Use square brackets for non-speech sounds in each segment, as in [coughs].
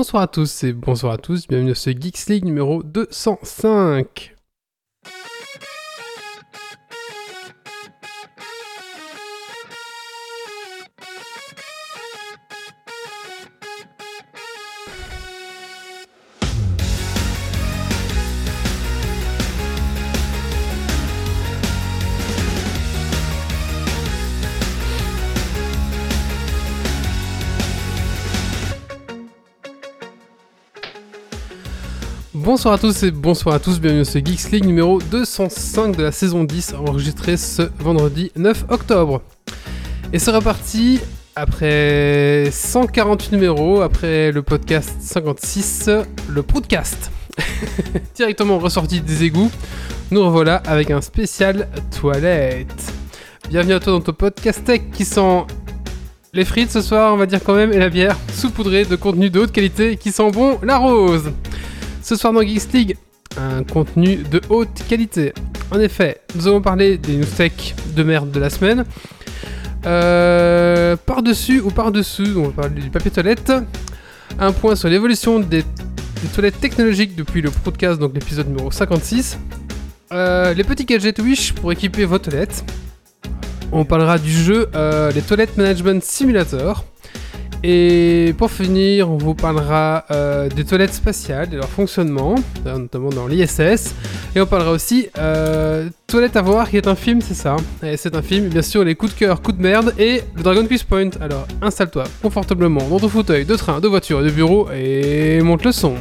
Bonsoir à tous et bonsoir à tous, bienvenue dans ce Geeks League numéro 205. Bonsoir à tous et bonsoir à tous, bienvenue ce Geeks League numéro 205 de la saison 10, enregistré ce vendredi 9 octobre. Et c'est reparti après 148 numéros, après le podcast 56, le podcast. [laughs] Directement ressorti des égouts, nous revoilà avec un spécial toilette. Bienvenue à toi dans ton podcast tech qui sent les frites ce soir, on va dire quand même, et la bière saupoudrée de contenu de haute qualité qui sent bon la rose. Ce soir dans Geeks League, un contenu de haute qualité. En effet, nous allons parler des news tech de merde de la semaine. Euh, par-dessus ou par-dessous, on va parler du papier toilette. Un point sur l'évolution des, toilettes technologiques depuis le podcast, donc l'épisode numéro 56. Euh, les petits gadgets Wish pour équiper vos toilettes. On parlera du jeu euh, les Toilet Management Simulator. Et pour finir, on vous parlera euh, des toilettes spatiales et leur fonctionnement, notamment dans l'ISS. Et on parlera aussi euh, Toilette à voir, qui est un film, c'est ça. Et c'est un film, bien sûr, les coups de cœur, coups de merde et le Dragon Quiz Point. Alors installe-toi confortablement dans ton fauteuil de train, de voiture de bureau et monte le son.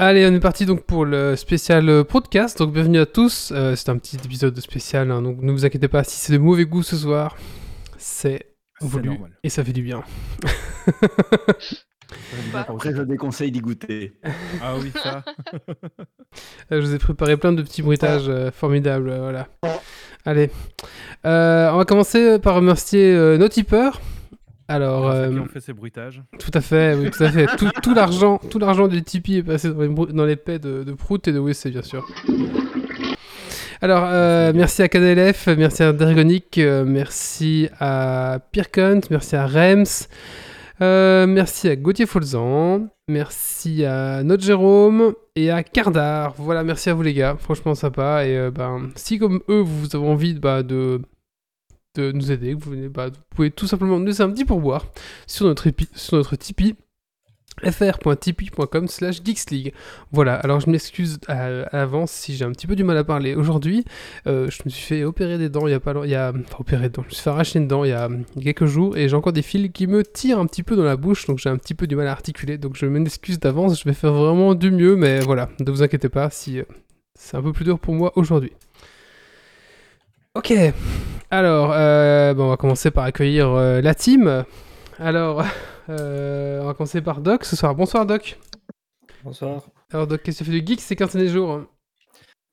Allez, on est parti donc pour le spécial euh, podcast. Donc bienvenue à tous. Euh, c'est un petit épisode spécial, hein, donc ne vous inquiétez pas si c'est de mauvais goût ce soir. C'est voulu normal. et ça fait du bien. Après, je déconseille d'y goûter. [laughs] Ah oui, ça. [laughs] Je vous ai préparé plein de petits bruitages euh, formidables. euh, voilà. Allez, Euh, on va commencer par remercier euh, nos tipeurs. Alors, ça qui euh, ont fait ces bruitages. Tout à fait, oui, tout à fait. tout, tout l'argent, tout l'argent du Tipeee est passé dans les, dans les paix de, de Prout et de WC, bien sûr. Alors, euh, merci à KDLF, merci à Dergonic, euh, merci à Pirkant, merci à Rems, euh, merci à Gauthier Folzan, merci à Notre Jérôme et à Cardar. Voilà, merci à vous les gars, franchement sympa. Et euh, ben, si comme eux, vous avez envie bah, de, de nous aider, vous, venez, bah, vous pouvez tout simplement nous laisser un petit pourboire sur notre, sur notre Tipeee fr.tipeee.com slash geeksleague. Voilà, alors je m'excuse à, l'avance si j'ai un petit peu du mal à parler aujourd'hui. Euh, je me suis fait opérer des dents il y a pas il y a enfin opérer des dents, je me suis fait arracher une dent il y a, a quelques jours et j'ai encore des fils qui me tirent un petit peu dans la bouche donc j'ai un petit peu du mal à articuler donc je m'excuse d'avance, je vais faire vraiment du mieux mais voilà, ne vous inquiétez pas si euh, c'est un peu plus dur pour moi aujourd'hui. Ok, alors euh, bon, on va commencer par accueillir euh, la team. Alors, [laughs] euh, on va commencer par Doc ce soir. Bonsoir Doc. Bonsoir. Alors Doc, qu'est-ce que tu fais du geek? Ces 15 derniers jours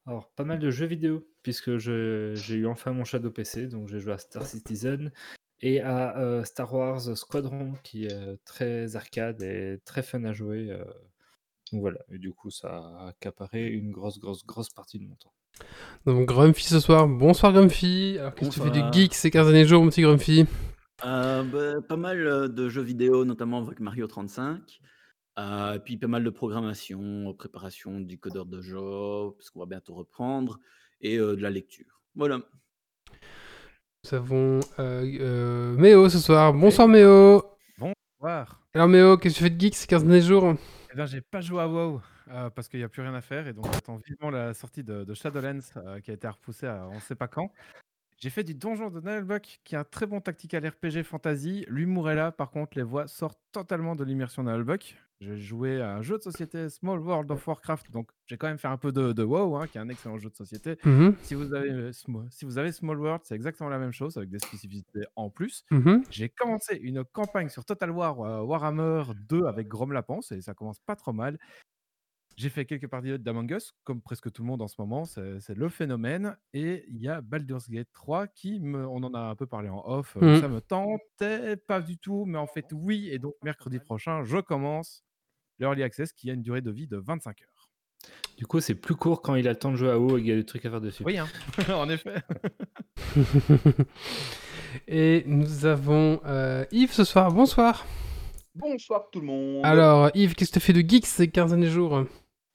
Alors, pas mal de jeux vidéo, puisque j'ai eu enfin mon Shadow PC, donc j'ai joué à Star Citizen et à Star Wars Squadron, qui est très arcade et très fun à jouer. Donc voilà, et du coup, ça a accaparé une grosse, grosse, grosse partie de mon temps. Donc Grumpy ce soir. Bonsoir Grumpy. Alors qu'est-ce que tu fais du Bonsoir. geek ces 15 derniers jours mon petit Grumpy? Euh, bah, pas mal euh, de jeux vidéo, notamment avec Mario 35. Euh, et puis pas mal de programmation, préparation du codeur de jeu, parce qu'on va bientôt reprendre, et euh, de la lecture. Voilà. Nous avons euh, euh, Méo ce soir. Bonsoir Méo. Voir. Alors Méo, qu'est-ce que tu fais de geek ces 15 derniers jours? Eh bien, j'ai pas joué à WoW euh, parce qu'il n'y a plus rien à faire et donc j'attends vivement la sortie de, de Shadowlands euh, qui a été repoussée à on sait pas quand. J'ai fait du Donjon de Nullbuck qui est un très bon tactical RPG fantasy. L'humour est là, par contre, les voix sortent totalement de l'immersion de Nullbuck. J'ai joué à un jeu de société Small World of Warcraft, donc j'ai quand même fait un peu de, de WoW, hein, qui est un excellent jeu de société. Mhm, Si vous avez, euh, si vous avez Small World, c'est exactement la même chose avec des spécificités en plus. mhm. J'ai commencé une campagne sur Total War euh, Warhammer 2 avec Grom Lapence et ça commence pas trop mal. J'ai fait quelques parties d'Among Us, comme presque tout le monde en ce moment, c'est le phénomène. Et il y a Baldur's Gate 3 qui me, on en a un peu parlé en off, euh, Mhm. ça me tentait pas du tout, mais en fait oui. Et donc mercredi prochain, je commence l'Early Access qui a une durée de vie de 25 heures. Du coup, c'est plus court quand il a le temps de jouer à WoW et qu'il y a des trucs à faire dessus. Oui, hein. [laughs] en effet. [laughs] Et nous avons euh, Yves ce soir. Bonsoir. Bonsoir tout le monde. Alors, Yves, qu'est-ce que tu fais de geek ces 15 derniers jours?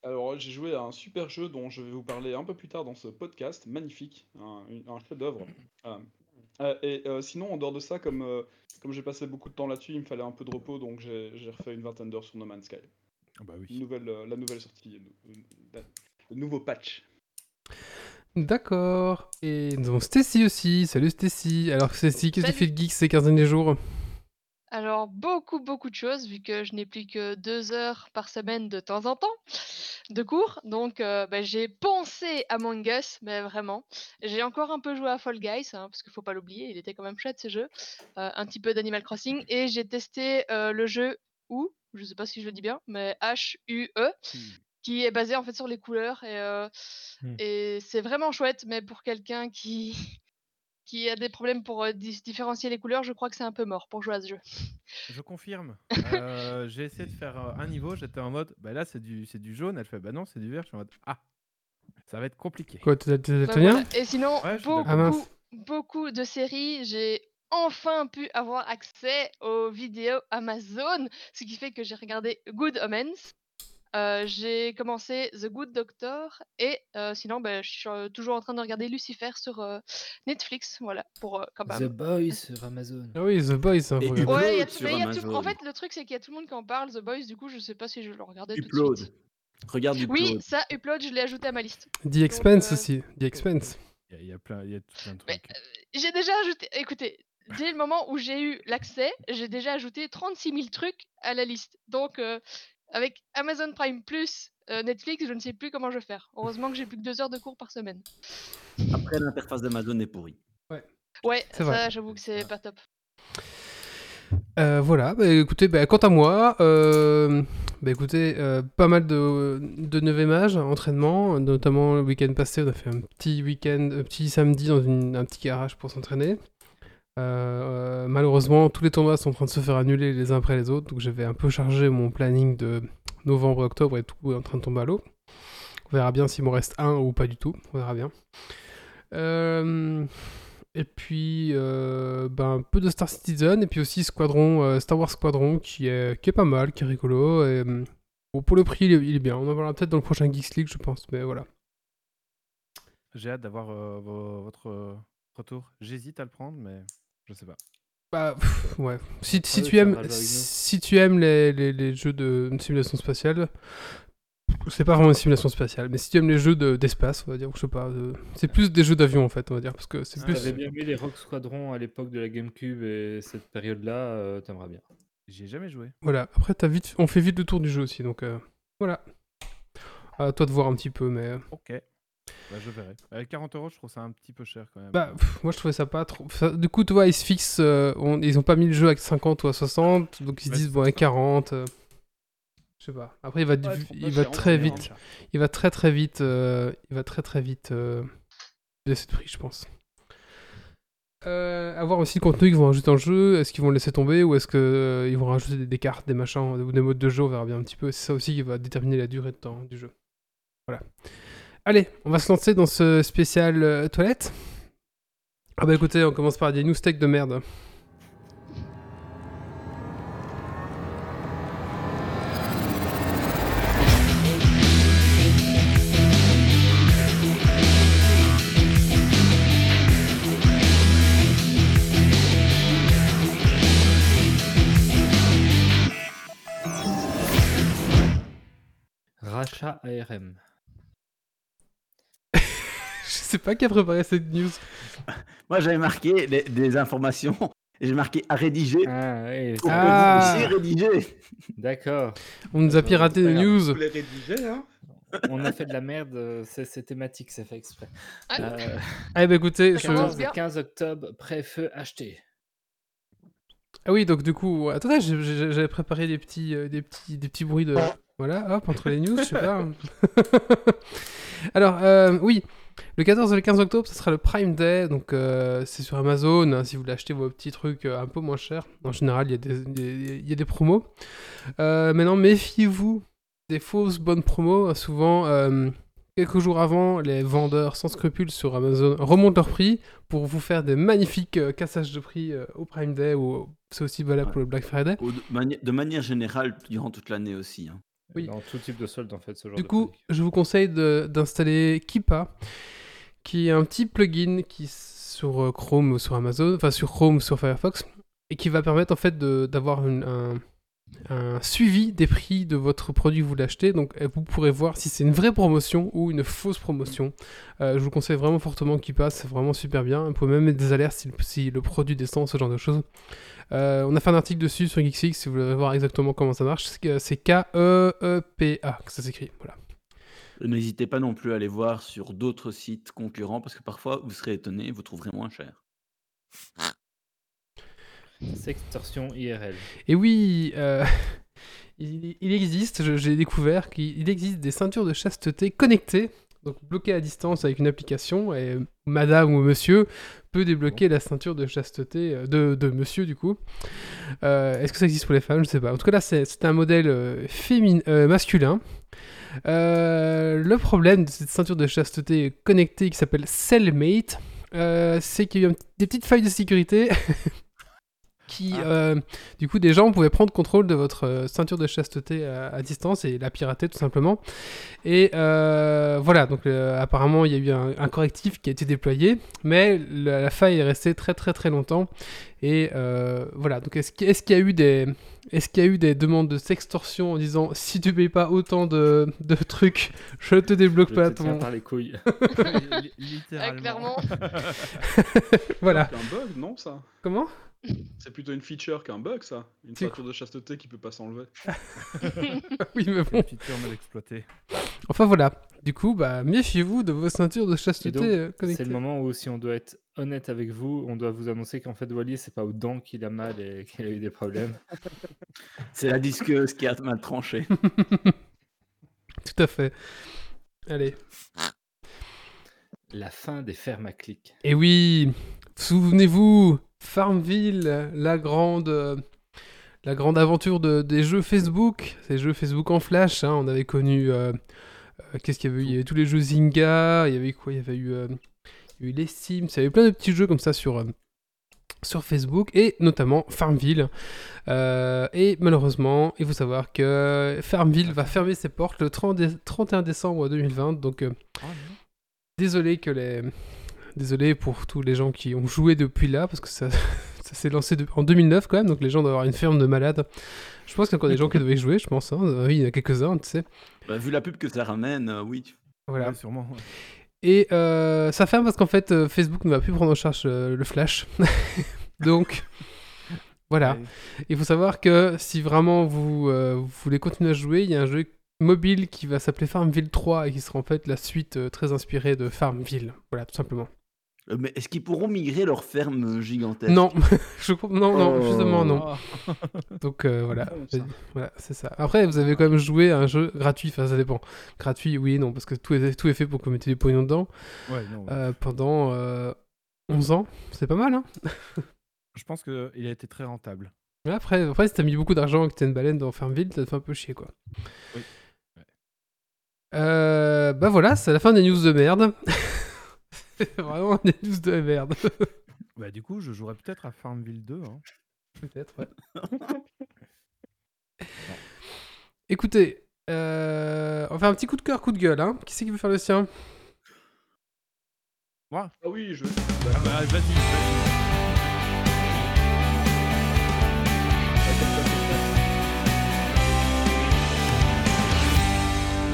Alors, j'ai joué à un super jeu dont je vais vous parler un peu plus tard dans ce podcast, magnifique, un, chef-d'œuvre. [clears throat] Euh, euh, et euh, sinon, en dehors de ça, comme, euh, comme j'ai passé beaucoup de temps là-dessus, il me fallait un peu de repos, donc j'ai refait une vingtaine d'heures sur No Man's Sky. Ah bah Une oui. nouvelle, euh, la nouvelle sortie, le nouveau patch. D'accord. Et nous avons Stacy aussi. Salut Stacy. Alors, Stacy, qu'est-ce que tu fais de geek ces 15 derniers jours? Alors, beaucoup, beaucoup de choses, vu que je n'ai plus que deux heures par semaine de temps en temps de cours. Donc, euh, bah, j'ai pensé à Among Us, mais vraiment. J'ai encore un peu joué à Fall Guys, hein, parce qu'il faut pas l'oublier, il était quand même chouette ce jeu. Euh, un petit peu d'Animal Crossing. Et j'ai testé euh, le jeu ou, je sais pas si je le dis bien, mais H-U-E, qui est basé en fait sur les couleurs. Et, Hmm. et c'est vraiment chouette, mais pour quelqu'un qui. Qui a des problèmes pour euh, différencier les couleurs, je crois que c'est un peu mort pour jouer à ce jeu. [laughs] Je confirme. Euh, j'ai essayé de faire euh, un niveau, j'étais en mode, bah là c'est du, c'est du jaune, elle fait, bah non c'est du vert, je suis en mode, ah, ça va être compliqué. Quoi, t'es voilà. Et sinon, Ouais, je suis beaucoup, Ah mince. beaucoup de séries, j'ai enfin pu avoir accès aux vidéos Amazon, ce qui fait que j'ai regardé Good Omens. Euh, j'ai commencé The Good Doctor et euh, sinon bah, je suis euh, toujours en train de regarder Lucifer sur euh, Netflix, voilà, pour euh, quand The même. Boys sur Amazon. Ah oui, The Boys. hein, Et faut Upload regarder. Ouais, y a, sur mais y a tout- Amazon. en fait le truc c'est qu'il y a tout le monde qui en parle, The Boys, du coup je sais pas si je le regardais tout de Upload. suite. Regarde Upload. Oui, ça, Upload, je l'ai ajouté à ma liste. The Expense euh, aussi. The Expense. Il y a- il y, a plein, il y a tout plein de Mais, trucs. J'ai déjà ajouté, écoutez, dès le moment où j'ai eu l'accès, j'ai déjà ajouté 36 000 trucs à la liste. Donc, euh, avec Amazon Prime Plus euh, Netflix, je ne sais plus comment je vais faire. Heureusement que j'ai plus que deux heures de cours par semaine. Après, l'interface d'Amazon est pourrie. Ouais, C'est vrai. ça, j'avoue que c'est Ouais. pas top. Euh, voilà, bah, écoutez, bah, quant à moi, euh, bah, écoutez, euh, pas mal de, de 9 âge, entraînement, notamment le week-end passé, on a fait un petit week-end, un petit samedi dans une- un petit garage pour s'entraîner. Euh, euh, malheureusement, tous les tournois sont en train de se faire annuler les uns après les autres, donc j'avais un peu chargé mon planning de novembre et tout est en train de tomber à l'eau. On verra bien s'il m'en reste un ou pas du tout, on verra bien. Euh, et puis, ben, un peu de Star Citizen, et puis aussi Squadron, Star Wars Squadron, qui est, qui est pas mal, qui est rigolo. Bon, pour le prix, il est, il est bien. On en parlera peut-être dans le prochain Geeks League, je pense, mais voilà. J'ai hâte d'avoir vo- votre retour. J'hésite à le prendre, mais je sais pas. Bah, pff, ouais. Si, si Ouais, tu aimes, si tu aimes les, les, les jeux de simulation spatiale, c'est pas vraiment une simulation spatiale, mais si tu aimes les jeux de- d'espace, on va dire, ou je sais pas, de- c'est plus des jeux d'avion en fait, on va dire, parce que c'est Ah, plus. T'avais bien aimé les Rock Squadron à l'époque de la GameCube et cette période-là, euh, t'aimerais bien. J'y ai jamais joué. Voilà, après, as vite, on fait vite le tour du jeu aussi, donc euh, voilà. À toi de voir un petit peu, mais. euh, Ok. Bah, je verrai. Avec 40 euros, je trouve ça un petit peu cher quand même. Bah, pff, moi je trouvais ça pas trop. ça- du coup, tu vois, ils se fixent. euh, on- Ils ont pas mis le jeu à 50 ou à 60, donc ils se Ouais, disent, bon, à ça. 40. euh, je sais pas. Après, il va, Ouais, il va cher, très vite. Il va très très vite. euh, Il va très très vite. Euh... de prix, je pense. Euh, à voir aussi le contenu qu'ils vont rajouter le jeu. Est-ce qu'ils vont le laisser tomber ou est-ce qu'ils vont rajouter des, des cartes, des machins ou des modes de jeu On verra bien un petit peu. C'est ça aussi qui va déterminer la durée de temps du jeu. Voilà. Allez, on va se lancer dans ce spécial euh, toilette. Ah bah écoutez, on commence par des news tech de merde. Rachat ARM. Sais pas qui a préparé cette news. Moi, j'avais marqué des, des informations. et J'ai marqué à rédiger. Ah, Pour que Ah. vous rédiger. d'accord. On nous a piraté les news. Vous les rédigez, hein? On a fait de la merde, euh, c'est thématique, c'est fait exprès. Ah. Euh, Ah bah écoutez, je... 14 bien. et 15 octobre, pré-feu acheté. Ah oui, donc du coup, attendez, j'avais préparé des petits, euh, des petits, des petits bruits de... Voilà, hop, entre les news, je sais pas. [laughs] [laughs] Alors, euh, oui, le 14 et le 15 octobre, ce sera le Prime Day, donc euh, c'est sur Amazon, hein, si vous voulez acheter vos petits trucs euh, un peu moins chers. En général, il y, a des- des- il y a des promos. Euh, maintenant, méfiez-vous des fausses bonnes promos. Souvent, euh, quelques jours avant, les vendeurs sans scrupules sur Amazon remontent leur prix pour vous faire des magnifiques cassages de prix au Prime Day, ou c'est aussi valable Ouais. pour le Black Friday. Ou de, mani- de manière générale, durant toute l'année aussi. hein. Oui. Dans tout type de solde, en fait, ce genre Du de coup, pratique. je vous conseille d'installer Keepa, qui est un petit plugin qui sur euh, Chrome ou sur Amazon, enfin sur Chrome ou sur Firefox, et qui va permettre en fait d'avoir un, un suivi des prix de votre produit que vous l'achetez. Donc euh, vous pourrez voir si c'est une vraie promotion ou une fausse promotion. Euh, je vous conseille vraiment fortement Keepa, c'est vraiment super bien. Vous pouvez même mettre des alertes si, le- produit descend, ce genre de choses. Euh, on a fait un article dessus sur Geeksix si vous voulez voir exactement comment ça marche. C'est c'est K-E-E-P-A que ça s'écrit. Voilà. N'hésitez pas non plus à aller voir sur d'autres sites concurrents parce que parfois vous serez étonné, vous trouverez moins cher. Sextorsion IRL. Et oui, euh, [laughs] il, existe, j'ai découvert qu'il il existe des ceintures de chasteté connectées, donc bloquées à distance avec une application, et madame ou monsieur peut débloquer la ceinture de chasteté euh, de, monsieur du coup. Euh, Est-ce que ça existe pour les femmes? Je sais pas. En tout cas là, c'est un modèle féminin, masculin. Le problème de cette ceinture de chasteté connectée qui s'appelle Cellmate, c'est qu'il y a des petites failles de sécurité [laughs] qui, Ah. euh, du coup, des gens pouvaient prendre contrôle de votre euh, ceinture de chasteté à, à distance et la pirater tout simplement. Et euh, voilà, donc euh, apparemment il y a eu un, un correctif qui a été déployé, mais la, la faille est restée très très très longtemps. Et euh, voilà, donc est-ce qu'il est-ce qu'il y a eu des est-ce qu'il y a eu des demandes de sextorsion en disant si tu payes pas autant de, de trucs, je te débloque Je pas te tiens ton. par les couilles. Li- [laughs] [laughs] Ah, Littéralement. clairement. [laughs] Voilà. C'est un bug, non, ça? Comment? [laughs] C'est plutôt une feature qu'un bug, ça. Une ceinture de chasteté qui peut pas s'enlever. [laughs] Oui, mais bon. Quelle feature mal exploitée. Enfin voilà. Du coup, bah méfiez-vous de vos ceintures de Et chasteté euh, c'est le moment où, si on doit être honnête avec vous, on doit vous annoncer qu'en fait, Wally, c'est pas aux dents qu'il a mal et [laughs] qu'il a eu des problèmes. C'est la disqueuse qui a mal tranché. Tout à fait. Allez. La fin des fermes à clics. Et oui, souvenez-vous, Farmville, la grande, la grande aventure de- des jeux Facebook, ces jeux Facebook en flash. hein, on avait connu, euh, euh, qu'est-ce qu'il y avait eu? Il y avait tous les jeux Zynga, il y avait quoi? Il y avait eu, euh, il y a eu les Sims, il y avait plein de petits jeux comme ça sur, euh, sur Facebook, et notamment Farmville. Euh, et malheureusement, il faut savoir que Farmville va fermer ses portes le 30 dé- 31 décembre 2020, donc... euh, Oh, désolé que les désolé pour tous les gens qui ont joué depuis là parce que ça, [laughs] ça s'est lancé de- en 2009 quand même donc les gens doivent avoir une ferme de malades je pense qu'il y a encore des gens qui devaient jouer je pense hein. oui il y en a quelques-uns tu sais Bah, vu la pub que ça ramène, euh, oui. voilà Ouais, sûrement. ouais. et euh, ça ferme parce qu'en fait euh, Facebook ne va plus prendre en charge euh, le flash [laughs] donc voilà il faut savoir que si vraiment vous, euh, vous voulez continuer à jouer, il y a un jeu mobile qui va s'appeler Farmville 3 et qui sera en fait la suite euh, très inspirée de Farmville. Voilà, tout simplement. Mais est-ce qu'ils pourront migrer leur ferme gigantesque Non, [laughs] je crois- non, non, Oh. justement non. Ah. [laughs] Donc euh, voilà, c'est ça. Après, vous avez quand même joué à un jeu gratuit, enfin ça dépend. Gratuit, oui, non, parce que tout est, tout est fait pour que vous mettiez du pognon dedans. Ouais, non. Euh, pendant euh, 11 ans, c'est pas mal, hein [laughs] Je pense qu'il a été très rentable. Mais après, après, si t'as mis beaucoup d'argent et que t'es une baleine dans Farmville, ça te fait un peu chier, quoi. Oui. Euh, bah voilà, c'est la fin des news de merde. C'est [laughs] vraiment des news de merde. [laughs] Bah, du coup, je jouerais peut-être à Farmville 2. hein. Peut-être, ouais. [laughs] Écoutez, euh, on va faire un petit coup de cœur, coup de gueule. Hein. Qui c'est qui veut faire le sien? Moi? Ah oui, je. Ah bah, vas-y, vas-y.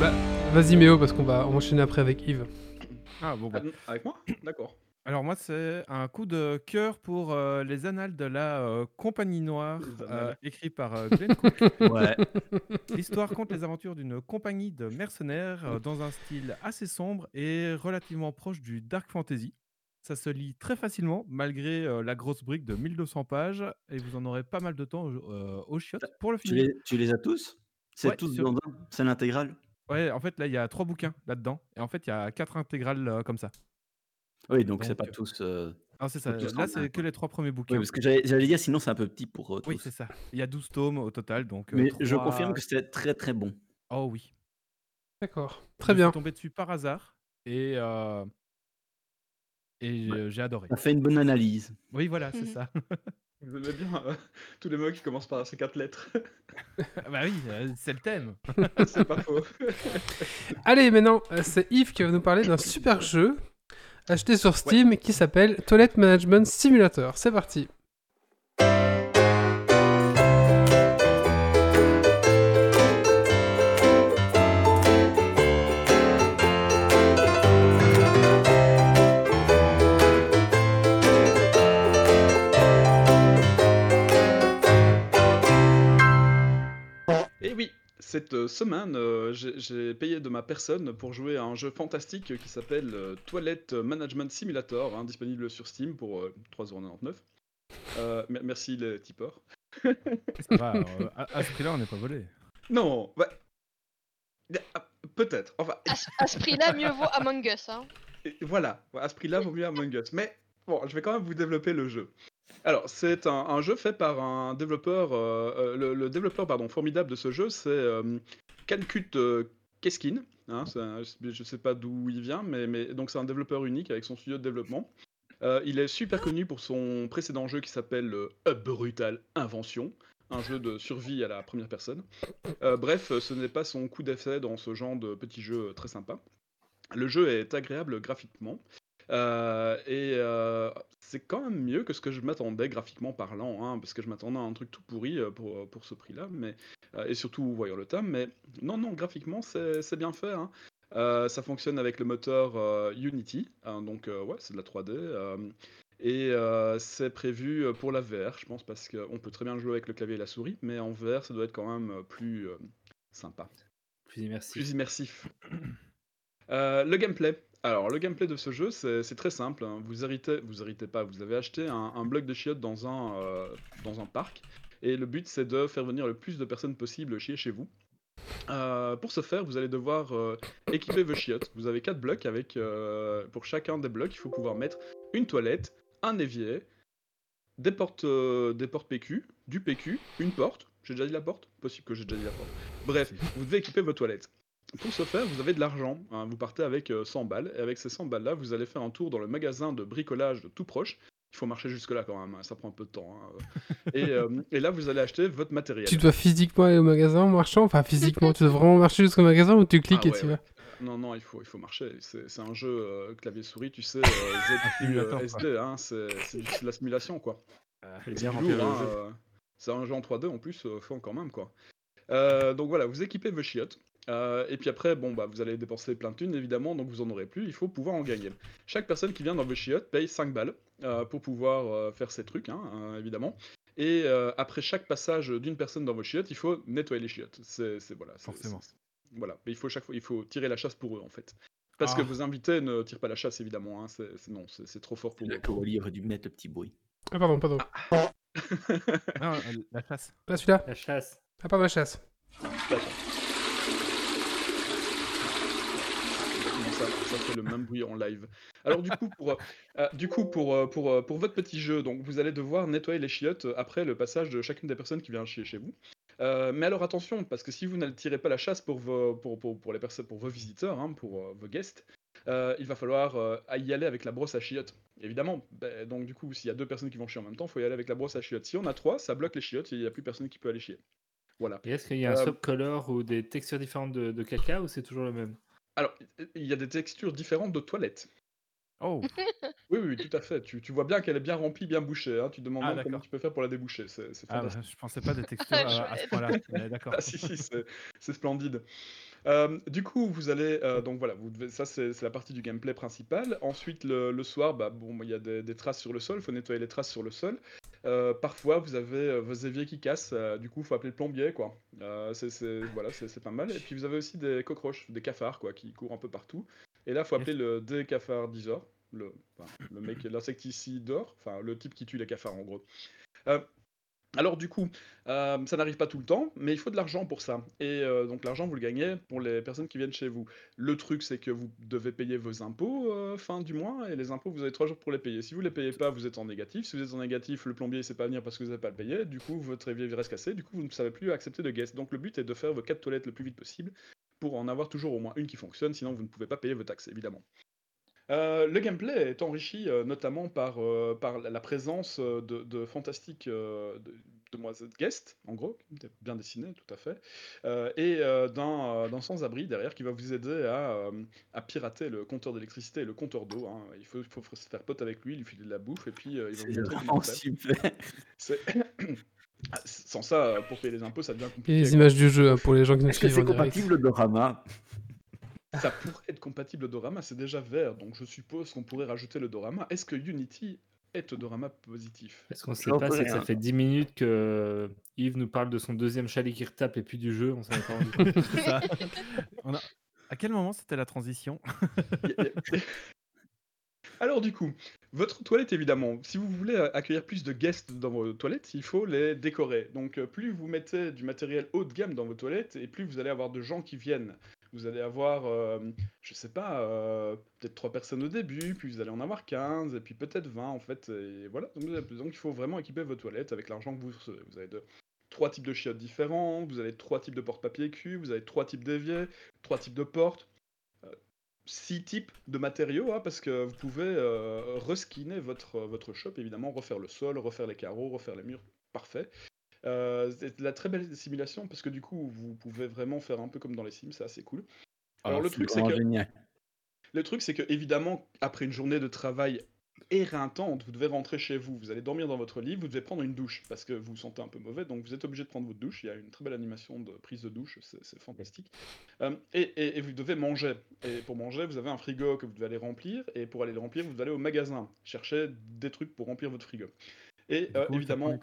Bah, vas-y Méo, parce qu'on va enchaîner après avec Yves. Ah, bon, bah. Ah, Avec moi D'accord. Alors moi, c'est un coup de cœur pour euh, les annales de la euh, Compagnie Noire, euh, écrit par Glenn Cook. [laughs] Ouais. L'histoire compte les aventures d'une compagnie de mercenaires dans un style assez sombre et relativement proche du dark fantasy. Ça se lit très facilement malgré la grosse brique de 1200 pages et vous en aurez pas mal de temps au chiottes pour le tu, finir. les, tu les as tous? C'est Ouais, tous sur- dans un C'est l'intégrale? Ouais, en fait, là, il y a trois bouquins là-dedans. Et en fait, il y a quatre intégrales euh, comme ça. Oui, donc c'est pas tous. euh, Alors, c'est ça. tous Là, c'est que quoi. les trois premiers Oui, bouquins. parce que j'allais dire, sinon c'est un peu petit pour euh, Oui, tous. c'est ça. Il y a 12 tomes au total. Donc, Mais je confirme que c'est très très bon. Oh oui. D'accord. Je Très suis bien. tombé dessus par hasard. Et, euh, et Ouais. j'ai adoré. Ça fait une bonne analyse. Oui, voilà, c'est Mhm. ça. [laughs] Vous aimez bien euh, tous les mots qui commencent par ces quatre lettres. Ah [laughs] bah oui, euh, c'est le thème. [laughs] c'est pas faux. [laughs] Allez, maintenant, euh, c'est Yves qui va nous parler d'un super jeu acheté sur Steam qui s'appelle Toilet Management Simulator. C'est parti. Cette euh, semaine, euh, j'ai payé de ma personne pour jouer à un jeu fantastique qui s'appelle euh, Toilet Management Simulator, hein, disponible sur Steam pour euh, 3,99€. Euh, mer- merci les tipeurs. Ça va, euh, à, à ce prix-là, on n'est pas volé. Non, ouais. Ah, Peut-être. Enfin, À, ce- à ce prix-là, mieux vaut Among Us. Hein. Voilà, à ce prix-là, vaut mieux Among Us. Mais bon, je vais quand même vous développer le jeu. Alors, c'est un, jeu fait par un développeur. euh, euh, le, développeur pardon, formidable de ce jeu, c'est euh, euh, Keskin. hein, je ne sais pas d'où il vient, mais, donc c'est un développeur unique avec son studio de développement. Il est super connu pour son précédent jeu qui s'appelle Brutal Invention, un jeu de survie à la première personne. Bref, ce n'est pas son coup d'effet dans ce genre de petit jeu très sympa. Le jeu est agréable graphiquement. Euh, et euh, c'est quand même mieux que ce que je m'attendais graphiquement parlant, hein, parce que je m'attendais à un truc tout pourri euh, pour, pour ce prix-là, mais et surtout voyant le thème. Mais non, non, graphiquement c'est bien fait. hein. Euh, ça fonctionne avec le moteur Unity, hein, donc ouais, c'est de la 3D. euh, et c'est prévu pour la VR, je pense, parce qu'on peut très bien jouer avec le clavier et la souris, mais en VR, ça doit être quand même plus sympa Plus immersif. plus immersif. [clears throat] Euh, le gameplay. Alors, le gameplay de ce jeu, c'est très simple. hein. Vous héritez, vous héritez pas, vous avez acheté un, un bloc de chiottes dans un, euh, dans un parc. Et le but, c'est de faire venir le plus de personnes possible chier chez vous. Euh, pour ce faire, vous allez devoir euh, équiper vos chiottes. Vous avez quatre blocs avec, euh, pour chacun des blocs, il faut pouvoir mettre une toilette, un évier, des portes, euh, des portes PQ, du PQ, une porte. J'ai déjà dit la porte? Possible que j'ai déjà dit la porte. Bref, vous devez équiper vos toilettes. Pour ce faire, vous avez de l'argent. hein, vous partez avec euh, 100 balles. Et avec ces 100 balles-là, vous allez faire un tour dans le magasin de bricolage de tout proche. Il faut marcher jusque-là quand même, hein, ça prend un peu de temps. hein. [laughs] Et, euh, et là, vous allez acheter votre matériel. Tu dois physiquement aller au magasin en marchant? Enfin, physiquement, tu dois vraiment marcher jusqu'au magasin ou tu cliques Ah et ouais, tu ouais. vas? Non, non, il faut, il faut marcher. C'est un jeu euh, clavier-souris, tu sais, euh, euh, hein, c'est de la simulation, quoi. Euh, C'est hein, euh, un jeu en 3D en plus, euh, fond quand même quoi. Euh, donc voilà, vous équipez vos chiottes. Euh, et puis après, bon bah vous allez dépenser plein de thunes évidemment, donc vous en aurez plus. Il faut pouvoir en gagner. Chaque personne qui vient dans vos chiottes paye 5 balles euh, pour pouvoir euh, faire ses trucs, hein, euh, évidemment. Et euh, après chaque passage d'une personne dans vos chiottes, il faut nettoyer les chiottes. C'est voilà. Forcément. c'est- Voilà, mais il faut chaque fois, il faut tirer la chasse pour eux en fait. Parce que Ah. vos invités ne tirent pas la chasse évidemment. Hein, c'est non, c'est trop fort pour eux. Coralie aurait dû mettre le petit bruit. Ah, pardon, pardon. non, euh, [laughs] la chasse. Pas celui-là? La chasse. Ah, pas ma chasse. Ça fait le même bruit en live. Alors du coup, pour, euh, euh, du coup, pour, euh, pour, pour votre petit jeu, donc vous allez devoir nettoyer les chiottes après le passage de chacune des personnes qui vient chier chez vous. Euh, mais alors attention, parce que si vous ne tirez pas la chasse pour vos, pour, pour, pour les personnes, pour vos visiteurs, hein, pour euh, vos guests, euh, il va falloir y aller avec la brosse à chiottes. Évidemment, ben, donc du coup, s'il y a deux personnes qui vont chier en même temps, il faut y aller avec la brosse à chiottes. Si on a trois, ça bloque les chiottes, il n'y a plus personne qui peut aller chier. Voilà. Et est-ce qu'il y a un Euh, swap color ou des textures différentes de, de caca ou c'est toujours le même? Alors, il y a des textures différentes de toilettes. Oh, [laughs] Oui, oui, tout à fait. Tu, tu vois bien qu'elle est bien remplie, bien bouchée. hein. Tu te demandes Ah, comment d'accord. tu peux faire pour la déboucher. C'est c'est ah, bah, je pensais pas des textures [laughs] à, à ce point-là. D'accord. Ah, si, si, c'est c'est splendide. Euh, du coup, vous allez. euh, donc voilà, vous devez, ça c'est c'est la partie du gameplay principal. Ensuite, le, le soir, bah, bon, il y a des, des traces sur le sol. Il faut nettoyer les traces sur le sol. Euh, parfois, vous avez euh, vos éviers qui cassent. euh, du coup, il faut appeler le plombier, quoi. Euh, c'est c'est- voilà, c'est pas mal. Et puis, vous avez aussi des cockroaches, des cafards, quoi, qui courent un peu partout. Et là, il faut appeler le décafardiseur, le, enfin, le mec, l'insecticideur, enfin, le type qui tue les cafards, en gros. Alors du coup, euh, ça n'arrive pas tout le temps, mais il faut de l'argent pour ça. Et euh, donc l'argent, vous le gagnez pour les personnes qui viennent chez vous. Le truc, c'est que vous devez payer vos impôts euh, fin du mois, et les impôts, vous avez trois jours pour les payer. Si vous les payez pas, vous êtes en négatif. Si vous êtes en négatif, le plombier ne sait pas venir parce que vous n'avez pas le payé. Du coup, votre évier reste cassé. Du coup, vous ne savez plus accepter de guests. Donc le but est de faire vos quatre toilettes le plus vite possible pour en avoir toujours au moins une qui fonctionne. Sinon, vous ne pouvez pas payer vos taxes, évidemment. Euh, le gameplay est enrichi euh, notamment par, euh, par la présence de, de fantastiques euh, de- demoiselles guest, en gros, bien dessiné, tout à fait, euh, et euh, d'un d'un sans-abri derrière qui va vous aider à, euh, à pirater le compteur d'électricité et le compteur d'eau. hein. Il faut, faut se faire pote avec lui, lui filer de la bouffe, et puis euh, il va C'est vous montrer. C'est- [coughs] Ah, Sans ça, pour payer les impôts, ça devient Et compliqué. les quoi. images du jeu hein, pour les gens qui nous suivent c'est compatible Dorama Ça pourrait être compatible au Dorama, c'est déjà vert, donc je suppose qu'on pourrait rajouter le Dorama. Est-ce que Unity est au Dorama positif? Ce qu'on sait pas, c'est que ça fait 10 minutes que Yves nous parle de son deuxième chalet qui retape et puis du jeu. On s'en est pas rendu compte. [laughs] C'est ça. [laughs] On a- À quel moment c'était la transition? [laughs] Alors du coup, votre toilette évidemment, si vous voulez accueillir plus de guests dans vos toilettes, il faut les décorer. Donc euh, plus vous mettez du matériel haut de gamme dans vos toilettes, et plus vous allez avoir de gens qui viennent. Vous allez avoir, euh, je sais pas, euh, peut-être 3 personnes au début, puis vous allez en avoir 15, et puis peut-être 20 en fait. Et voilà, donc, il faut vraiment équiper vos toilettes avec l'argent que vous recevez. Vous avez de, trois types de chiottes différents, vous avez trois types de porte-papier cul, vous avez trois types d'éviers, trois types de portes, euh, six types de matériaux, hein, parce que vous pouvez reskiner votre, votre shop, évidemment, refaire le sol, refaire les carreaux, refaire les murs, parfait. Euh, c'est de la très belle simulation, parce que du coup, vous pouvez vraiment faire un peu comme dans les Sims, c'est assez cool. Alors le truc, c'est que... génial. Le truc, c'est que évidemment, après une journée de travail éreintante, vous devez rentrer chez vous, vous allez dormir dans votre lit, vous devez prendre une douche parce que vous vous sentez un peu mauvais, donc vous êtes obligé de prendre votre douche. Il y a une très belle animation de prise de douche, c'est fantastique. Euh, et, et- et vous devez manger. Et pour manger, vous avez un frigo que vous devez aller remplir, et pour aller le remplir, vous devez aller au magasin chercher des trucs pour remplir votre frigo. Et euh, coup, évidemment,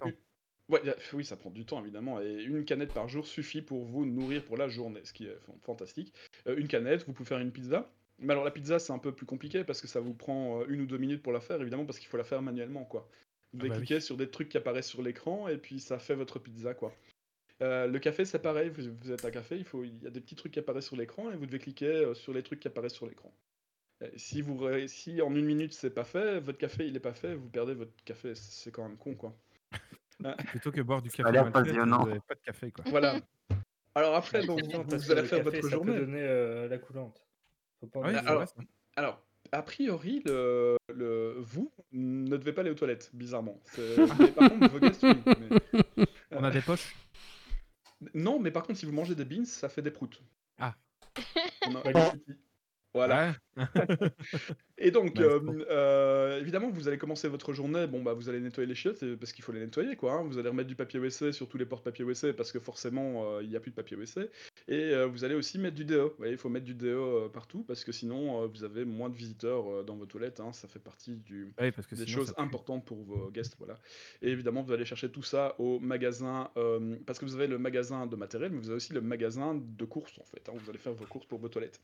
ouais, oui, ça prend du temps évidemment, et une canette par jour suffit pour vous nourrir pour la journée, ce qui est fan- fantastique. Euh, une canette, vous pouvez faire une pizza. Mais alors la pizza c'est un peu plus compliqué parce que ça vous prend euh, une ou deux minutes pour la faire, évidemment parce qu'il faut la faire manuellement quoi. Vous devez Ah bah oui. cliquer sur des trucs qui apparaissent sur l'écran et puis ça fait votre pizza quoi. Euh, le café c'est pareil, vous, vous êtes à café, il, faut, il y a des petits trucs qui apparaissent sur l'écran et vous devez cliquer sur les trucs qui apparaissent sur l'écran. Si, vous, si en une minute c'est pas fait, votre café il est pas fait, vous perdez votre café, c'est quand même con quoi. Plutôt que boire du café l'air mal fait, passionnant. vous avez pas de café quoi. Voilà. Alors après, donc, vous, allez le faire café, votre ça peut journée. donner euh, la coulante. Faut pas en Ah oui, alors-. Alors, a priori, le, le, vous ne devez pas aller aux toilettes, bizarrement. C'est- [laughs] mais par contre, vos guests, oui, mais- On a des poches? Non, mais par contre, si vous mangez des beans, ça fait des proutes. Ah. On a- Voilà. Ouais. [laughs] Et donc, [laughs] euh, euh, évidemment, vous allez commencer votre journée. Bon, bah, vous allez nettoyer les chiottes euh, parce qu'il faut les nettoyer, quoi. hein. Vous allez remettre du papier WC sur tous les portes-papier WC parce que forcément, euh, il n'y a plus de papier WC. Et vous allez aussi mettre du déo. Il faut mettre du déo partout parce que sinon, vous avez moins de visiteurs dans vos toilettes. hein. Ça fait partie du, Oui, parce que des sinon, choses importantes pour vos guests, voilà. Et évidemment, vous allez chercher tout ça au magasin, parce que vous avez le magasin de matériel, mais vous avez aussi le magasin de courses, en fait. hein. vous allez faire vos courses pour vos toilettes.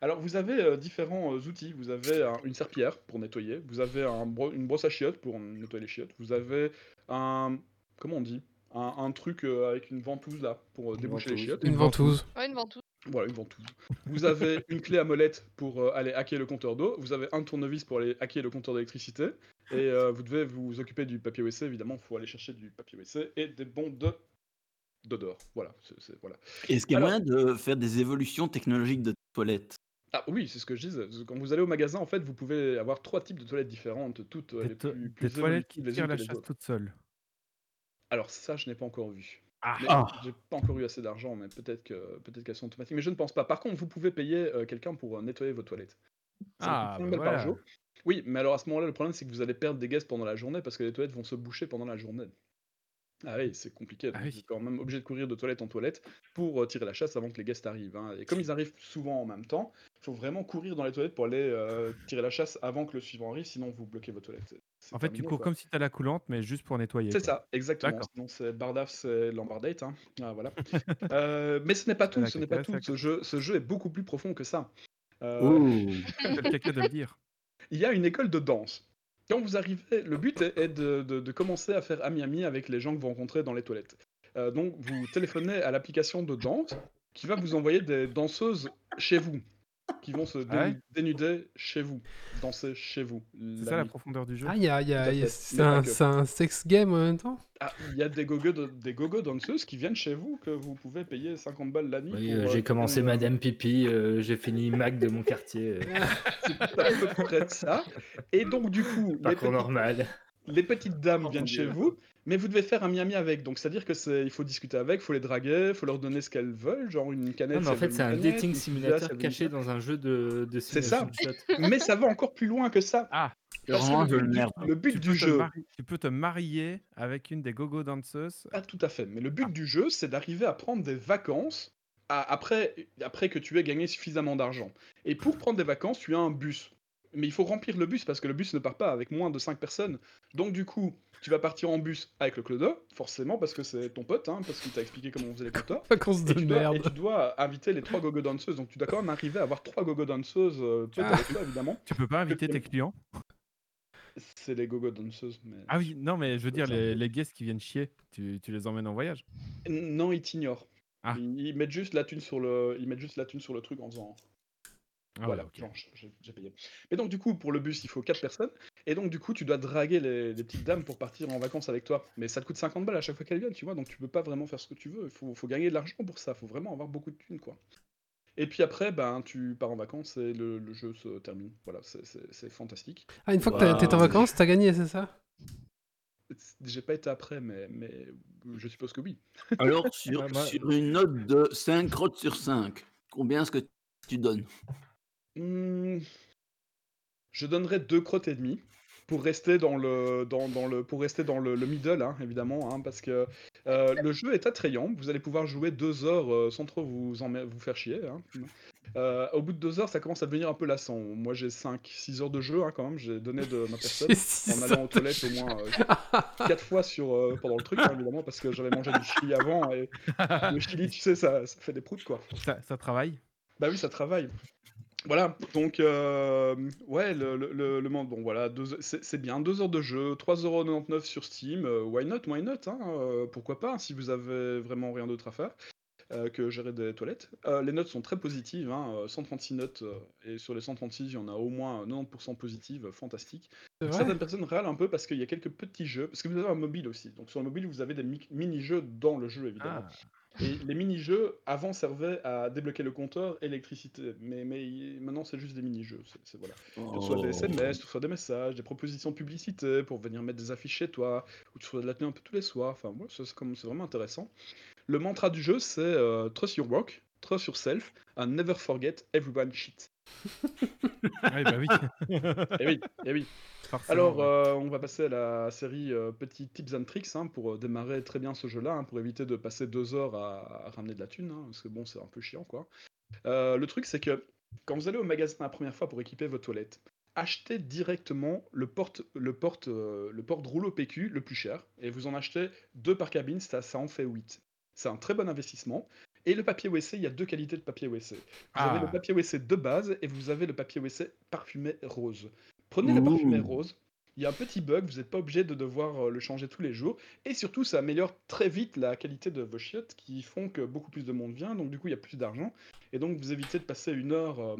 Alors, vous avez euh, différents euh, outils. Vous avez un- une serpillière pour nettoyer, vous avez un bro- une brosse à chiottes pour nettoyer les chiottes, vous avez un... comment on dit? Un, un truc euh, avec une ventouse, là, pour euh, Une déboucher les ventouse. chiottes. Une ventouse. Ouais, une ventouse. Voilà, une ventouse. Vous avez [laughs] une clé à molette pour euh, aller hacker le compteur d'eau. Vous avez un tournevis pour aller hacker le compteur d'électricité. Et euh, vous devez vous occuper du papier WC, évidemment. Il faut aller chercher du papier WC et des bons de d'odeur. Voilà, c'est c'est- voilà. Est-ce qu'il y a Alors- moyen de faire des évolutions technologiques de toilettes? Ah oui, c'est ce que je disais. Quand vous allez au magasin, en fait, vous pouvez avoir trois types de toilettes différentes, toutes euh, Des, les plus, des toilettes qui tirent la chasse autres. toute seule. Alors ça, je n'ai pas encore vu. Ah, Ah. J'ai pas encore eu assez d'argent, mais peut-être que peut-être qu'elles sont automatiques. Mais je ne pense pas. Par contre, vous pouvez payer euh, quelqu'un pour euh, nettoyer vos toilettes. Ça Ah, coûte 5 bah par voilà. jour. Oui, mais alors à ce moment-là, le problème c'est que vous allez perdre des guests pendant la journée parce que les toilettes vont se boucher pendant la journée. Ah oui, c'est compliqué. Ah oui. Quand même obligé de courir de toilette en toilette pour euh, tirer la chasse avant que les guests arrivent. hein. Et comme ils arrivent souvent en même temps, il faut vraiment courir dans les toilettes pour aller euh, tirer la chasse avant que le suivant arrive, sinon vous bloquez vos toilettes. En fait, tu cours quoi. comme si t'as la coulante, mais juste pour nettoyer. C'est ça, exactement. Sinon, c'est Bardaf, c'est Lambardate. Hein. Ah, voilà. [laughs] Euh, mais ce n'est pas tout. Ce n'est pas tout. Ce jeu, ce jeu est beaucoup plus profond que ça. Euh, Oh [laughs] de le dire. [laughs] Il y a une école de danse. Quand vous arrivez, le but est, de commencer à faire ami-ami avec les gens que vous rencontrez dans les toilettes. Euh, donc, vous téléphonez à l'application de danse qui va vous envoyer des danseuses chez vous, qui vont se Ah ouais dénuder chez vous, danser chez vous. C'est la ça la profondeur du jeu. Ah, y a, y a- y a- c'est un, sex game en même temps? Ah, il y a des gogo, des gogo danseuses qui viennent chez vous que vous pouvez payer 50 balles la nuit. Oui, euh, euh, j'ai commencé euh, Madame Pipi, euh, j'ai fini Mac de mon quartier. euh, [laughs] C'est à peu près de ça. Et donc, du coup, les parcours petites, normal. les petites dames Oh, viennent chez vous, mais vous devez faire un mi-ami avec. Donc, c'est-à-dire que c'est, il faut discuter avec, il faut les draguer, il faut leur donner ce qu'elles veulent, genre une canette. Non, mais en fait, c'est un canette, dating simulateur caché dans un jeu de, de C'est ça. [laughs] Mais ça va encore plus loin que ça. Ah, C'est Parce que le but merde. Le but tu du jeu, tu peux te marier avec une des gogo danseuses. Pas tout à fait. Mais le but du jeu, c'est d'arriver à prendre des vacances à- après, après que tu aies gagné suffisamment d'argent. Et pour prendre des vacances, tu as un bus. Mais il faut remplir le bus parce que le bus ne part pas avec moins de 5 personnes. Donc du coup, tu vas partir en bus avec le clodo, forcément parce que c'est ton pote, hein, parce qu'il t'a expliqué comment on faisait les quotas. Vacances Et de tu, dois, et merde. tu dois inviter les trois gogo danseuses. Donc tu dois quand même arriver à avoir trois gogo danseuses euh, potes Ah. avec toi, évidemment. Tu peux pas inviter tes clients? C'est les gogo danseuses. Mais... Ah oui, non, mais je veux dire, les, les guests qui viennent chier, tu, tu les emmènes en voyage? Non, ils t'ignorent. Ah. Ils, ils mettent juste la thune sur le, ils mettent juste la thune sur le truc en faisant. Ah voilà, j'ai payé. Mais donc du coup, pour le bus, il faut 4 personnes. Et donc du coup, tu dois draguer les, les petites dames pour partir en vacances avec toi. Mais ça te coûte 50 balles à chaque fois qu'elles viennent, tu vois. Donc tu peux pas vraiment faire ce que tu veux. Il faut, faut gagner de l'argent pour ça. Il faut vraiment avoir beaucoup de thunes, quoi. Et puis après, ben, tu pars en vacances et le, le jeu se termine. Voilà, c'est- fantastique. Ah, une fois que t'as- t'es en vacances, t'as gagné, c'est ça? J'ai pas été après, mais, mais je suppose que oui. [laughs] Alors, sur, Ouais, moi- sur une note de 5 crottes sur 5, combien est-ce que tu donnes? Hmm, Je donnerais deux crottes et demie pour rester dans le dans, dans le pour rester dans le, le middle hein, évidemment hein, parce que euh, le jeu est attrayant vous allez pouvoir jouer deux heures euh, sans trop vous vous faire chier hein. Euh, au bout de deux heures ça commence à devenir un peu lassant moi j'ai 5 6 heures de jeu hein, quand même j'ai donné de ma personne en allant aux toilettes au moins euh, quatre fois sur euh, pendant le truc hein, évidemment parce que j'avais mangé du chili avant et le chili tu sais ça, ça fait des proutes quoi ça, ça travaille? bah oui, ça travaille. Voilà, donc euh, ouais, le, le, le, le monde, bon voilà, c'est bien, deux heures de jeu, 3,99€ sur Steam, euh, why not, why not, hein, euh, pourquoi pas, si vous avez vraiment rien d'autre à faire que gérer des toilettes. Les notes sont très positives, hein, euh, 136 notes, et sur les 136, il y en a au moins 90% positives, fantastique. Certaines personnes râlent un peu parce qu'il y a quelques petits jeux, parce que vous avez un mobile aussi, donc sur le mobile, vous avez des mi- mini-jeux dans le jeu, évidemment. Ah. Et les mini-jeux, avant, servaient à débloquer le compteur électricité. Mais, maintenant, c'est juste des mini-jeux. c'est- voilà. Tu reçois des Oh. SMS, tu reçois des messages, des propositions de publicité pour venir mettre des affiches chez toi, ou tu reçois de la tenue un peu tous les soirs. Enfin, ouais, c'est comme- c'est vraiment intéressant. Le mantra du jeu, c'est euh, Trust your work, trust yourself, and never forget everyone shit. [laughs] Ah oui, bah oui. Eh oui, eh oui. Alors, euh, on va passer à la série euh, petits tips and tricks hein, pour euh, démarrer très bien ce jeu-là, hein, pour éviter de passer deux heures à, à ramener de la thune, hein, parce que bon, c'est un peu chiant, quoi. Euh, le truc, c'est que quand vous allez au magasin la première fois pour équiper votre toilette, achetez directement le porte, le porte, le porte rouleau PQ le plus cher, et vous en achetez deux par cabine, ça, ça en fait 8. C'est un très bon investissement. Et le papier WC, il y a deux qualités de papier WC. Vous avez le Ah. papier WC de base et vous avez le papier WC parfumé rose. Prenez le parfumé rose. Il y a un petit bug, vous n'êtes pas obligé de devoir euh, le changer tous les jours. Et surtout, ça améliore très vite la qualité de vos chiottes qui font que beaucoup plus de monde vient. Donc, du coup, il y a plus d'argent. Et donc, vous évitez de passer une heure euh,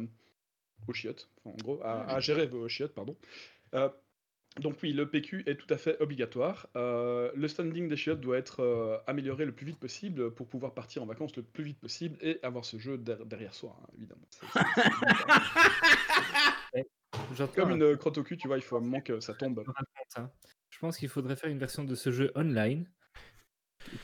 aux chiottes, enfin, en gros, à, à gérer vos chiottes, pardon. Euh, donc oui, le PQ est tout à fait obligatoire. Euh, le standing des chiottes doit être euh, amélioré le plus vite possible pour pouvoir partir en vacances le plus vite possible et avoir ce jeu der- derrière soi, hein, évidemment. C'est- J'entends Comme un une crotte au cul, tu vois, il faut un moment que ça tombe. hein. Je pense qu'il faudrait faire une version de ce jeu online.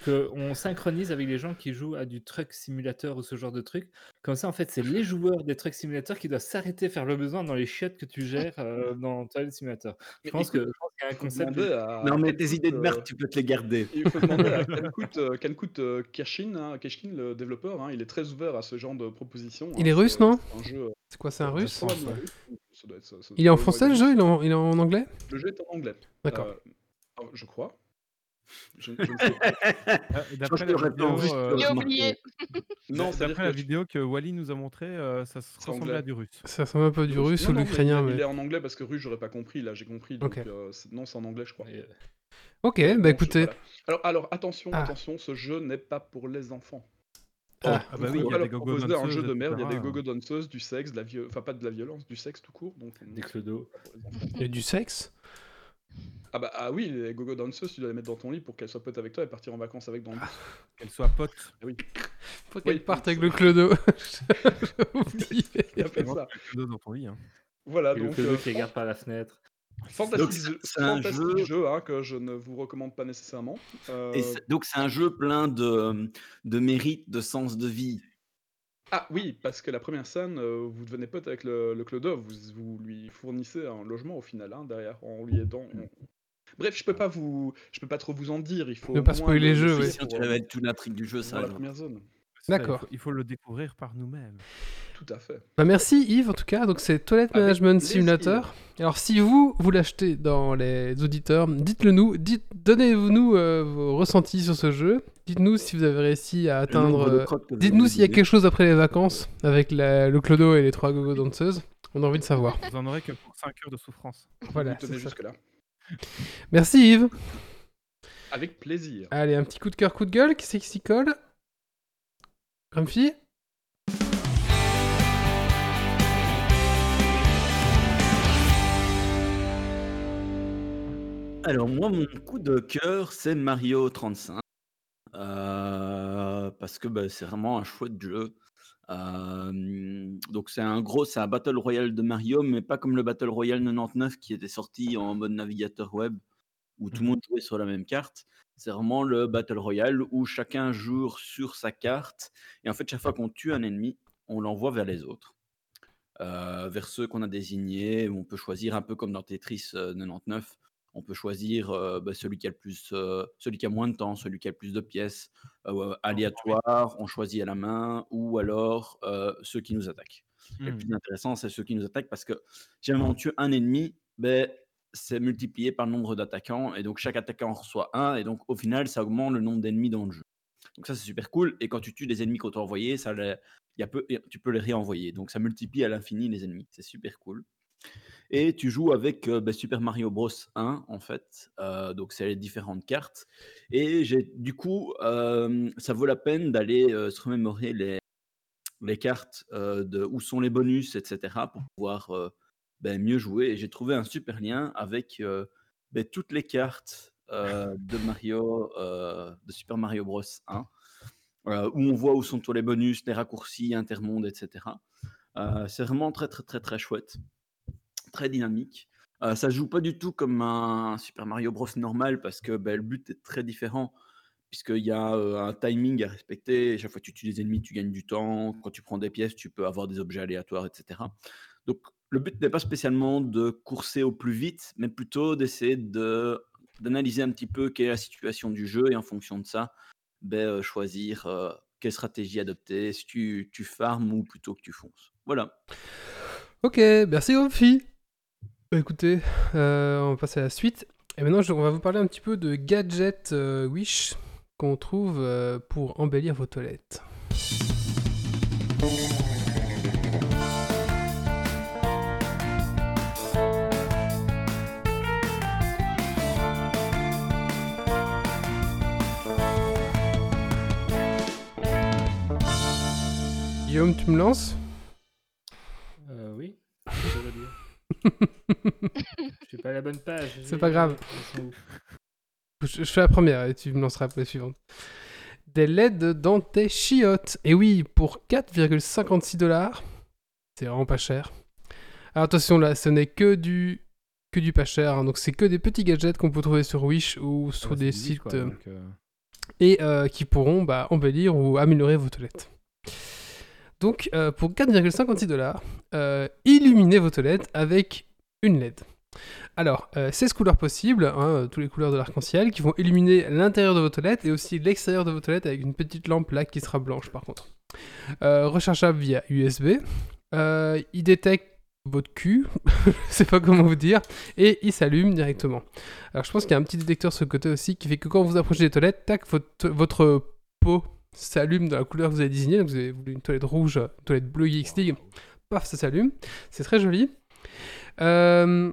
Qu'on synchronise avec les gens qui jouent à du truck simulateur ou ce genre de truc. Comme ça, en fait, c'est les joueurs des truck simulateurs qui doivent s'arrêter faire le besoin dans les chiottes que tu gères euh, dans Toilet Simulator. Je Mais pense que- écoute, je pense qu'il y a un concept. à Non, mais tes idées de euh, merde, tu peux te les garder. [laughs] Il faut demander à [laughs] Kenkout, euh, euh, hein, le développeur, hein, il est très ouvert à ce genre de propositions. Il hein, est russe, non c'est euh, quoi, c'est un russe, ça doit être ça- ça Il est en français le jeu? Il est en, il est en anglais? Le jeu est en anglais. D'accord. Euh, oh, je crois. Je, je ne sais pas. [laughs] Je D'après la vidéo, euh. Non, la vidéo que Wally nous a montré, euh, ça se ressemblait à du russe. Ça ressemble un peu du russe Non, ou de l'ukrainien, il, mais. il est en anglais parce que russe, j'aurais pas compris. Là, j'ai compris. Donc, euh, non, c'est en anglais, je crois. Et, Ok, bah je- écoutez. voilà. Alors, alors, attention, Ah. attention, ce jeu n'est pas pour les enfants. Ah, Ah Vous bah oui, il y a des gogo proposer un danseuses, jeu de merde, il y a des gogo danseuses, du sexe, de la viol... enfin pas de la violence, du sexe tout court. Donc, Des clodos. il y a du sexe? Ah bah ah oui, les gogo danseuses, tu dois les mettre dans ton lit pour qu'elles soient potes avec toi et partir en vacances avec dans le bus. Qu'elle soit pote. Ah oui, [laughs] Faut qu'elle Oui, parte c'est avec le clodo. [laughs] [laughs] J'ai oublié. fait ça. le clodo dans ton lit. hein. Voilà, Et le donc clodo euh, qui regarde par la fenêtre. Fantastique, Donc, c'est un fantastique jeu- jeu hein, que je ne vous recommande pas nécessairement. Euh, Et c'est- donc c'est un jeu plein de, de mérite, de sens de vie. Ah oui, parce que la première scène, euh, vous devenez pote avec le, le clodo, vous, vous lui fournissez un logement au final, hein, derrière, en lui aidant. en- Bref, je peux pas vous, je peux pas trop vous en dire. Il faut Ne pas spoiler le jeu, ouais. Sinon, tu pour, euh, toute l'intrigue du jeu, ça. la première zone. D'accord. Il faut le découvrir par nous-mêmes. Tout à fait. Bah merci Yves en tout cas, donc c'est Toilet Avec Management. Simulator. Alors si vous, vous l'achetez dans les auditeurs, dites-le nous, dites, donnez-nous euh, vos ressentis sur ce jeu, dites-nous si vous avez réussi à atteindre... euh, Dites-nous s'il y a quelque chose après les vacances avec la- le clodo et les trois gogo danseuses, on a envie de savoir. Vous en aurez que pour 5 heures de souffrance. Voilà, vous tenez. Merci Yves. Avec plaisir. Allez, un petit coup de cœur, coup de gueule, qui c'est qui s'y colle? Grumpy? Alors moi, mon coup de cœur, c'est Mario 35. Euh, parce que bah, c'est vraiment un chouette jeu. Euh, donc c'est un gros, c'est un Battle Royale de Mario, mais pas comme le Battle Royale 99 qui était sorti en mode navigateur web, où tout le monde jouait sur la même carte. C'est vraiment le Battle Royale où chacun joue sur sa carte. Et en fait, chaque fois qu'on tue un ennemi, on l'envoie vers les autres. Euh, vers ceux qu'on a désignés. On peut choisir un peu comme dans Tetris euh, 99. On peut choisir euh, bah, celui qui a le plus, euh, celui qui a moins de temps, celui qui a le plus de pièces, euh, aléatoire, on choisit à la main, ou alors ceux qui nous attaquent. Et le Hmm. plus intéressant, c'est ceux qui nous attaquent parce que si on tue un ennemi, ben, c'est multiplié par le nombre d'attaquants, et donc chaque attaquant en reçoit un, et donc au final, ça augmente le nombre d'ennemis dans le jeu. Donc ça, c'est super cool. Et quand tu tues des ennemis qu'on t'a envoyés, ça les- il y a peu, et tu peux les réenvoyer. Donc ça multiplie à l'infini les ennemis. C'est super cool. Et tu joues avec euh, ben, Super Mario Bros 1, en fait. Euh, donc c'est les différentes cartes. Et du coup, euh, ça vaut la peine d'aller se remémorer les, les cartes de où sont les bonus, etc. pour pouvoir ben, mieux jouer. Et j'ai trouvé un super lien avec ben, toutes les cartes de Mario, de Super Mario Bros 1, euh, où on voit où sont tous les bonus, les raccourcis, intermondes, etc. C'est vraiment très très très très chouette, très dynamique. Euh, ça joue pas du tout comme un Super Mario Bros normal parce que ben, le but est très différent puisqu'il y a euh, un timing à respecter. Chaque fois que tu tues des ennemis, tu gagnes du temps. Quand tu prends des pièces, tu peux avoir des objets aléatoires, etc. Donc le but n'est pas spécialement de courser au plus vite, mais plutôt d'essayer de d'analyser un petit peu quelle est la situation du jeu et en fonction de ça, ben, euh, choisir euh, quelle stratégie adopter, si tu, tu farmes ou plutôt que tu fonces. Voilà. Ok, merci Grumpy. Bah, écoutez, euh, on va passer à la suite. Et maintenant, on va vous parler un petit peu de gadgets euh, Wish qu'on trouve euh, pour embellir vos toilettes. Guillaume, tu me lances Euh, oui. je veux Je suis pas à la bonne page. C'est pas grave. Je, je fais la première et tu me lanceras pour la suivante. Des LED dans tes chiottes. Et oui, pour 4,56 dollars. C'est vraiment pas cher. Alors attention là, ce n'est que du que du pas cher. hein. donc c'est que des petits gadgets qu'on peut trouver sur Wish ou sur Ah bah, des sites quoi, euh, donc, euh, et euh, qui pourront bah, embellir ou améliorer vos toilettes. Donc euh, pour 4,56 dollars, euh, illuminez vos toilettes avec une LED. Alors, euh, 16 couleurs possibles, hein, euh, toutes les couleurs de l'arc-en-ciel, qui vont illuminer l'intérieur de vos toilettes et aussi l'extérieur de vos toilettes avec une petite lampe là qui sera blanche par contre. Euh, rechargeable via USB. Euh, il détecte votre cul, [laughs] je sais pas comment vous dire, et il s'allume directement. Alors je pense qu'il y a un petit détecteur sur le côté aussi qui fait que quand vous approchez des toilettes, tac, votre, votre peau s'allume dans la couleur que vous avez désignée. Donc vous avez voulu une toilette rouge, une toilette bleue Geeks League, paf, ça s'allume. C'est très joli. Euh,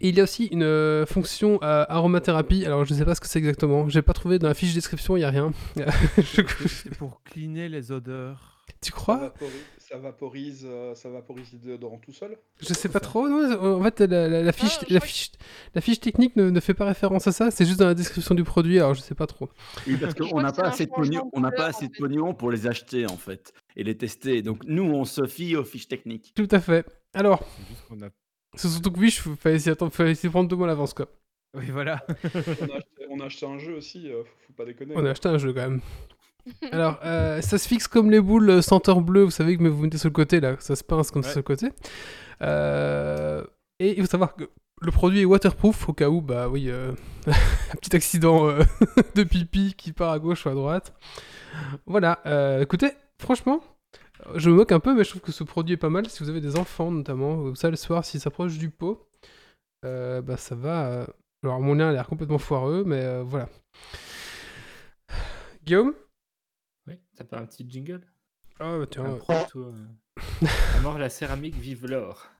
il y a aussi une euh, fonction euh, aromathérapie. Alors, je sais pas ce que c'est exactement. J'ai pas trouvé dans la fiche description, il y a rien. [laughs] [laughs] Je- C'est pour cleaner les odeurs. tu crois? Ça vaporise, euh, ça vaporise le déodorant tout seul. Je sais pas trop. Non, en fait, la, la- la fiche, Ah, je la, fiche, la fiche technique ne, ne fait pas référence à ça. C'est juste dans la description du produit. Alors, je sais pas trop. Oui, parce qu'on n'a pas assez de pognon, on n'a pas assez de pognon pour les acheter en fait et les tester. Donc nous, on se fie aux fiches techniques. Tout à fait. Alors, C'est surtout que oui, il fallait s'y attendre, fallait s'y prendre deux mois à l'avance, quoi. Oui, voilà. On a, acheté, on a acheté un jeu aussi, euh, faut, faut pas déconner. On a acheté un jeu quand même. [laughs] Alors, euh, ça se fixe comme les boules euh, senteur bleu, vous savez que mais vous mettez sur le côté là, ça se pince comme ça Ouais. sur le côté. Euh, et il faut savoir que le produit est waterproof au cas où, bah oui, euh, un [laughs] petit accident euh, [laughs] de pipi qui part à gauche ou à droite. Voilà, euh, écoutez, franchement, je me moque un peu, mais je trouve que ce produit est pas mal si vous avez des enfants notamment. Ça le soir, s'ils s'approchent du pot, euh, bah ça va. euh, Alors mon lien a l'air complètement foireux, mais euh, voilà. Guillaume? T'as pas un petit jingle? Ah bah tiens. À [laughs] mort la céramique, vive l'or.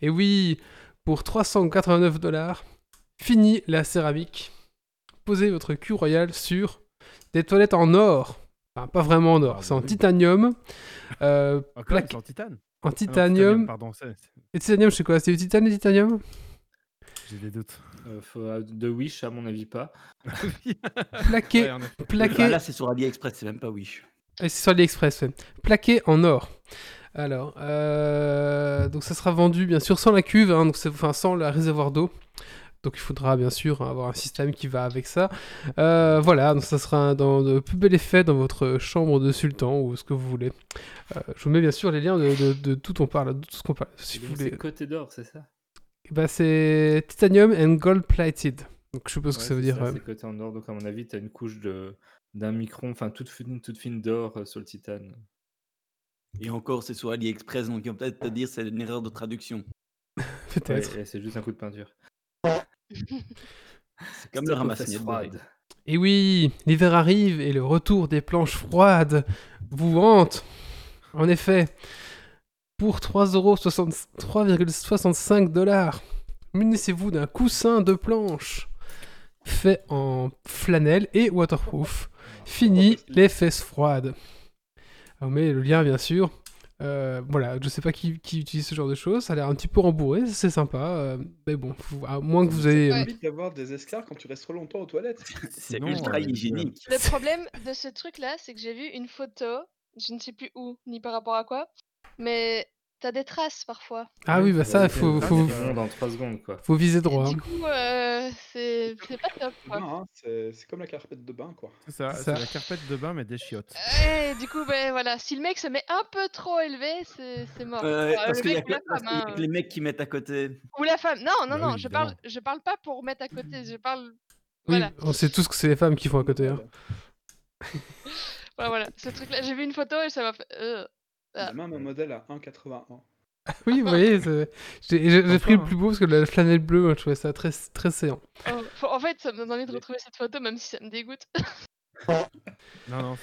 Et oui, pour 389 dollars, fini la céramique. Posez votre cul royal sur des toilettes en or. Enfin, pas vraiment en or, Ah, c'est en oui. titanium. [laughs] Euh, Plaque- c'est en titane. en Ah non, titanium. Pardon, c'est- c'est- Et titanium, je sais quoi? C'est du titane et titanium? J'ai des doutes. Euh, faut- euh, de Wish, à mon avis, pas. [laughs] Plaqué, Ouais, plaqué. Ah, là, c'est sur AliExpress, c'est même pas Wish. C'est sur AliExpress, ouais. Plaqué en or. Alors, euh, donc ça sera vendu bien sûr sans la cuve, hein, donc enfin sans le réservoir d'eau. Donc il faudra bien sûr avoir un système qui va avec ça. Euh, voilà, donc ça sera dans de plus bel effet dans votre chambre de sultan ou ce que vous voulez. Euh, je vous mets bien sûr les liens de, de- de tout on parle, de tout ce qu'on parle. Si vous Donc, voulez. C'est côté d'or, c'est ça? Bah, c'est titanium and gold plated. Donc je suppose que Ouais, ça veut dire. C'est côté en or, donc à mon avis, t'as une couche de d'un micron, enfin toute fine, toute fine d'or euh, sur le titane. Et encore, c'est sur AliExpress, donc ils vont peut-être te dire c'est une erreur de traduction. [laughs] Peut-être. Ouais, c'est juste un coup de peinture. C'est comme le fesses froides. Et oui, l'hiver arrive et le retour des planches froides vous hante. En effet, pour 3,60 3,65 dollars, munissez-vous d'un coussin de planche fait en flanelle et waterproof. Fini les fesses froides. On met le lien bien sûr. Euh, voilà, je sais pas qui, qui utilise ce genre de choses. Ça a l'air un petit peu rembourré, c'est sympa. euh, mais bon, faut- à moins que vous ayez. Ça euh, évite d'avoir des esclars quand tu restes trop longtemps aux toilettes. C'est [laughs] ultra euh, hygiénique. Le problème de ce truc-là, c'est que j'ai vu une photo, je ne sais plus où, ni par rapport à quoi, mais t'as des traces parfois. Ah oui, bah ça, faut, faut, c'est- Tout le monde en 3 secondes, quoi. faut viser Et droit. du coup, euh, c'est c'est pas top. Quoi. hein, c'est c'est comme la carpette de bain, quoi. C'est ça, C'est c'est ça. la carpette de bain, mais des chiottes. Et du coup, ben voilà, si le mec se met un peu trop élevé, c'est c'est mort. Enfin, parce le qu'il y, a mec ou la que- parce femme, qu'il y a hein. que les mecs qui mettent à côté. Ou la femme. Non, non, Bah non, oui, je parle, je parle pas pour mettre à côté, je parle. Oui, Voilà, on sait tous que c'est les femmes qui font à côté. hein. voilà, voilà, ce truc-là. J'ai vu une photo et ça m'a fait. euh. Il y a Ah. même un modèle à 1,81. Oui, vous voyez, j'ai pris le plus beau parce que la flanelle bleue, moi, je trouvais ça très, très séant. Oh, faut- En fait, ça me donne envie de retrouver cette photo, même si ça me dégoûte. [laughs] Non, non,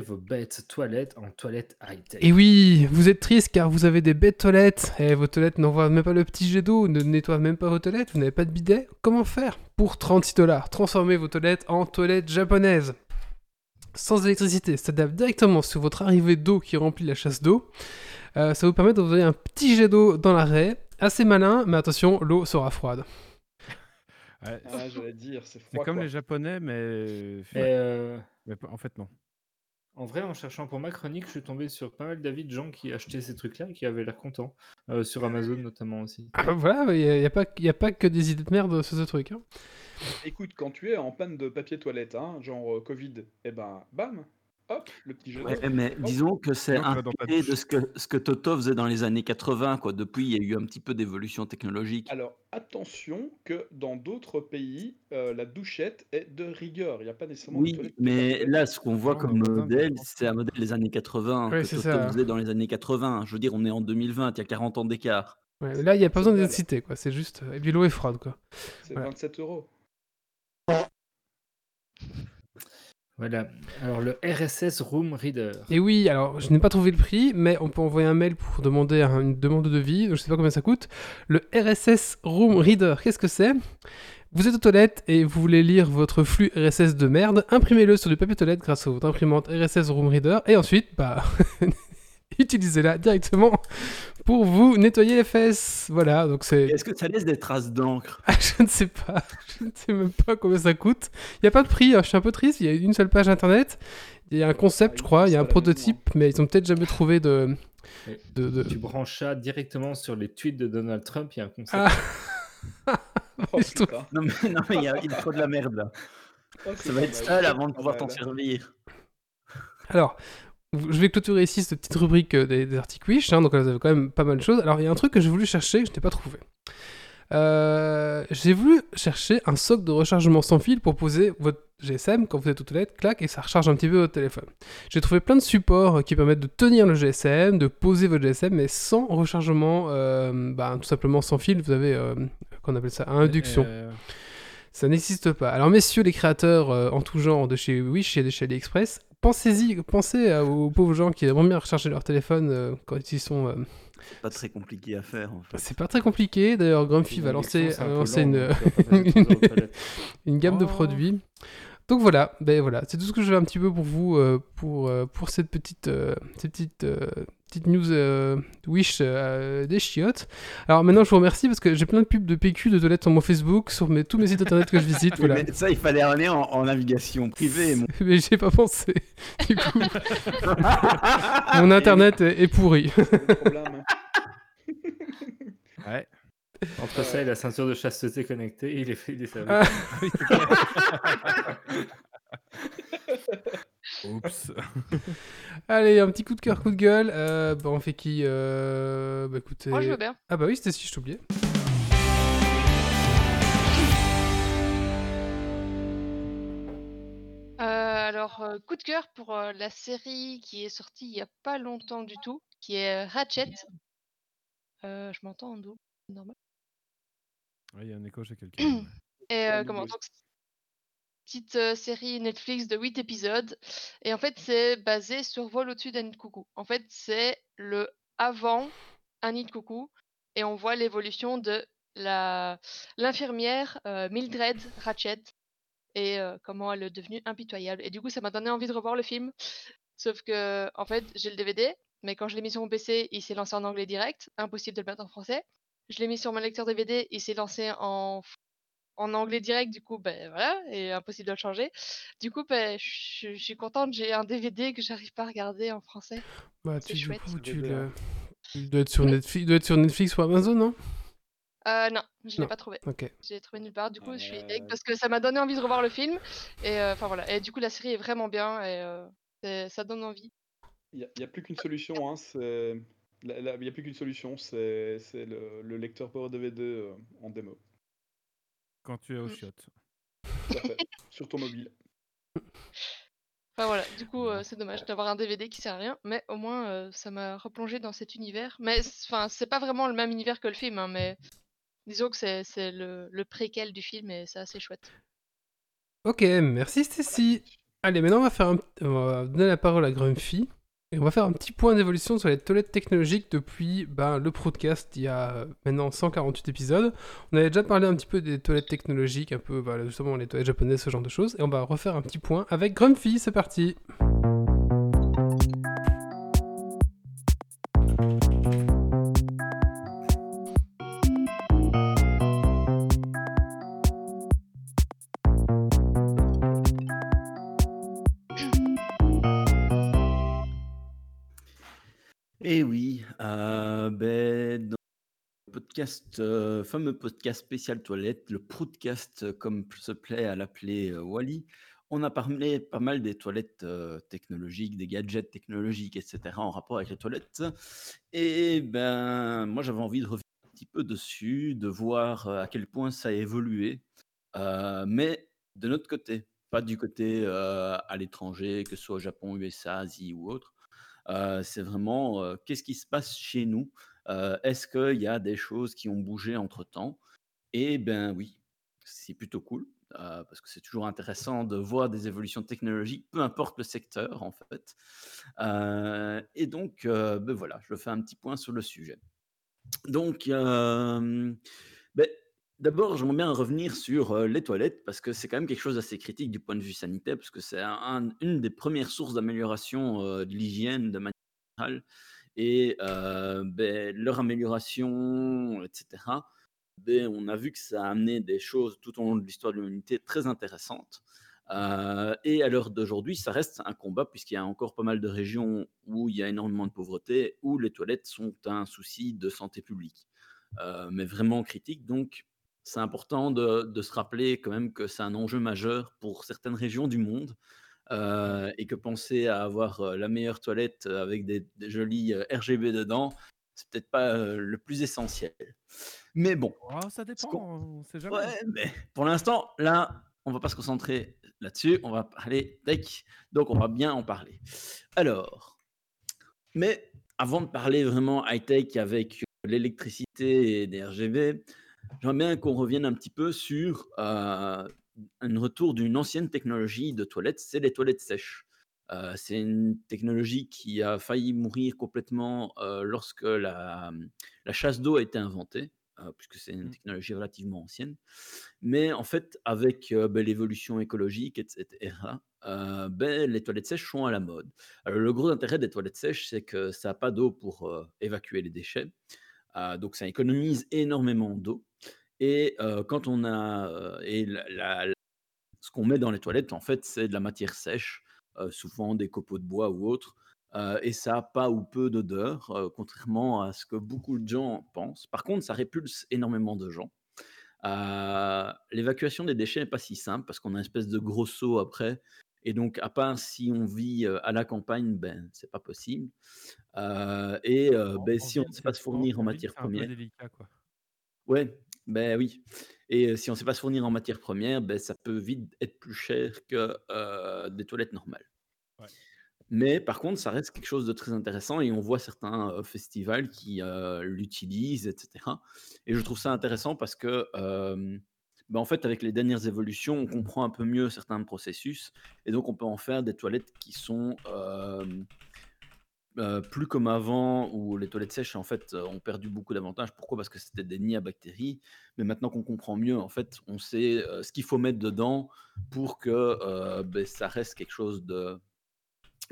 vos bêtes toilettes en toilettes high-tech. Et oui, vous êtes triste car vous avez des bêtes toilettes et vos toilettes n'envoient même pas le petit jet d'eau, ne nettoient même pas vos toilettes, vous n'avez pas de bidet. Comment faire Pour 36 dollars, transformez vos toilettes en toilettes japonaises. Sans électricité, s'adapte directement sur votre arrivée d'eau qui remplit la chasse d'eau. Euh, ça vous permet de vous donner un petit jet d'eau dans l'arrêt. Assez malin, mais attention, l'eau sera froide. Ouais, Ah, j'allais dire, c'est comme quoi. les japonais, mais. Euh, mais pas- en fait, non. en vrai, en cherchant pour ma chronique, je suis tombé sur pas mal d'avis de gens qui achetaient ces trucs-là et qui avaient l'air contents. Euh, sur Amazon notamment aussi. Ah, voilà, il n'y a, pas- y a pas que des idées de merde sur ce truc. hein. Écoute, quand tu es en panne de papier toilette, hein, genre euh, Covid, eh ben, bam, hop, le petit Ouais, d'œuvre. mais Hop. disons que c'est inspiré de ce que, ce que Toto faisait dans les années 80. Quoi. Depuis, il y a eu un petit peu d'évolution technologique. Alors, attention que dans d'autres pays, euh, la douchette est de rigueur. Il n'y a pas nécessairement de Oui, mais là, ce qu'on voit Non, comme modèle, c'est un modèle des années 80 Ouais, que c'est Toto ça. faisait dans les années 80. Je veux dire, on est en 2020, il y a 40 ans d'écart. Ouais, là, il n'y a pas besoin vrai. d'être cité, quoi. C'est juste. euh, Et puis l'eau est froide, quoi. C'est Voilà. 27 euros. Voilà. Alors, le RSS Room Reader. Et oui, alors je n'ai pas trouvé le prix, mais on peut envoyer un mail pour demander un- une demande de devis. Je ne sais pas combien ça coûte. Le RSS Room Reader, qu'est-ce que c'est? Vous êtes aux toilettes et vous voulez lire votre flux RSS de merde, imprimez-le sur du papier toilette grâce à votre imprimante RSS Room Reader et ensuite, bah, [laughs] [laughs] utilisez-la directement pour vous nettoyer les fesses. Voilà, donc c'est. Est-ce que ça laisse des traces d'encre? Ah, [laughs] je ne sais pas. Je ne sais même pas combien ça coûte. Il n'y a pas de prix. hein, Je suis un peu triste. Il y a une seule page internet. Il y a un concept, je crois. Il y a un prototype, mais ils ont peut-être jamais trouvé de. De, de- Tu branches ça directement sur les tweets de Donald Trump. Il y a un concept. Ah. [laughs] Oh. Non, mais non, mais il y, a il y a trop de la merde là. Oh, Ça va être mal. sale avant de pouvoir t'en servir. Alors, je vais clôturer ici cette petite rubrique euh, des, des articles Wish. hein, donc, là, vous avez quand même pas mal de choses. Alors, il y a un truc que j'ai voulu chercher que je n'ai pas trouvé. Euh, j'ai voulu chercher un socle de rechargement sans fil pour poser votre GSM quand vous êtes aux toilettes, clac, et ça recharge un petit peu votre téléphone. J'ai trouvé plein de supports qui permettent de tenir le GSM, de poser votre GSM, mais sans rechargement, euh, bah, tout simplement sans fil. Vous avez, qu'on appelle ça, induction. Ça n'existe pas. Alors, messieurs les créateurs euh, en tout genre de chez Wish et de chez AliExpress, pensez-y, pensez aux pauvres gens qui aimeraient bien recharger leur téléphone euh, quand ils sont. euh, C'est pas très compliqué à faire en fait. C'est pas très compliqué. D'ailleurs, Grumpy va lancer, un [laughs] [laughs] une, gamme de Oh. produits. Donc voilà, ben voilà, c'est tout ce que je vais un petit peu pour vous euh, pour, euh, pour cette petite euh, cette petite petite news euh, Wish euh, des chiottes. Alors maintenant, je vous remercie parce que j'ai plein de pubs de PQ de toilettes sur mon Facebook, sur mes, tous mes sites internet que je visite. Voilà. mais ça, il fallait aller en, en navigation privée. mon- [laughs] Mais j'ai pas pensé. [laughs] Du coup, [laughs] mon internet est, est pourri. Ouais. Entre ça et la ceinture de chasteté connectée, il est fait des services. Ah. Oups. [laughs] Allez, un petit coup de cœur, coup de gueule. Euh, bah, on fait qui euh, Bah écoutez. Moi, je veux bien. Ah bah oui, c'était si je t'oubliais. Euh, alors, euh, coup de cœur pour euh, la série qui est sortie il y a pas longtemps du tout, qui est euh, Ratchet. Euh, je m'entends en dos, normal. Ouais, il y a un écho chez quelqu'un. Et euh, de comment bruit. donc, c'est une petite série Netflix de 8 épisodes. Et en fait, c'est basé sur Vol au-dessus d'un nid de coucou. En fait, c'est le avant un nid de coucou. Et on voit l'évolution de la l'infirmière euh, Mildred Ratchet et comment elle est devenue impitoyable. Et du coup, ça m'a donné envie de revoir le film. Sauf que, en fait, j'ai le DVD, mais quand je l'ai mis sur mon PC, il s'est lancé en anglais direct. Impossible de le mettre en français. Je l'ai mis sur mon lecteur DVD, il s'est lancé en, en anglais direct, du coup, ben voilà, et impossible de le changer. Du coup, ben, je je suis contente, j'ai un DVD que j'arrive pas à regarder en français. Bah, tu, du chouette. coup, tu, le... tu dois être sur Netflix, il doit être sur Netflix ou Amazon, non? Euh, non, je l'ai pas trouvé. Ok. J'ai trouvé nulle part. Du coup, je suis deg Euh. parce que ça m'a donné envie de revoir le film. Et euh, enfin voilà. Et du coup, la série est vraiment bien et euh, ça donne envie. Il n'y a, plus qu'une solution, hein, c'est... Il n'y a plus qu'une solution, c'est c'est le, le lecteur Power DVD euh, en démo. Quand tu es au Mm. chiottes. [laughs] Fait. Sur ton mobile. Enfin voilà. Du coup, euh, c'est dommage d'avoir un DVD qui sert à rien, mais au moins euh, ça m'a replongé dans cet univers. Mais enfin, c'est pas vraiment le même univers que le film, hein, mais disons que c'est c'est le, le préquel du film et c'est assez chouette. Ok, merci Stacy. Allez, maintenant on va faire un... on va donner la parole à Grumpy. Et on va faire un petit point d'évolution sur les toilettes technologiques depuis ben, le podcast il y a euh, maintenant 148 épisodes. On avait déjà parlé un petit peu des toilettes technologiques, un peu justement les toilettes japonaises, ce genre de choses. Et on va refaire un petit point avec Grumpy, c'est parti. Eh oui, euh, ben, dans le podcast, euh, fameux podcast spécial toilette, le podcast, euh, comme se plaît à l'appeler Wally, on a parlé pas mal des toilettes technologiques, des gadgets technologiques, etc. en rapport avec les toilettes. Et ben, moi, j'avais envie de revenir un petit peu dessus, de voir à quel point ça a évolué, mais de notre côté, pas du côté à l'étranger, que ce soit au Japon, USA, Asie ou autre. C'est vraiment qu'est-ce qui se passe chez nous? Est-ce qu'il y a des choses qui ont bougé entre temps Et ben oui, c'est plutôt cool. parce que c'est toujours intéressant de voir des évolutions technologiques, peu importe le secteur en fait. et donc, ben voilà, je fais un petit point sur le sujet. Donc, D'abord, j'aimerais bien revenir sur les toilettes parce que c'est quand même quelque chose d'assez critique du point de vue sanitaire, parce que c'est une des premières sources d'amélioration de l'hygiène de manière générale. Et ben, leur amélioration, etc., ben, on a vu que ça a amené des choses tout au long de l'histoire de l'humanité très intéressantes. et à l'heure d'aujourd'hui, ça reste un combat puisqu'il y a encore pas mal de régions où il y a énormément de pauvreté, où les toilettes sont un souci de santé publique, mais vraiment critique. Donc, c'est important de, se rappeler quand même que c'est un enjeu majeur pour certaines régions du monde euh, et que penser à avoir euh, la meilleure toilette avec des, jolis euh, RGB dedans, c'est peut-être pas le plus essentiel. Mais bon. Oh, ça dépend, on sait jamais. Ouais, mais pour l'instant, là, on va pas se concentrer là-dessus, on va parler tech, donc on va bien en parler. Alors, mais avant de parler vraiment high-tech avec l'électricité et des RGB, J'aimerais bien qu'on revienne un petit peu sur un retour d'une ancienne technologie de toilettes, c'est les toilettes sèches. c'est une technologie qui a failli mourir complètement lorsque la, la chasse d'eau a été inventée, puisque c'est une mmh. technologie relativement ancienne. Mais en fait, avec ben, l'évolution écologique, etc., ben, les toilettes sèches sont à la mode. Alors, le gros intérêt des toilettes sèches, c'est que ça n'a pas d'eau pour évacuer les déchets. donc, ça économise énormément d'eau. Et quand on a et ce qu'on met dans les toilettes, en fait, c'est de la matière sèche, souvent des copeaux de bois ou autres, et ça a pas ou peu d'odeur, contrairement à ce que beaucoup de gens pensent. Par contre, ça répulse énormément de gens. l'évacuation des déchets n'est pas si simple parce qu'on a une espèce de gros seau après, et donc à part si on vit à la campagne, ben c'est pas possible. et ben, si on ne sait pas se fournir en matière première. Ouais, ben oui. Et si on ne sait pas se fournir en matière première, ben, ça peut vite être plus cher que des toilettes normales. Mais par contre, ça reste quelque chose de très intéressant et on voit certains festivals qui l'utilisent, etc. Et je trouve ça intéressant parce que, ben, en fait, avec les dernières évolutions, on comprend un peu mieux certains processus et donc on peut en faire des toilettes qui sont plus comme avant où les toilettes sèches, en fait, ont perdu beaucoup d'avantages. Pourquoi? Parce que c'était des nids à bactéries. Mais maintenant qu'on comprend mieux, en fait, on sait, ce qu'il faut mettre dedans pour que, ben, ça reste quelque chose de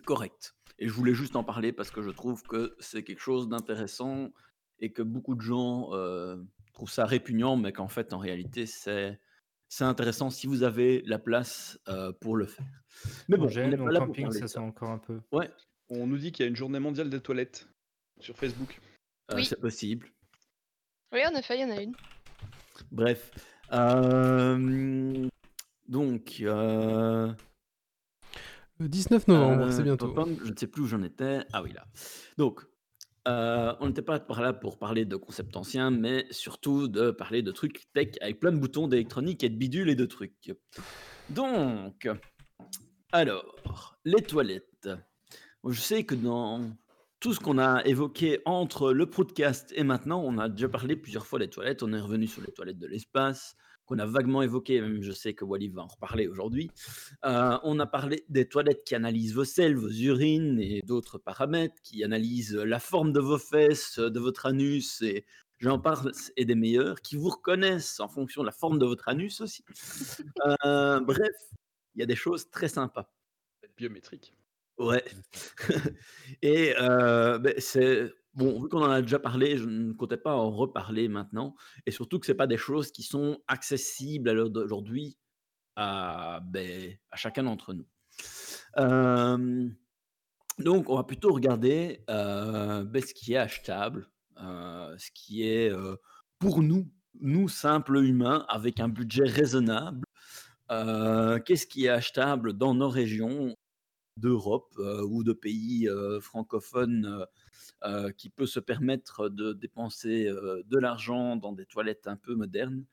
correct. Et je voulais juste en parler parce que je trouve que c'est quelque chose d'intéressant et que beaucoup de gens, trouvent ça répugnant, mais qu'en fait, en réalité, c'est c'est intéressant si vous avez la place, pour le faire. Mais bon, on camping, ça sent encore un peu. Ouais. On nous dit qu'il y a une journée mondiale des toilettes sur Facebook. Euh, oui. C'est possible. Oui, en effet, il y en a une. Bref. Euh, donc. Euh, Le 19 novembre, c'est bientôt. Je ne sais plus où j'en étais. Ah oui, là. Donc, on n'était pas par là pour parler de concepts anciens, mais surtout de parler de trucs tech avec plein de boutons d'électronique et de bidules et de trucs. Donc, alors, les toilettes. Je sais que dans tout ce qu'on a évoqué entre le podcast et maintenant, on a déjà parlé plusieurs fois des toilettes. On est revenu sur les toilettes de l'espace, qu'on a vaguement évoqué, même je sais que Wally va en reparler aujourd'hui. Euh, on a parlé des toilettes qui analysent vos selles, vos urines et d'autres paramètres, qui analysent la forme de vos fesses, de votre anus et j'en parle, et des meilleurs, qui vous reconnaissent en fonction de la forme de votre anus aussi. [laughs] Euh, bref, il y a des choses très sympas. Biométrique. Ouais. [laughs] Et ben, c'est bon, vu qu'on en a déjà parlé, je ne comptais pas en reparler maintenant et surtout que c'est pas des choses qui sont accessibles à l'heure d'aujourd'hui à, ben, à chacun d'entre nous. donc on va plutôt regarder, ben, ce qui est achetable, ce qui est, pour nous, nous simples humains avec un budget raisonnable qu'est-ce qui est achetable dans nos régions d'Europe euh, ou de pays euh, francophones euh, qui peut se permettre de dépenser de l'argent dans des toilettes un peu modernes.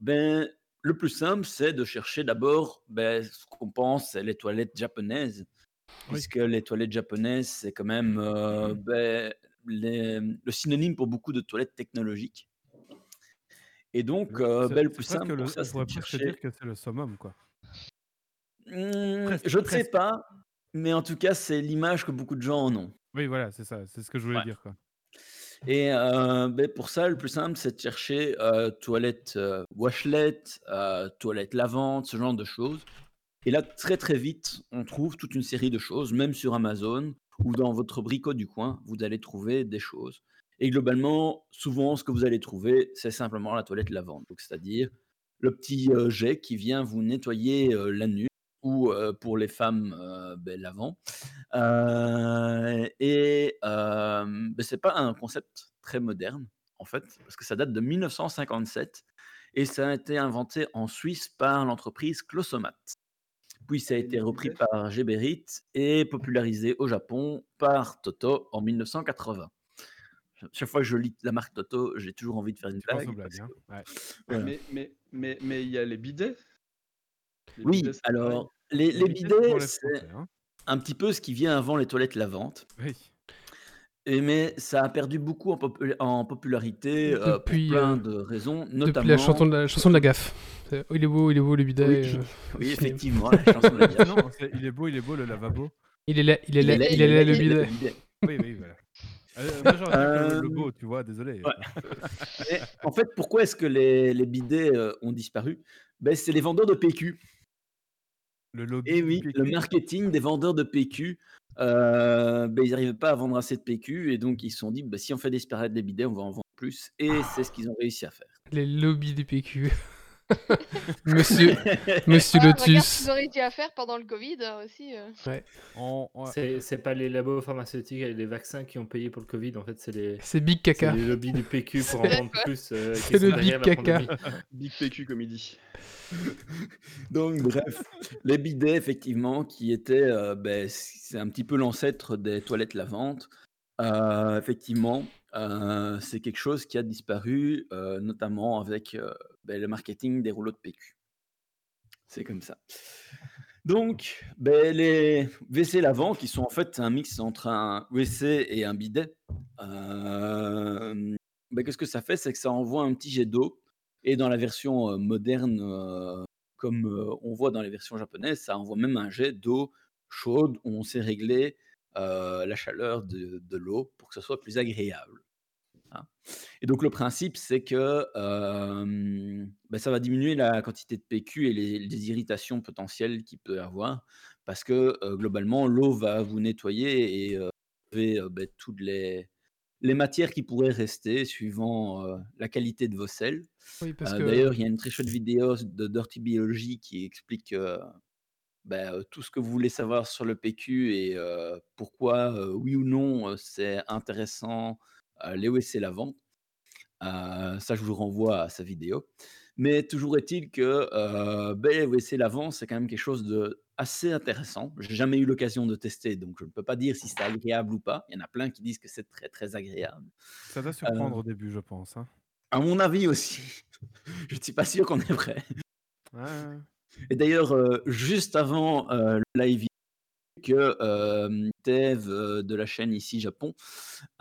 Ben, le plus simple, c'est de chercher d'abord ben, ce qu'on pense, c'est les toilettes japonaises, puisque les toilettes japonaises, c'est quand même euh, ben, les- le synonyme pour beaucoup de toilettes technologiques. Et donc, euh, ben, le plus simple le- pour ça, on c'est de chercher. dire que c'est le summum, quoi. Hmm, je ne sais pas, mais en tout cas, c'est l'image que beaucoup de gens en ont. Oui, voilà, c'est ça, c'est ce que je voulais Ouais. dire, quoi. Et euh, ben, pour ça, le plus simple, c'est de chercher euh, toilette euh, washlet, euh, toilette lavante, ce genre de choses. Et là, très très vite, on trouve toute une série de choses, même sur Amazon ou dans votre bricot du coin, vous allez trouver des choses. Et globalement, souvent, ce que vous allez trouver, c'est simplement la toilette lavante. Donc, c'est-à-dire le petit euh, jet qui vient vous nettoyer la nuque ou euh, pour les femmes, euh, ben, l'avant. Euh, et ben, c'est pas un concept très moderne, en fait, parce que ça date de 1957 et ça a été inventé en Suisse par l'entreprise Closomat. Puis ça a été les repris par Geberit et popularisé au Japon par Toto en 1980. Chaque fois que je lis la marque Toto, j'ai toujours envie de faire une blague. hein. Ouais. Mais mais mais mais il y a les bidets. Les Oui, bidets, alors les, les bidets, c'est bidets, hein. un petit peu ce qui vient avant les toilettes lavantes. Oui. Et mais ça a perdu beaucoup en, popu- en popularité [laughs] euh, pour Depuis, plein euh, de raisons, Depuis notamment. la chanson de la, chanson de la gaffe. Oh, il est beau, il est beau le bidet. Oui, euh, oui, effectivement, la chanson de la [laughs] gaffe. non, il est beau, il est beau le lavabo. il est là, il est Il là, est laid, il est là le il est là, bidet. le bidet. Oui, oui, voilà. Euh, moi, j'aurais le, beau, tu vois, désolé. ouais. En fait, pourquoi est-ce que les, les bidets euh, ont disparu? Ben, C'est les vendeurs de PQ. Le lobby. Et oui, PQ. le marketing des vendeurs de PQ, euh, ben, ils n'arrivaient pas à vendre assez de PQ et donc ils se sont dit ben, si on fait disparaître des bidets, on va en vendre plus. Et c'est ce qu'ils ont réussi à faire. Les lobbies des PQ. [laughs] [laughs] Monsieur, [laughs] Monsieur Ah, ce Lotus. qu'ils ont réussi à faire pendant le Covid euh, aussi. euh. On- on- C'est pas les labos pharmaceutiques et les vaccins qui ont payé pour le Covid, en fait, c'est les, C'est Big c'est Caca. les lobbies du PQ [laughs] pour en vendre plus. euh, qui C'est le big caca. Big PQ comme il dit. Donc, bref, les bidets, effectivement, qui étaient, euh, ben, c'est un petit peu l'ancêtre des toilettes lavantes. Euh, effectivement, euh, c'est quelque chose qui a disparu, euh, notamment avec euh, ben, le marketing des rouleaux de PQ. C'est comme ça. Donc, ben, les WC lavants, qui sont en fait un mix entre un WC et un bidet, euh, ben, qu'est-ce que ça fait? C'est que ça envoie un petit jet d'eau. Et dans la version euh, moderne, euh, comme on voit dans les versions japonaises, ça envoie même un jet d'eau chaude où on sait régler la chaleur de, de l'eau pour que ce soit plus agréable. Hein. Et donc le principe, c'est que euh, ben, ça va diminuer la quantité de PQ et les, les irritations potentielles qu'il peut y avoir, parce que euh, globalement, l'eau va vous nettoyer et euh, euh, ben, toutes les, les matières qui pourraient rester suivant la qualité de vos selles. Oui, que D'ailleurs, il y a une très chouette vidéo de Dirty Biology qui explique ben, tout ce que vous voulez savoir sur le PQ et pourquoi, oui ou non, c'est intéressant euh, les WC lavants. Euh, ça, je vous renvoie à sa vidéo. Mais toujours est-il que euh, ben, les WC lavants, c'est quand même quelque chose de assez intéressant. J'ai jamais eu l'occasion de tester, donc je ne peux pas dire si c'est agréable ou pas. Il y en a plein qui disent que c'est très très agréable. Ça doit surprendre au début, je pense. hein. À mon avis aussi. [laughs] je ne suis pas sûr qu'on est vrai. Ouais. Et d'ailleurs, euh, juste avant euh, le live, que euh, Tev euh, de la chaîne ici Japon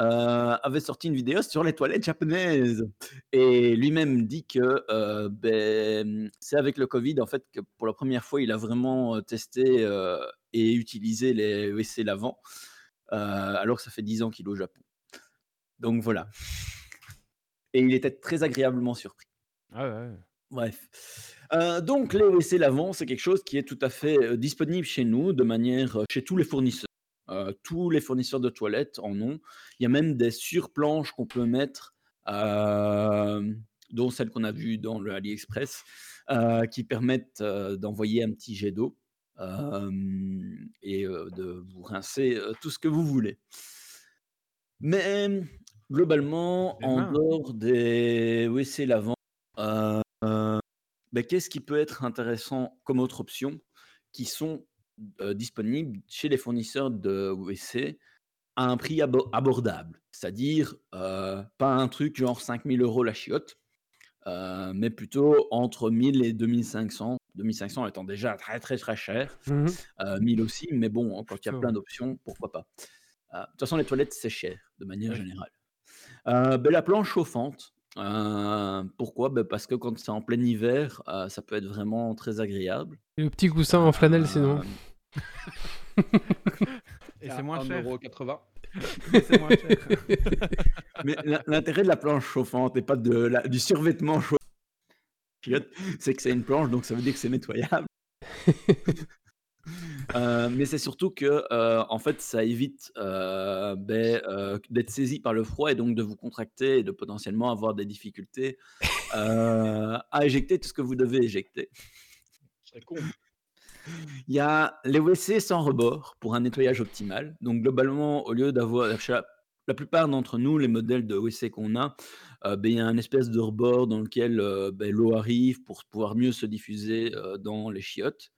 euh, avait sorti une vidéo sur les toilettes japonaises et lui-même dit que ben, c'est avec le Covid en fait que pour la première fois il a vraiment testé et utilisé les WC lavants euh, alors que ça fait 10 ans qu'il est au Japon. Donc voilà. Et il était très agréablement surpris. Ah ouais. Bref. Euh, donc, les WC lavants, c'est quelque chose qui est tout à fait euh, disponible chez nous, de manière euh, chez tous les fournisseurs. Euh, tous les fournisseurs de toilettes en ont. Il y a même des surplanches qu'on peut mettre, euh, dont celle qu'on a vue dans le AliExpress, qui permettent d'envoyer un petit jet d'eau et de vous rincer tout ce que vous voulez. Mais globalement, en mains. dehors des WC lavants, euh, ben, qu'est-ce qui peut être intéressant comme autre option qui sont euh, disponibles chez les fournisseurs de WC à un prix abo- abordable? C'est-à-dire euh, pas un truc genre 5000 euros la chiotte, euh, mais plutôt entre 1000 et 2500. 2500 étant déjà très très très cher, euh, 1000 aussi, mais bon, hein, quand il y a plein d'options, pourquoi pas? De toute façon, les toilettes, c'est cher, de manière générale. Ben, la planche chauffante, euh, pourquoi? Ben, Parce que quand c'est en plein hiver, euh, ça peut être vraiment très agréable. Et le petit coussin en flanelle, sinon. Euh, [laughs] [laughs] Et c'est moins cher. 1,80€. Et c'est moins cher. Mais l'in- l'intérêt de la planche chauffante et pas de la- du survêtement chauffant, c'est que c'est une planche, donc ça veut dire que c'est nettoyable. [laughs] Euh, mais c'est surtout que, euh, en fait, ça évite euh, ben, d'être saisi par le froid et donc de vous contracter et de potentiellement avoir des difficultés à éjecter tout ce que vous devez éjecter. C'est con. Il y a les WC sans rebord pour un nettoyage optimal. Donc globalement, au lieu d'avoir la, plupart d'entre nous, les modèles de WC qu'on a, euh, ben, il y a un espèce de rebord dans lequel euh, ben, l'eau arrive pour pouvoir mieux se diffuser euh, dans les chiottes.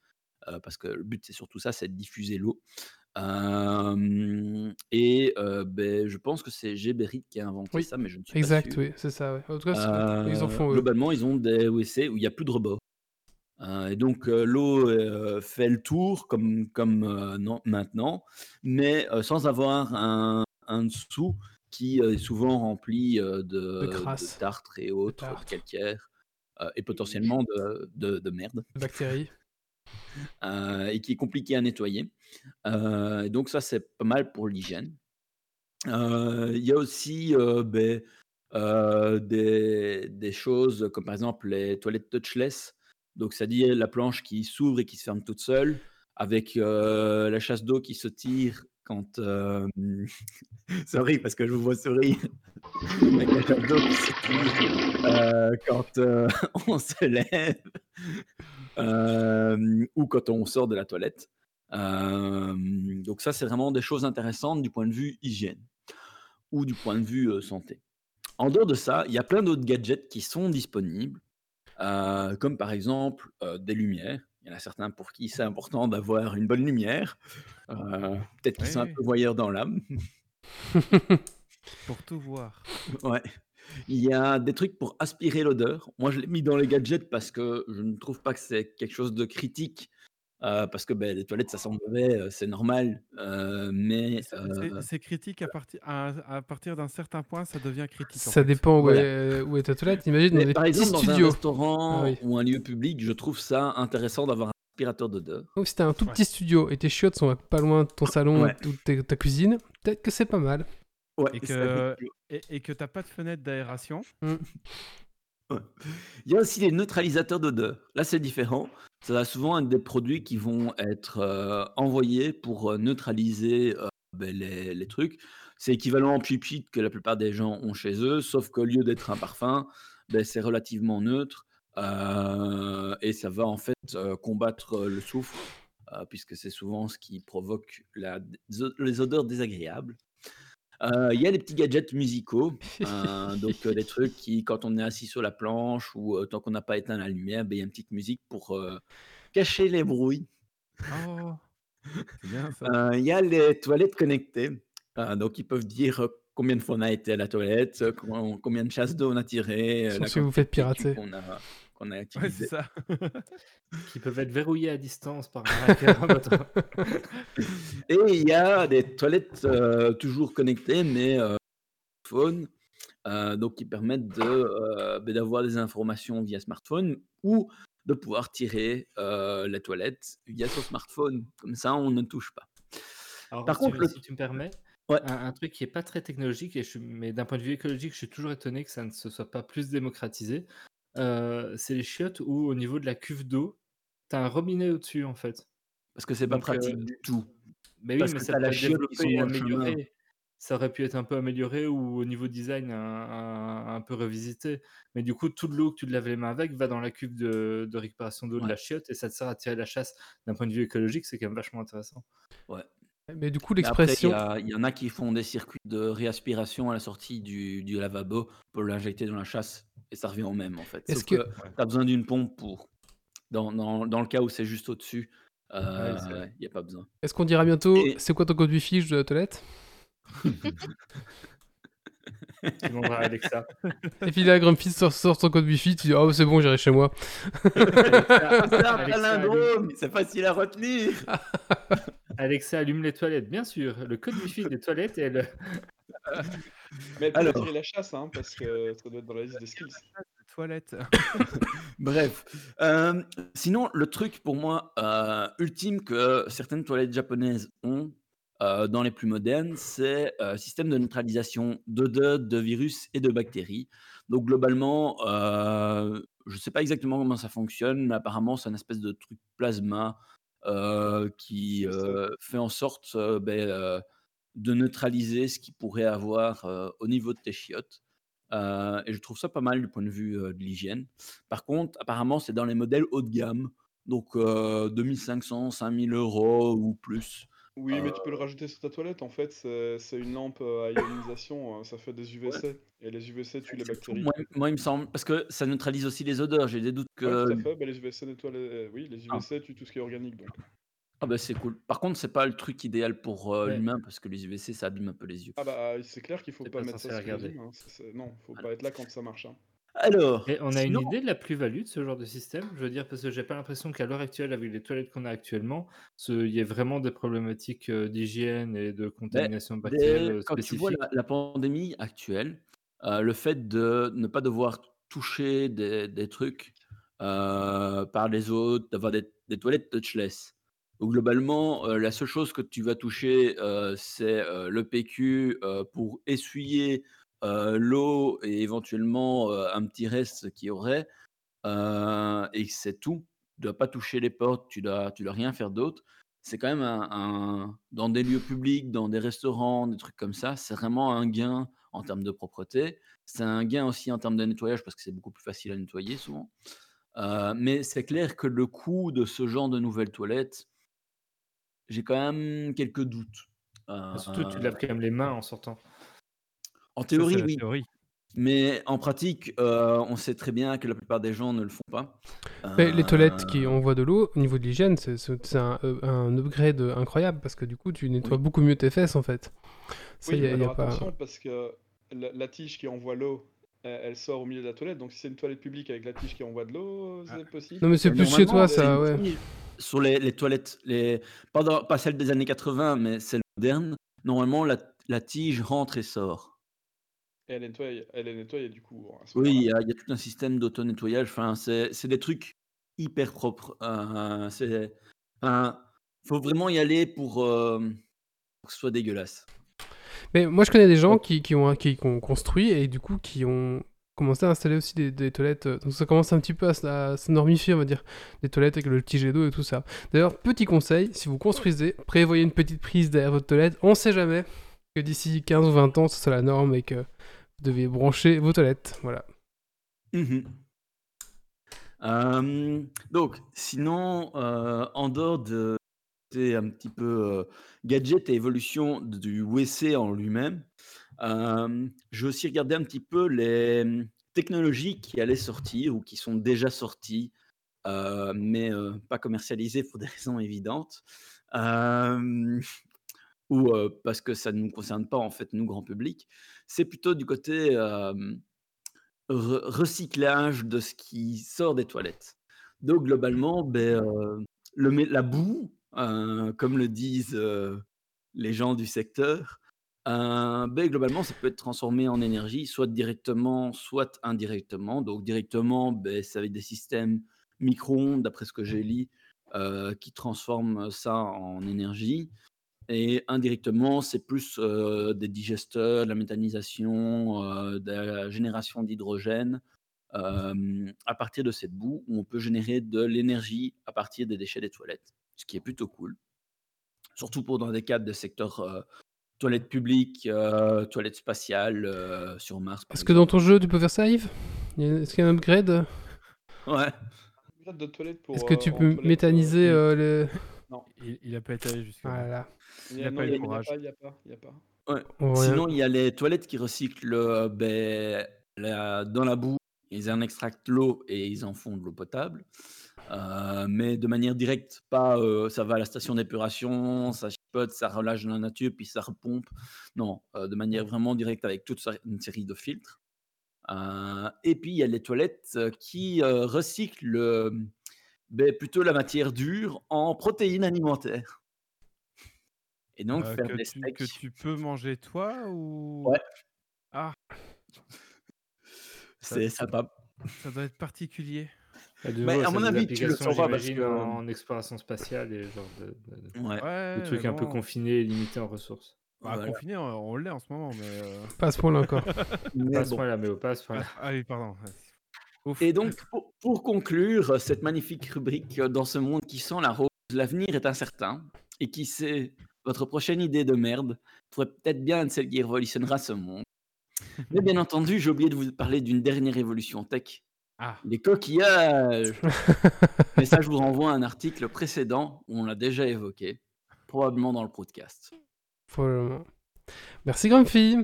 Euh, parce que le but, c'est surtout ça, c'est de diffuser l'eau. Euh, et euh, ben, je pense que c'est Géberit qui a inventé Oui, ça, mais je ne suis pas Exact, sûr. oui, c'est ça. Ouais. En tout cas, ils en font. Globalement, ils ont des WC où il n'y a plus de rebord. Euh, et donc, l'eau fait le tour comme, comme non, maintenant, mais sans avoir un, un dessous qui est souvent rempli de, De crasse, de tartre et autres, de tartre. calcaire, euh, et potentiellement de, de- de merde, Bactéries. Euh, et qui est compliqué à nettoyer. Euh, donc, ça, c'est pas mal pour l'hygiène. Euh, Il y a aussi ben, des, choses comme par exemple les toilettes touchless. Donc, c'est-à-dire la planche qui s'ouvre et qui se ferme toute seule, avec la chasse d'eau qui se tire quand. [laughs] Sorry, parce que je vous vois sourire. la chasse d'eau qui se tire quand [laughs] on se lève euh, ou quand on sort de la toilette. Euh, donc ça, c'est vraiment des choses intéressantes du point de vue hygiène ou du point de vue euh, santé. En dehors de ça, il y a plein d'autres gadgets qui sont disponibles, euh, comme par exemple des lumières. Il y en a certains pour qui c'est important d'avoir une bonne lumière. Peut-être qu'ils Oui, sont un peu voyeurs dans l'âme. [laughs] Pour tout voir. Ouais. Il y a des trucs pour aspirer l'odeur. Moi, je l'ai mis dans les gadgets parce que je ne trouve pas que c'est quelque chose de critique. euh, parce que ben, les toilettes, ça sent mauvais, euh, c'est normal. euh, mais C'est- euh, critique à, partir à, à partir d'un certain point, ça devient critique. en Ça fait. dépend où, Voilà. est, où est ta toilette. Imagine dans mais des par petits exemple, dans un studios. restaurant Ah oui. ou un lieu public, je trouve ça intéressant d'avoir un aspirateur d'odeur. Ou si t'as un tout Ouais. petit studio et tes chiottes sont pas loin de ton salon Ouais. ou de ta cuisine, peut-être que c'est pas mal. Ouais, Et que, et, et que t'as pas de fenêtre d'aération. Il y a aussi les neutralisateurs d'odeur. Là, c'est différent. Ça va souvent être des produits qui vont être euh, envoyés pour euh, neutraliser euh, ben, les, les trucs. C'est équivalent en pipit que la plupart des gens ont chez eux, sauf qu'au lieu d'être un parfum, ben, c'est relativement neutre euh, et ça va en fait euh, combattre euh, le soufre, euh, puisque c'est souvent ce qui provoque la- les odeurs désagréables. Euh, Il y a des petits gadgets musicaux, [laughs] euh, donc euh, des trucs qui, quand on est assis sur la planche ou euh, tant qu'on n'a pas éteint la lumière, ben, il y a une petite musique pour cacher les bruits. Oh, Il y a les toilettes connectées, donc ils peuvent dire combien de fois on a été à la toilette, combien, de chasses d'eau on a tiré, Sauf si vous faites pirater. a, qu'on a Ouais, utilisé. c'est ça. qui peuvent être verrouillés à distance par un hacker. [laughs] Et il y a des toilettes euh, toujours connectées, mais euh, smartphone, euh, donc qui permettent de, euh, ben, d'avoir des informations via smartphone ou de pouvoir tirer euh, les toilettes via son smartphone. Comme ça, on ne touche pas. Alors, Par si, contre, le- si tu me permets, Ouais. un, un truc qui est pas très technologique, et je mais d'un point de vue écologique, je suis toujours étonné que ça ne se soit pas plus démocratisé. Euh, c'est les chiottes où, au niveau de la cuve d'eau, tu as un robinet au-dessus, en fait. Parce que c'est pas Donc, pratique euh, du tout. Mais oui, Parce mais que ça t'as la chiotte qui sont amélioré. Ça aurait pu être un peu amélioré ou au niveau design un, un- un peu revisité. Mais du coup, toute l'eau que tu te laves les mains avec va dans la cuve de, de récupération d'eau de Ouais. la chiotte et ça te sert à tirer la chasse. D'un point de vue écologique, c'est quand même vachement intéressant. Mais du coup, il l'expression. y, il y en a qui font des circuits de réaspiration à la sortie du, du lavabo pour l'injecter dans la chasse. et ça revient au même en fait. Est-ce que- que, tu as besoin d'une pompe pour. Dans, dans- dans le cas où c'est juste au-dessus, il c'est vrai. n'y a pas besoin. Est-ce qu'on dira bientôt Et- c'est quoi ton code wifi de la toilette Tu demanderas à Alexa. [laughs] Et puis là, Grumpy sort, sort son code wifi, tu dis oh c'est bon, j'irai chez moi. Alexa, C'est un Alexa, allume, palindrome, c'est facile à retenir. [laughs] Alexa, allume les toilettes, bien sûr. Le code wifi des toilettes est le... [laughs] Mais elle peut la chasse, hein, parce que ça doit être dans la liste des skills. Toilette. Bref. Euh, sinon, le truc pour moi euh, ultime que certaines toilettes japonaises ont euh, dans les plus modernes, c'est un système de neutralisation d'odeurs, de virus et de bactéries. Donc globalement, euh, je ne sais pas exactement comment ça fonctionne, mais apparemment c'est une espèce de truc plasma euh, qui euh, fait en sorte euh, ben, euh, de neutraliser ce qu'il pourrait avoir euh, au niveau de tes chiottes. Euh, et je trouve ça pas mal du point de vue euh, de l'hygiène. Par contre, apparemment, c'est dans les modèles haut de gamme, donc euh, 2500, 5000 euros ou plus. Oui, mais tu Euh. peux le rajouter sur ta toilette. En fait, c'est une lampe euh, à ionisation. euh, Ça fait des UVC. Et les UVC tuent les bactéries. Moi, moi, il me semble, parce que ça neutralise aussi les odeurs. J'ai des doutes que. Ouais, tout à fait. Bah, les UVC nettoient les... euh, Oui, les Ah. UVC tuent tout ce qui est organique. Donc. Ah bah c'est cool. Par contre, c'est pas le truc idéal pour euh, Ouais. l'humain parce que les UVC ça abîme un peu les yeux. Ah bah, c'est clair qu'il faut pas pas mettre ça sur les humains, hein. Non, faut pas être là quand ça marche. hein. Alors, Et on a sinon- une idée de la plus-value de ce genre de système? Je veux dire, parce que j'ai pas l'impression qu'à l'heure actuelle, avec les toilettes qu'on a actuellement, il y ait vraiment des problématiques euh, d'hygiène et de contamination Dès- bactérielle euh, quand tu vois la, la pandémie actuelle, euh, le fait de ne pas devoir toucher des, des trucs euh, par les autres, d'avoir des, des toilettes touchless. Donc globalement, euh, la seule chose que tu vas toucher, c'est le PQ pour essuyer l'eau et éventuellement euh, un petit reste qu'il y aurait. euh, et c'est tout. Tu dois pas toucher les portes, tu dois, tu dois rien faire d'autre c'est quand même un, un- dans des lieux publics, dans des restaurants, des trucs comme ça, c'est vraiment un gain en termes de propreté. C'est un gain aussi en termes de nettoyage parce que c'est beaucoup plus facile à nettoyer souvent. Euh, mais c'est clair que le coût de ce genre de nouvelles toilettes, j'ai quand même quelques doutes. Euh, Surtout, tu laves quand même les mains en sortant. En théorie, c'est oui. théorie. Mais en pratique, euh, on sait très bien que la plupart des gens ne le font pas. Les toilettes qui Euh, envoient de l'eau, au niveau de l'hygiène, c'est c'est- c'est un, euh, un upgrade incroyable parce que du coup, tu nettoies Oui. beaucoup mieux tes fesses en fait. Ça, Oui, y a- mais y a alors pas... attention, parce que la, la tige qui envoie l'eau, elle, elle sort au milieu de la toilette. Donc si c'est une toilette publique avec la tige qui envoie de l'eau, c'est Ah. possible. Non, mais c'est plus chez toi, c'est ça, ouais. Sur les, les toilettes, les... Pas, dans- pas celles des années 80, mais celles modernes, normalement, la, la tige rentre et sort. Et elle est nettoyée, elle est nettoyée du coup. ce Oui, il y, a il y a tout un système d'auto-nettoyage. Enfin, c'est c'est des trucs hyper propres. Euh, c'est- enfin, faut vraiment y aller pour, euh, pour que ce soit dégueulasse. Mais moi, je connais des gens qui, qui ont, qui, qui ont construit et du coup qui ont commencé à installer aussi des, des toilettes. Donc ça commence un petit peu à, à se normifier, on va dire. Des toilettes avec le petit jet d'eau et tout ça. D'ailleurs, petit conseil, si vous construisez, prévoyez une petite prise derrière votre toilette. On sait jamais que d'ici 15 ou 20 ans, ce soit la norme et que devez brancher vos toilettes. Voilà. Mhm. Euh, donc, sinon, euh, en dehors de un petit peu euh, gadget et évolution du WC en lui-même, j'ai aussi regardé un petit peu les technologies qui allaient sortir ou qui sont déjà sorties, mais pas commercialisées pour des [laughs] raisons évidentes, ou parce que ça ne nous concerne pas en fait, nous, grand public. C'est plutôt du côté euh, re- recyclage de ce qui sort des toilettes. Donc globalement, ben, euh, la boue, euh, comme le disent les gens du secteur, ben, globalement, ça peut être transformé en énergie, soit directement, soit indirectement. Donc directement, ben, c'est avec des systèmes micro-ondes, d'après ce que j'ai lu, qui transforment ça en énergie. Et indirectement, c'est plus euh, des digesteurs, de la méthanisation, euh, de la génération d'hydrogène euh, à partir de cette boue, où on peut générer de l'énergie à partir des déchets des toilettes, ce qui est plutôt cool. Surtout pour dans des cadres de secteur euh, toilettes publiques, euh, toilettes spatiales euh, sur Mars. Est-ce que dans ton jeu, tu peux faire ça, Yves? Est-ce qu'il y a un upgrade? Ouais. Est-ce que tu peux méthaniser le... Il, il a pas été allé Il il y a, a non, pas eu le il y a courage. pas, il y a pas, y a pas. Ouais. Sinon, il y a les toilettes qui recyclent euh, ben, la- dans la boue Ils en extractent l'eau et ils en font de l'eau potable. Euh, mais de manière directe, pas euh, ça va à la station d'épuration, ça chipote, ça relâche dans la nature, puis ça repompe. Non, euh, de manière vraiment directe avec toute une série de filtres. Euh, et puis il y a les toilettes qui euh, recyclent euh, ben, plutôt la matière dure en protéines alimentaires. Et donc Euh, faire que, des tu, steaks. que tu peux manger toi ou. Ouais. Ah, [laughs] C'est sympa. ça doit être particulier. Mais nouveau, à mon avis, tu le sauras parce que- en exploration spatiale et genre de, de- de- Ouais. Ouais, de trucs un peu confinés et limités en ressources. Bah, Voilà. Confiné, on, on l'est en ce moment, mais. euh, Pas à ce point-là encore. [laughs] Pas à ce point-là, mais au pas à ce point-là. Ah, ah oui, pardon. Ouf. Et donc, pour, pour conclure euh, cette magnifique rubrique euh, dans ce monde qui sent la rose, l'avenir est incertain. Et qui sait, votre prochaine idée de merde pourrait peut-être bien être celle qui révolutionnera ce monde. Mais bien entendu, j'ai oublié de vous parler d'une dernière évolution tech, Ah, les coquillages. [laughs] Mais ça, je vous renvoie à un article précédent où on l'a déjà évoqué, probablement dans le podcast. Probablement. Merci Grumpy.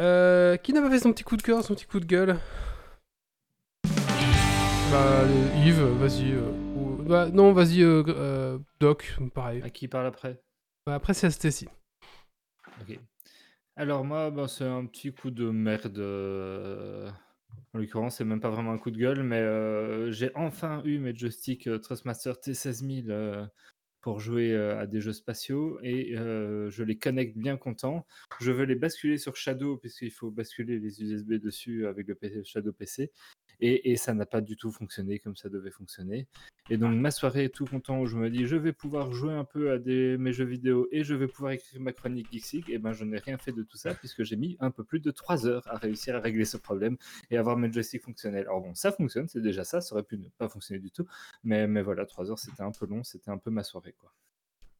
Euh, qui n'a pas fait son petit coup de cœur, son petit coup de gueule? Bah, Yves, vas-y. euh, Bah, non, vas-y, euh, euh, Doc, pareil. À qui parle après? Bah, après, c'est Stacy. Ok. Alors moi, ben, c'est un petit coup de merde. euh, En l'occurrence, c'est même pas vraiment un coup de gueule, mais j'ai enfin eu mes joysticks Trustmaster T16000 euh, pour jouer à des jeux spatiaux et euh, je les connecte bien content. Je veux les basculer sur Shadow puisqu'il faut basculer les USB dessus avec le PC Shadow PC et, et ça n'a pas du tout fonctionné comme ça devait fonctionner. Et donc ma soirée, tout content, où je me dis je vais pouvoir jouer un peu à des, mes jeux vidéo et je vais pouvoir écrire ma chronique Geeksig, et ben je n'ai rien fait de tout ça puisque j'ai mis un peu plus de 3 heures à réussir à régler ce problème et avoir mes joysticks fonctionnels. Alors bon, ça fonctionne, c'est déjà ça, ça aurait pu ne pas fonctionner du tout, mais, mais voilà, 3 heures c'était un peu long, c'était un peu ma soirée quoi.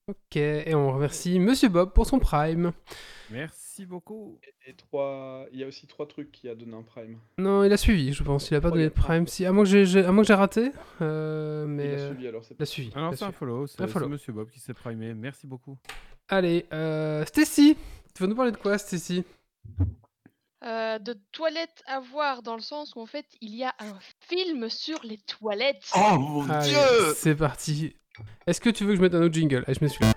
Ok, et on remercie Monsieur Bob pour son Prime. merci beaucoup. Et, et trois... Il y a aussi trois trucs qui a donné un prime. Non, il a suivi, je pense. Il a pas donné de a- Prime. Si, à moins que j'ai- raté. euh, mais. Il a euh, suivi alors. c'est il a suivi. Alors, il a c'est un suivi. follow, c'est. Monsieur Bob qui s'est primé. Merci beaucoup. Allez, euh, Stacy, tu vas nous parler de quoi, Stacy? Euh, de toilettes à voir dans le sens où en fait il y a un film sur les toilettes. Oh mon Allez, dieu c'est parti. Est-ce que tu veux que je mette un autre jingle? Je mets celui-là.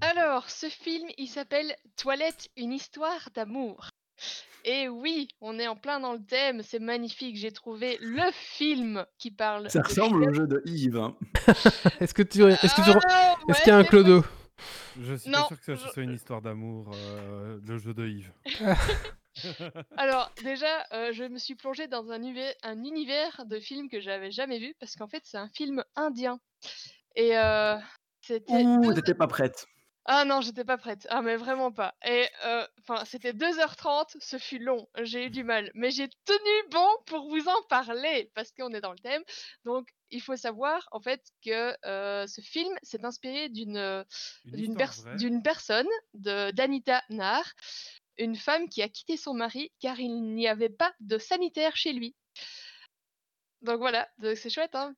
Alors, ce film, il s'appelle Toilette, une histoire d'amour. Et oui, on est en plein dans le thème, c'est magnifique, j'ai trouvé le film qui parle. Ça de ressemble au jeu de Yves. hein. [laughs] Est-ce que tu, est-ce que tu, Ah, est-ce ouais, qu'il y a un clodo? Je suis Non, pas sûr que ce je- soit une histoire d'amour, euh, le jeu de Yves. [laughs] Alors déjà, euh, je me suis plongée dans un, univers de films que j'avais jamais vu parce qu'en fait c'est un film indien. Et euh, c'était... Ouh, t'étais pas prête. Ah non, j'étais pas prête. Ah mais vraiment pas. Et euh, enfin, c'était 2h30, ce fut long, j'ai eu du mal. Mais j'ai tenu bon pour vous en parler parce qu'on est dans le thème. Donc il faut savoir en fait que euh, ce film s'est inspiré d'une euh, Une d'une personne, de d'Anita Nar, une femme qui a quitté son mari car il n'y avait pas de sanitaire chez lui. Donc voilà, c'est chouette, hein.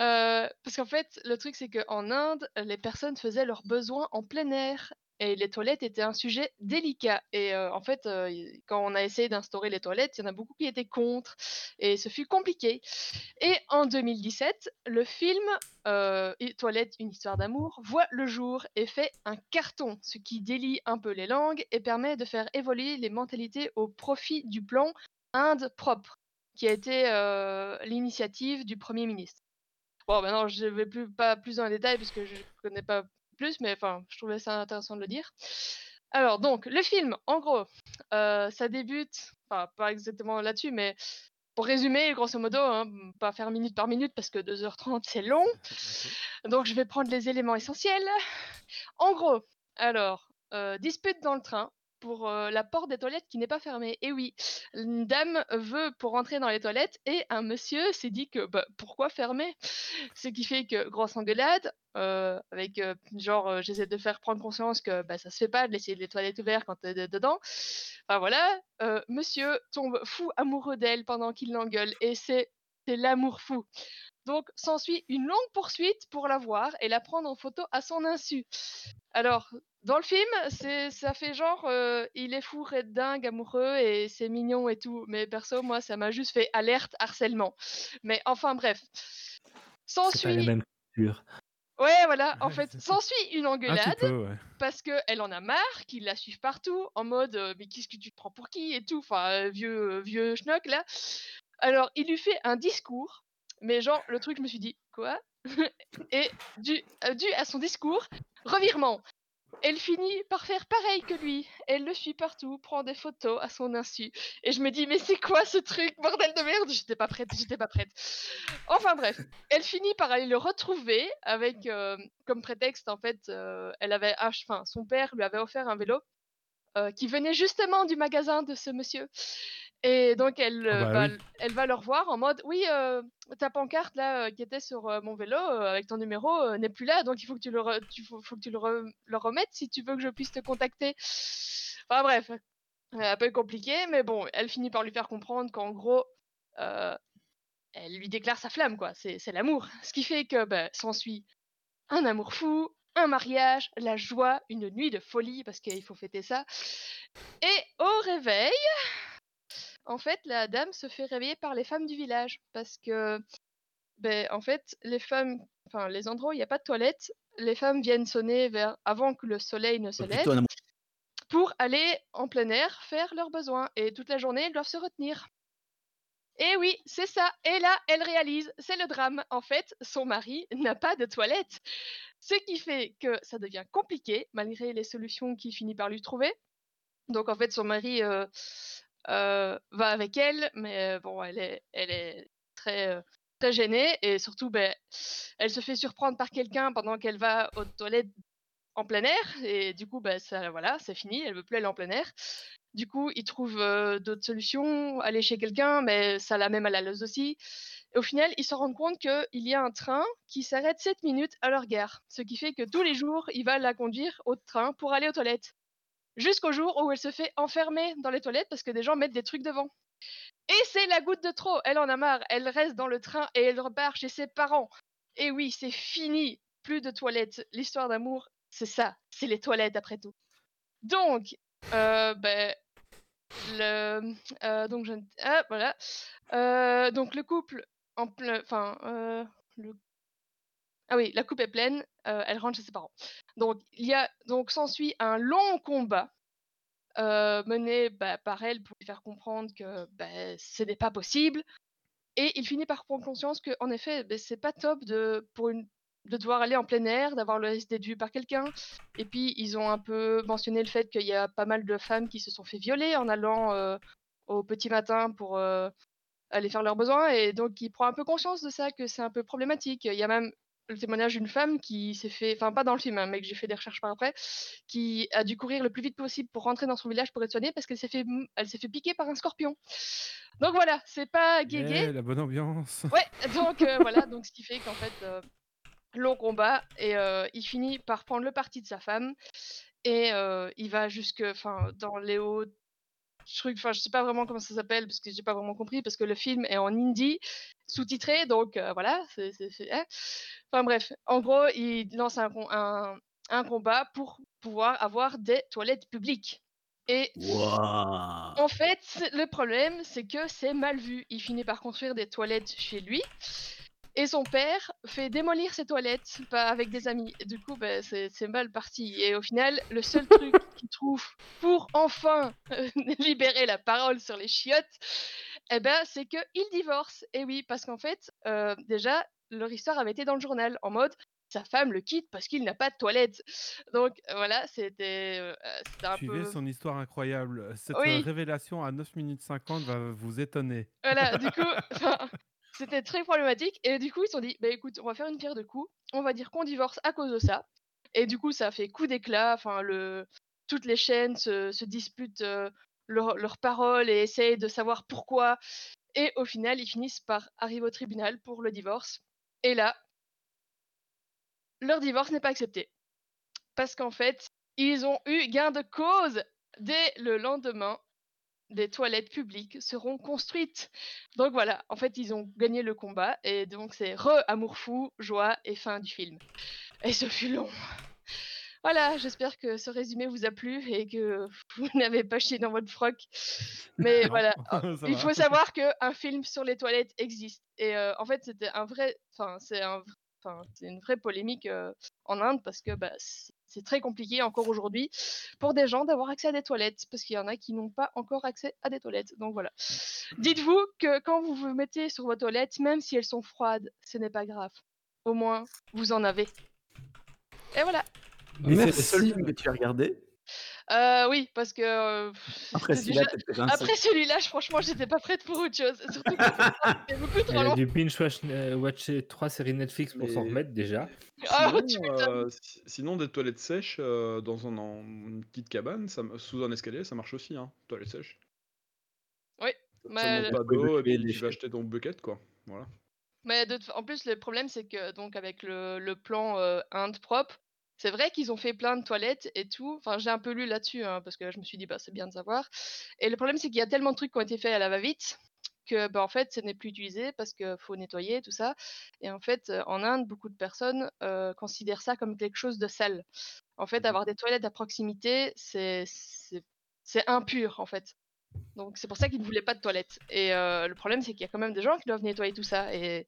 Euh, parce qu'en fait, le truc c'est qu'en Inde, les personnes faisaient leurs besoins en plein air. Et les toilettes étaient un sujet délicat. Et euh, en fait, euh, quand on a essayé d'instaurer les toilettes, il y en a beaucoup qui étaient contre. Et ce fut compliqué. Et en 2017, le film Toilette, une histoire d'amour voit le jour et fait un carton, ce qui délie un peu les langues et permet de faire évoluer les mentalités au profit du plan Inde propre, qui a été euh, l'initiative du Premier ministre. Bon, maintenant, je ne vais plus, pas plus dans les détails parce que je ne connais pas plus, mais enfin, je trouvais ça intéressant de le dire. Alors, donc, le film, en gros, euh, ça débute, enfin, pas exactement là-dessus, mais pour résumer, grosso modo, hein, pas faire minute par minute parce que 2h30 c'est long. [laughs] Donc je vais prendre les éléments essentiels. En gros, alors, euh, dispute dans le train. Pour euh, la porte des toilettes qui n'est pas fermée. Et oui, une dame veut pour rentrer dans les toilettes et un monsieur s'est dit que bah, pourquoi fermer? Ce qui fait que grosse engueulade, euh, avec euh, genre j'essaie de faire prendre conscience que bah, ça se fait pas de laisser les toilettes ouvertes quand t'es de- dedans. Enfin voilà, monsieur tombe fou amoureux d'elle pendant qu'il l'engueule et c'est l'amour fou. Donc s'ensuit une longue poursuite pour la voir et la prendre en photo à son insu. Alors dans le film, c'est ça fait genre euh, il est fou, red dingue, amoureux et c'est mignon et tout. Mais perso, moi ça m'a juste fait alerte harcèlement. Mais enfin bref. S'ensuit même. Ouais, voilà, en fait, s'ensuit une Un engueulade peu, ouais. parce qu'elle en a marre, qu'ils la suivent partout, en mode euh, mais qu'est-ce que tu te prends pour qui et tout, enfin, euh, vieux, vieux schnock là. Alors, il lui fait un discours, mais genre, le truc, je me suis dit, quoi? [laughs] Et dû, dû à son discours, revirement. Elle finit par faire pareil que lui. Elle le suit partout, prend des photos à son insu. Et je me dis, mais c'est quoi ce truc, bordel de merde? J'étais pas prête, j'étais pas prête. Enfin bref, elle finit par aller le retrouver avec euh, comme prétexte, en fait, euh, elle avait, enfin, son père lui avait offert un vélo euh, qui venait justement du magasin de ce monsieur. Et donc elle, Ah euh, bah va, oui. elle va le revoir en mode, oui, euh, ta pancarte là euh, qui était sur euh, mon vélo avec ton numéro n'est plus là, donc il faut que tu le, re- tu, faut, faut que tu le, re- le remettes si tu veux que je puisse te contacter. Enfin bref, un peu compliqué, mais bon, elle finit par lui faire comprendre qu'en gros, elle lui déclare sa flamme, quoi. C'est c'est l'amour. Ce qui fait que bah, s'ensuit un amour fou, un mariage, la joie, une nuit de folie, parce qu'il faut fêter ça. Et au réveil, en fait, la dame se fait réveiller par les femmes du village, parce que, ben, en fait, les femmes, enfin, les endroits où il n'y a pas de toilette, les femmes viennent sonner vers avant que le soleil ne se lève pour aller en plein air faire leurs besoins. Et toute la journée, elles doivent se retenir. Et oui, c'est ça. Et là, elle réalise, c'est le drame. En fait, son mari n'a pas de toilette. Ce qui fait que ça devient compliqué, malgré les solutions qu'il finit par lui trouver. Donc, en fait, son mari euh, va avec elle, mais euh, bon, elle est, euh, très gênée. Et surtout, ben, elle se fait surprendre par quelqu'un pendant qu'elle va aux toilettes en plein air. Et du coup, ben, ça, voilà, c'est fini. Elle veut plus aller en plein air. Du coup, ils trouvent euh, d'autres solutions, aller chez quelqu'un, mais ça la mal à l'aise aussi. Et au final, ils se rendent compte qu'il y a un train qui s'arrête 7 minutes à leur gare. Ce qui fait que tous les jours, il va la conduire au train pour aller aux toilettes. Jusqu'au jour où elle se fait enfermer dans les toilettes parce que des gens mettent des trucs devant. Et c'est la goutte de trop. Elle en a marre. Elle reste dans le train et elle repart chez ses parents. Et oui, c'est fini. Plus de toilettes. L'histoire d'amour, c'est ça. C'est les toilettes après tout. Donc, euh, ben, le, euh, donc je, ah, voilà. Euh, donc le couple en enfin, euh, le, ah oui, la coupe est pleine. euh, elle rentre chez ses parents. Donc il y a donc s'ensuit un long combat euh, mené bah, par elle pour lui faire comprendre que bah, ce n'est pas possible. Et il finit par prendre conscience que en effet, bah, c'est pas top de pour une de devoir aller en plein air, d'avoir le d'être vu par quelqu'un. Et puis, ils ont un peu mentionné le fait qu'il y a pas mal de femmes qui se sont fait violer en allant euh, au petit matin pour aller faire leurs besoins. Et donc, il prend un peu conscience de ça, que c'est un peu problématique. Il y a même le témoignage d'une femme qui s'est fait, enfin pas dans le film, hein, mais que j'ai fait des recherches par après, qui a dû courir le plus vite possible pour rentrer dans son village pour être soignée parce qu'elle s'est fait, elle s'est fait piquer par un scorpion. Donc voilà, c'est pas gay Yeah, la bonne ambiance. Ouais, donc euh, voilà, donc ce qui fait qu'en fait, euh, long combat et euh, il finit par prendre le parti de sa femme et il va jusque, enfin, dans les hauts trucs, enfin, je sais pas vraiment comment ça s'appelle parce que j'ai pas vraiment compris parce que le film est en hindi sous-titré, donc euh, voilà, c'est, c'est- c'est- hein. Enfin bref, en gros, il lance un, com- un, un combat pour pouvoir avoir des toilettes publiques. Et en fait, le problème, c'est que c'est mal vu. Il finit par construire des toilettes chez lui. Et son père fait démolir ses toilettes pas avec des amis. Et du coup, bah, c'est mal parti. Et au final, le seul truc [laughs] qu'il trouve pour enfin euh, [laughs] libérer la parole sur les chiottes, eh ben, c'est qu'il divorce. Et oui, parce qu'en fait, euh, déjà, leur histoire avait été dans le journal en mode sa femme le quitte parce qu'il n'a pas de toilette. Donc voilà, c'était euh, un Suivez peu. son histoire incroyable. Cette Oui. euh, révélation à 9 minutes 50 va vous étonner. Voilà, du coup, [laughs] c'était très problématique. Et du coup, ils se sont dit, bah écoute, on va faire une pierre de coups. On va dire qu'on divorce à cause de ça. Et du coup, ça fait coup d'éclat. Enfin, le, toutes les chaînes se, disputent leurs leurs paroles et essayent de savoir pourquoi. Et au final, ils finissent par arriver au tribunal pour le divorce. Et là, leur divorce n'est pas accepté. Parce qu'en fait, ils ont eu gain de cause dès le lendemain. Des toilettes publiques seront construites. Donc voilà, en fait, ils ont gagné le combat. Et donc, c'est re amour fou, joie et fin du film. Et ce fut long. Voilà, j'espère que ce résumé vous a plu et que [laughs] vous n'avez pas chié dans votre froc. Mais Non, voilà, [laughs] il va. faut savoir qu'un film sur les toilettes existe. Et euh, en fait, c'était un vrai. Enfin, c'est un... enfin, c'est une vraie polémique euh, en Inde parce que bah, c'est très compliqué encore aujourd'hui pour des gens d'avoir accès à des toilettes parce qu'il y en a qui n'ont pas encore accès à des toilettes. Donc voilà. Dites-vous que quand vous vous mettez sur vos toilettes, même si elles sont froides, ce n'est pas grave. Au moins, vous en avez. Et voilà. Et c'est le seul Merci. film que tu as regardé Euh, oui, parce que euh, Après celui-là, déjà- après celui-là, je- franchement, j'étais pas prête pour autre chose. Surtout que c'était [laughs] beaucoup trop Elle a long. dû binge-watcher trois séries Netflix pour s'en remettre déjà. Ah, Sinon, tu m'étonnes. euh, si- sinon, des toilettes sèches euh, dans un, en- une petite cabane, ça, sous un escalier, ça marche aussi, hein. Toilettes sèches. Oui, Ça mais- pas d'eau et puis tu vas acheter ton bucket, quoi. Voilà. Mais de en plus, le problème, c'est que donc avec le, le plan euh, Inde propre, c'est vrai qu'ils ont fait plein de toilettes et tout. Enfin, j'ai un peu lu là-dessus hein, parce que je me suis dit, bah, c'est bien de savoir. Et le problème, c'est qu'il y a tellement de trucs qui ont été faits à la va-vite que, bah, en fait, ce n'est plus utilisé parce qu'il faut nettoyer tout ça. Et en fait, en Inde, beaucoup de personnes euh, considèrent ça comme quelque chose de sale. En fait, Mhm. avoir des toilettes à proximité, c'est impur en fait. Donc c'est pour ça qu'ils ne voulaient pas de toilettes. Et euh, le problème, c'est qu'il y a quand même des gens qui doivent nettoyer tout ça. Et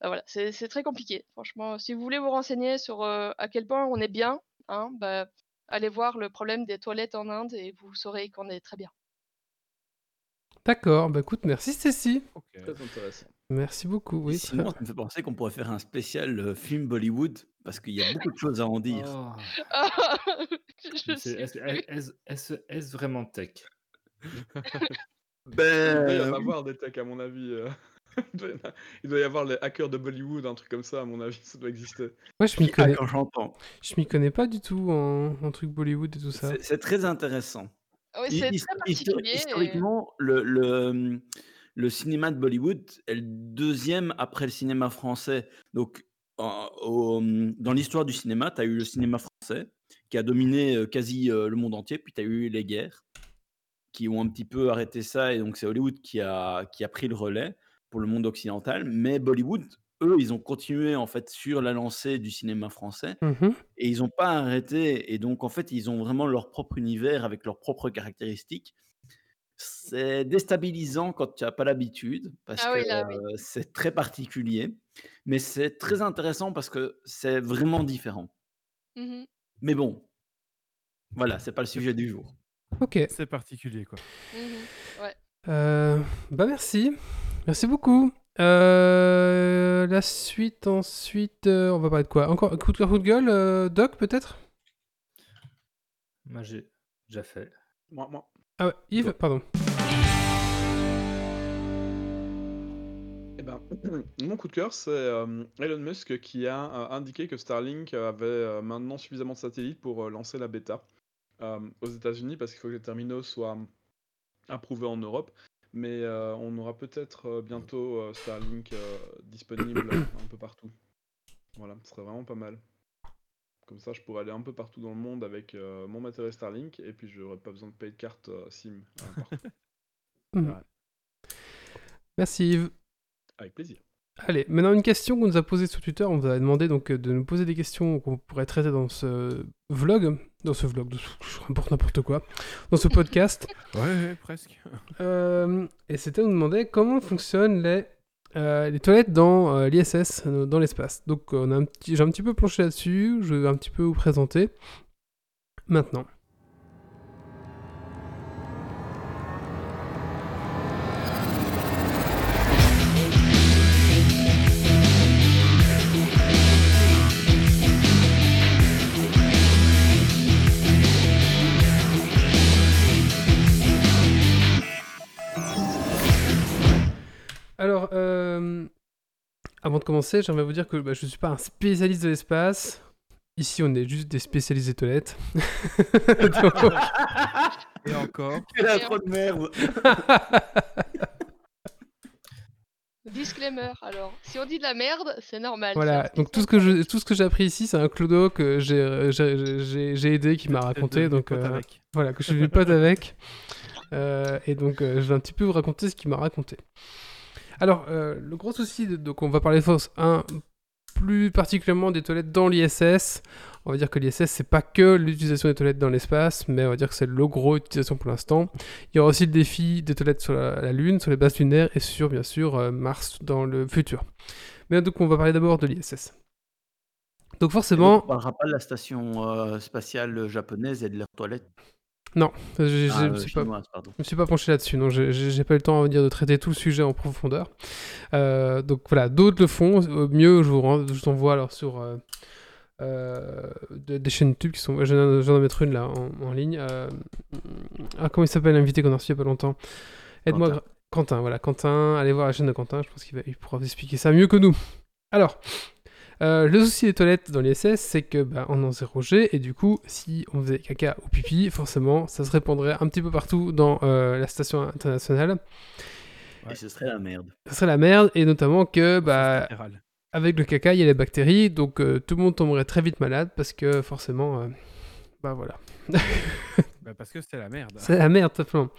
bah, voilà, c'est très compliqué. Franchement, si vous voulez vous renseigner sur euh, à quel point on est bien, hein, bah, allez voir le problème des toilettes en Inde et vous saurez qu'on est très bien. D'accord, bah écoute, merci Stécie. Ok. Très intéressant. Merci beaucoup. Oui, Sinon, ça me fait penser qu'on pourrait faire un spécial euh, film Bollywood parce qu'il y a beaucoup de choses à en dire. Oh, [laughs] est-ce vraiment tech? [laughs] Il doit y Ben, en avoir des techs, à mon avis. euh. [laughs] Il doit y avoir les hackers de Bollywood, un truc comme ça, à mon avis, ça doit exister. Moi, je m'y ah, connais, quand j'entends, je m'y connais pas du tout en, en truc Bollywood et tout ça. c'est très intéressant. Oui, Hi- c'est très particulier. et- Historiquement, le, le, le cinéma de Bollywood est le deuxième après le cinéma français. Donc, en- au- dans l'histoire du cinéma, tu as eu le cinéma français qui a dominé euh, quasi euh, le monde entier, puis tu as eu les guerres qui ont un petit peu arrêté ça, et donc c'est Hollywood qui a, qui a pris le relais pour le monde occidental. Mais Bollywood, eux, ils ont continué en fait sur la lancée du cinéma français Mhm. et ils n'ont pas arrêté. Et donc, en fait, ils ont vraiment leur propre univers avec leurs propres caractéristiques. C'est déstabilisant quand tu n'as pas l'habitude, parce Ah que oui, là, oui. euh, c'est très particulier. Mais c'est très intéressant parce que c'est vraiment différent. Mhm, Mais bon, voilà, c'est pas le sujet du jour. Ok. C'est particulier, quoi. mhm, Ouais. Euh, bah merci. Merci beaucoup. Euh, la suite ensuite, euh, on va parler de quoi? Encore coup de cœur, coup de gueule, euh, Doc peut-être? Moi, j'ai déjà fait. Moi, moi. Ah ouais, Yves, pardon. Eh ben, [clears throat] mon coup de cœur, c'est euh, Elon Musk qui a euh, indiqué que Starlink avait euh, maintenant suffisamment de satellites pour euh, lancer la bêta aux États-Unis parce qu'il faut que les terminaux soient approuvés en Europe. Mais euh, on aura peut-être euh, bientôt euh, Starlink euh, disponible [coughs] un peu partout. Voilà, ce serait vraiment pas mal. Comme ça, je pourrais aller un peu partout dans le monde avec euh, mon matériel Starlink et puis j'aurais pas besoin de payer de carte euh, SIM. euh, partout. [laughs] Ouais. Merci Yves. avec plaisir. Allez, maintenant une question qu'on nous a posée sur Twitter. On vous a demandé donc euh, de nous poser des questions qu'on pourrait traiter dans ce vlog, dans ce vlog, n'importe n'importe quoi, dans ce podcast. [laughs] Ouais, ouais, presque. [laughs] Euh, et c'était on nous demandait comment fonctionnent les, euh, les toilettes dans euh, l'ISS, dans l'espace. Donc on a un petit, j'ai un petit peu planché là-dessus. Je vais un petit peu vous présenter maintenant. Commencer, j'aimerais vous dire que bah, je ne suis pas un spécialiste de l'espace. ici on est juste des spécialisés toilettes. [laughs] Donc, Et encore. [laughs] Quelle intro de merde Disclaimer, alors, si on dit de la merde, c'est normal. voilà, donc tout ce que je, tout ce que j'ai appris ici, c'est un clodo que j'ai- j'ai j'ai- j'ai aidé, qui m'a raconté. Donc euh, avec. voilà, que je suis pote avec. Euh, et donc euh, je vais un petit peu vous raconter ce qu'il m'a raconté. Alors, euh, le gros souci, de- donc on va parler force 1, plus particulièrement des toilettes dans l'ISS. On va dire que l'ISS, c'est pas que l'utilisation des toilettes dans l'espace, mais on va dire que c'est le gros utilisation pour l'instant. Il y aura aussi le défi des toilettes sur la, Lune, sur les bases lunaires et sur, bien sûr, euh, Mars dans le futur. Mais donc, on va parler d'abord de l'ISS. Donc, On forcément, ne parlera pas de la station euh, spatiale japonaise et de leurs toilettes. J'ai- j'ai- Ah, je euh, me suis pas- chinoises, pardon. Je me suis pas penché là-dessus, non, j'ai- pas eu le temps à dire de traiter tout le sujet en profondeur. Euh, donc voilà, d'autres le font. Au mieux, je vous, rends- je vous envoie alors sur euh, euh, de- des chaînes YouTube qui sont. Je viens je d'en mettre une là en, en ligne. Euh, ah, comment il s'appelle l'invité qu'on a reçu il y a pas longtemps? Aide-moi. Quentin. Quentin, voilà, Quentin, allez voir la chaîne de Quentin, je pense qu'il pourra vous expliquer ça mieux que nous. Alors, euh, le souci des toilettes dans l'ISS, c'est que bah, on en 0G, et du coup, si on faisait caca ou pipi, forcément, ça se répandrait un petit peu partout dans euh, la station internationale. Et ce serait la merde. Ça serait la merde, et notamment que, bah, avec le caca, il y a les bactéries, donc euh, tout le monde tomberait très vite malade, parce que forcément, euh, bah voilà. Bah, parce que c'est la merde. [laughs] C'est la merde, tout simplement.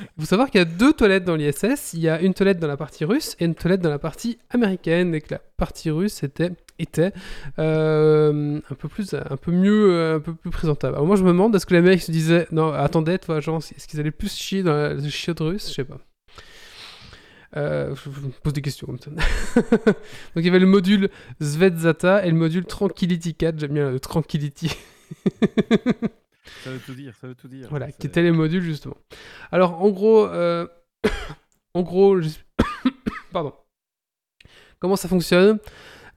Il faut savoir qu'il y a deux toilettes dans l'ISS. Il y a une toilette dans la partie russe et une toilette dans la partie américaine. Et que la partie russe était, était euh, un peu plus, un peu mieux, euh, un peu plus présentable. Alors moi, je me demande, est-ce que les mecs se disaient, non, attendez, toi, genre, est-ce qu'ils allaient plus chier dans la chiotte russe Je sais pas. Euh, je, je me pose des questions comme ça. [laughs] Donc il y avait le module Svetzata et le module Tranquility 4. J'aime bien le Tranquility. [laughs] Ça veut tout dire, ça veut tout dire. Voilà, qui étaient les modules justement. Alors en gros, euh, [coughs] en gros, je- [coughs] pardon. Comment ça fonctionne?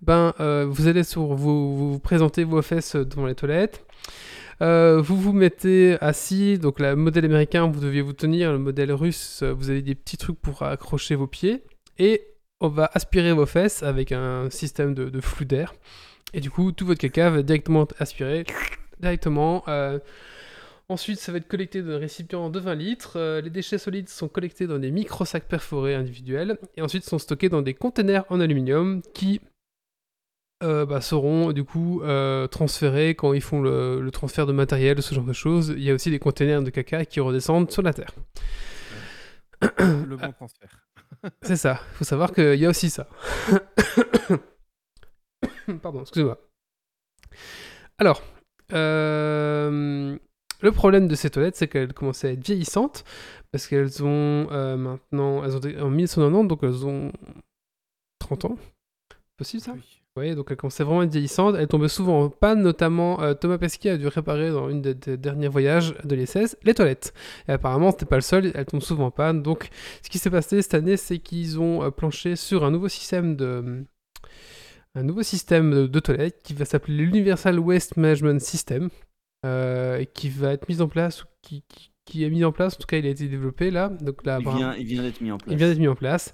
Ben, euh, vous allez sur, vous, vous vous présentez vos fesses devant les toilettes. Euh, vous vous mettez assis, donc le modèle américain, vous deviez vous tenir, le modèle russe, vous avez des petits trucs pour accrocher vos pieds, et on va aspirer vos fesses avec un système de, de flux d'air, et du coup, tout votre caca va directement aspiré directement. euh, Ensuite, ça va être collecté dans un récipient de 20 litres. Euh, les déchets solides sont collectés dans des micro-sacs perforés individuels et ensuite sont stockés dans des containers en aluminium qui euh, bah, seront du coup transférés quand ils font le, le transfert de matériel, ce genre de choses. Il y a aussi des containers de caca qui redescendent sur la Terre. Le bon transfert. [laughs] C'est ça. Il faut savoir qu'il y a aussi ça. [coughs] Pardon, excusez-moi. Alors, euh, le problème de ces toilettes, c'est qu'elles commencent à être vieillissantes parce qu'elles ont euh, maintenant, elles ont été en 1990, donc elles ont 30 ans. Possible ça? Oui. Oui, donc elle commençait vraiment à être vieillissante. Elle tombait souvent en panne, notamment euh, Thomas Pesquet a dû réparer dans une des, des derniers voyages de l'ISS les toilettes. Et apparemment, c'était pas le seul, elle tombe souvent en panne. Donc, ce qui s'est passé cette année, c'est qu'ils ont planché sur un nouveau système de un nouveau système de, de toilettes qui va s'appeler l'Universal Waste Management System, euh, qui va être mis en place, ou qui, qui, qui est mis en place, en tout cas, il a été développé là. Donc là, Il apparemment- vient, il vient d'être mis en place. il vient d'être mis en place.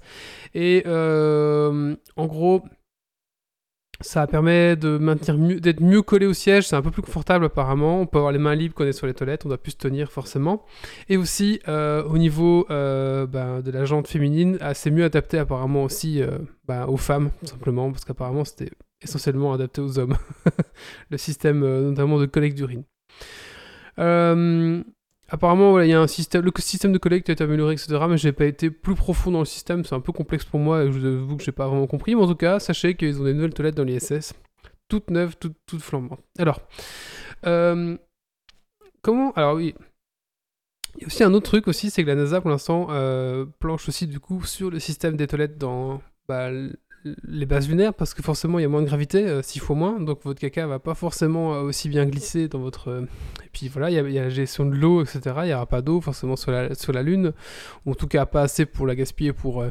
Et euh, en gros, ça permet de maintenir d'être mieux collé au siège. C'est un peu plus confortable apparemment. On peut avoir les mains libres quand on est sur les toilettes. On doit plus se tenir forcément. Et aussi euh, au niveau euh, ben, de la jante féminine, c'est mieux adapté apparemment aussi euh, ben, aux femmes tout simplement parce qu'apparemment c'était essentiellement adapté aux hommes. [laughs] le système notamment de collecte d'urine. Euh, Apparemment, il y a un système, le système de collecte été amélioré, etc. Mais j'ai pas été plus profond dans le système, c'est un peu complexe pour moi et je vous avoue que j'ai pas vraiment compris. Mais en tout cas, sachez qu'ils ont des nouvelles toilettes dans l'ISS, toutes neuves, toutes, toutes flambantes. Alors, euh, comment Alors oui, il y a aussi un autre truc aussi, c'est que la NASA pour l'instant euh, planche aussi du coup sur le système des toilettes dans bah, les bases lunaires parce que forcément il y a moins de gravité, 6 fois moins, donc votre caca va pas forcément euh, aussi bien glisser dans votre. euh, Et puis voilà, il y, a- a la gestion de l'eau, etc. Il n'y aura pas d'eau forcément sur la, sur la Lune, ou en tout cas pas assez pour la gaspiller pour. euh,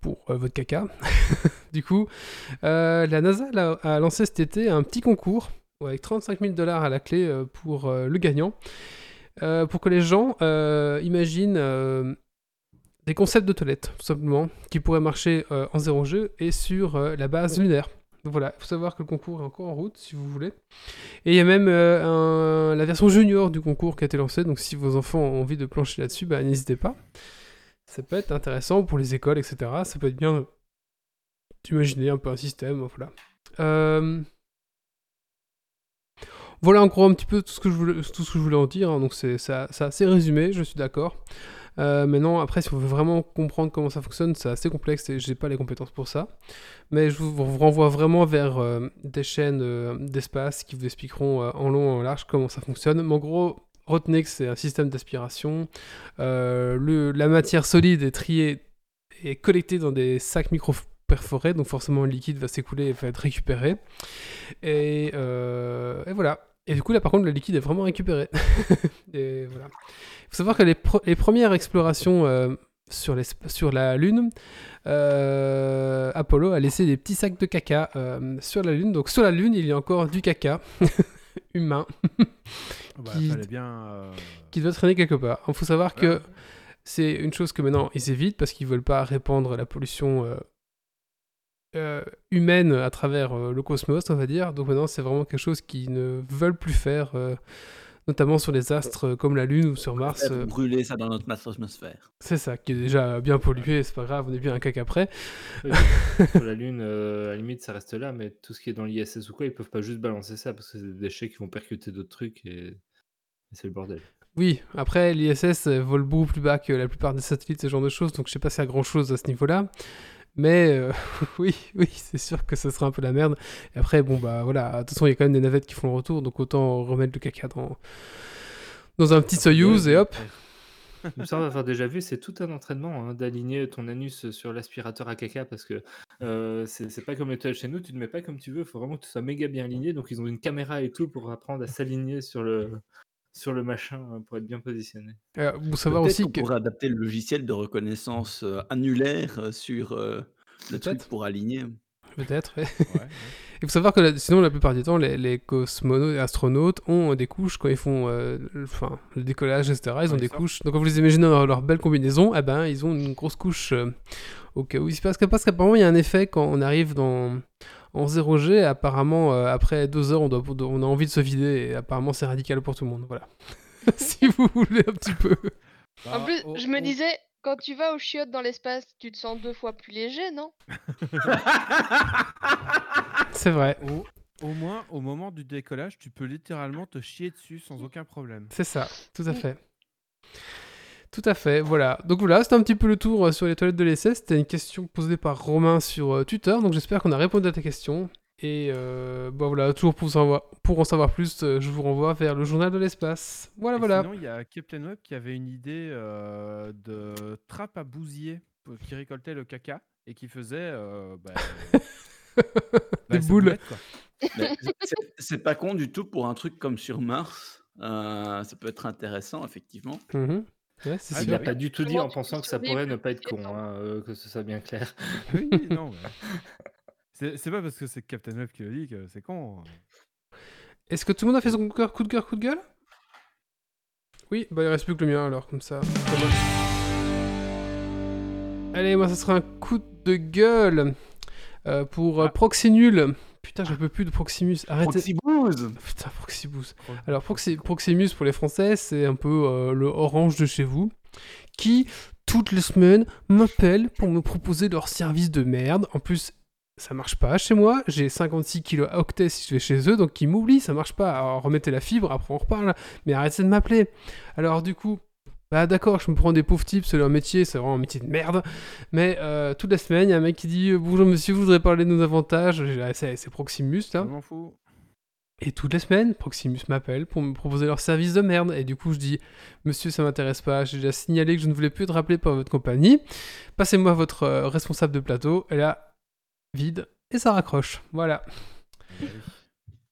pour euh, votre caca. [laughs] du coup, euh, la NASA là, a lancé cet été un petit concours avec 35 000 dollars à la clé euh, pour euh, le gagnant, euh, pour que les gens euh, imaginent euh, des concepts de toilettes, tout simplement, qui pourraient marcher euh, en 0G et sur euh, la base lunaire. Donc voilà, il faut savoir que le concours est encore en route, si vous voulez. Et il y a même euh, la version junior du concours qui a été lancée, donc si vos enfants ont envie de plancher là-dessus, bah, n'hésitez pas. Ça peut être intéressant pour les écoles, etc. Ça peut être bien d'imaginer un peu un système, voilà. Voilà en gros un petit peu tout ce que je voulais, en dire, hein. donc c'est assez résumé, je suis d'accord. Euh, maintenant, après, si on veut vraiment comprendre comment ça fonctionne, c'est assez complexe et j'ai pas les compétences pour ça. Mais je vous, renvoie vraiment vers euh, des chaînes euh, d'espace qui vous expliqueront en long et en large comment ça fonctionne. Mais en gros, retenez que c'est un système d'aspiration. La matière solide est triée et collectée dans des sacs micro perforés, donc forcément le liquide va s'écouler et va être récupéré. Et voilà. Et du coup, là, par contre, le liquide est vraiment récupéré. [laughs] et voilà. Il faut savoir que les, pro- les premières explorations euh, sur, la Lune, euh, Apollo a laissé des petits sacs de caca euh, sur la Lune. Donc sur la Lune, il y a encore du caca [laughs] humain [laughs] Bah, Qui- bien. qui doit traîner quelque part. Il faut savoir que c'est une chose que maintenant ils évitent parce qu'ils veulent pas répandre la pollution euh, humaine à travers euh, le cosmos, on va dire. Donc maintenant, c'est vraiment quelque chose qu'ils ne veulent plus faire, euh, notamment sur les astres euh, comme la Lune ou sur Mars. Euh, brûler ça dans notre atmosphère. c'est ça, qui est déjà bien pollué, c'est pas grave, on est bien un caca après. Oui, sur la Lune, euh, à la limite, ça reste là, mais tout ce qui est dans l'ISS ou quoi, ils peuvent pas juste balancer ça parce que c'est des déchets qui vont percuter d'autres trucs et, et c'est le bordel. Oui, après, l'ISS vole beaucoup plus bas que la plupart des satellites, ce genre de choses, donc je sais pas y a grand chose à ce niveau-là. Mais euh, [laughs] oui, oui, c'est sûr que ce sera un peu la merde. Et après, bon, bah voilà, de toute façon, il y a quand même des navettes qui font le retour, donc autant remettre le caca dans, dans un petit Soyuz et hop. Ça, on va avoir déjà vu, c'est tout un entraînement hein, d'aligner ton anus sur l'aspirateur à caca parce que euh, c'est c'est pas comme les toilettes chez nous, tu ne mets pas comme tu veux, il faut vraiment que tu sois méga bien aligné. Donc, ils ont une caméra et tout pour apprendre à s'aligner sur le, sur le machin euh, pour être bien positionné. Euh, vous savoir Peut-être aussi qu'on que. pourrait adapter le logiciel de reconnaissance euh, annulaire euh, sur euh, le truc pour aligner. Peut-être, ouais. ouais, ouais. [laughs] Il faut savoir que la- sinon, la plupart du temps, les, les cosmonautes et astronautes ont des couches quand ils font euh, le, enfin, le décollage, etc. Ils ont des couches. Donc, quand vous les imaginez dans leur belle combinaison, eh ben, ils ont une grosse couche euh, au cas où. Parce qu'apparemment, il y a un effet quand on arrive dans, en 0G. Apparemment, euh, après deux heures, on, doit, on a envie de se vider. Et apparemment, c'est radical pour tout le monde. Voilà. [laughs] si vous voulez un petit peu. En Bah, plus, au- je me au- disais, quand tu vas aux chiottes dans l'espace, tu te sens deux fois plus léger, non? [laughs] C'est vrai. Au, au moins, au moment du décollage, tu peux littéralement te chier dessus sans aucun problème. C'est ça, tout à Mm. fait. Tout à fait, voilà. Donc voilà, c'était un petit peu le tour euh, sur les toilettes de l'essai. C'était une question posée par Romain sur euh, Twitter, donc j'espère qu'on a répondu à ta question. Et euh, bah voilà, toujours pour, savoir, pour en savoir plus, je vous renvoie vers le journal de l'espace. Voilà, Et voilà. Sinon, il y a Captain Web qui avait une idée euh, de trappe à bousier qui récoltait le caca et qui faisait euh, bah, [laughs] Des sa boules. c'est- pas con du tout pour un truc comme sur Mars. Euh, ça peut être intéressant, effectivement. Mhm. Ouais, Ah, Il n'a pas du tout dit en pensant que ça pourrait ne pas être con, hein, euh, que ce soit bien clair. [laughs] Oui, non. mais- [laughs] C'est pas parce que c'est Captain Web qui le dit que c'est con. Est-ce que tout le monde a fait son coup de cœur, coup de cœur, coup de gueule? Oui, bah il reste plus que le mien alors, comme ça. Allez, moi ça sera un coup de gueule euh, pour euh, Ah. Proxinul. Putain, j'en peux plus de Proximus. Arrêtez. Proxibooze Putain, Proxibus. Pro- Alors Proxi- Proximus pour les Français, c'est un peu euh, le orange de chez vous, qui toutes les semaines m'appellent pour me proposer leur service de merde. En plus, ça marche pas chez moi. J'ai 56 kilooctets si je vais chez eux, donc ils m'oublient, ça marche pas. Alors remettez la fibre, après on reparle. Mais arrêtez de m'appeler. Alors du coup. Bah d'accord, je me prends des pauvres types, c'est leur métier, c'est vraiment un métier de merde. Mais euh, toute la semaine, il y a un mec qui dit euh, Bonjour monsieur, je voudrais parler de nos avantages. Ah, C'est Proximus, Je là. m'en fous. Et toutes les semaines, Proximus m'appelle pour me proposer leur service de merde. Et du coup, je dis, monsieur, ça m'intéresse pas. J'ai déjà signalé que je ne voulais plus être rappelé par votre compagnie. Passez-moi votre euh, responsable de plateau. Et là, vide. Et ça raccroche. Voilà.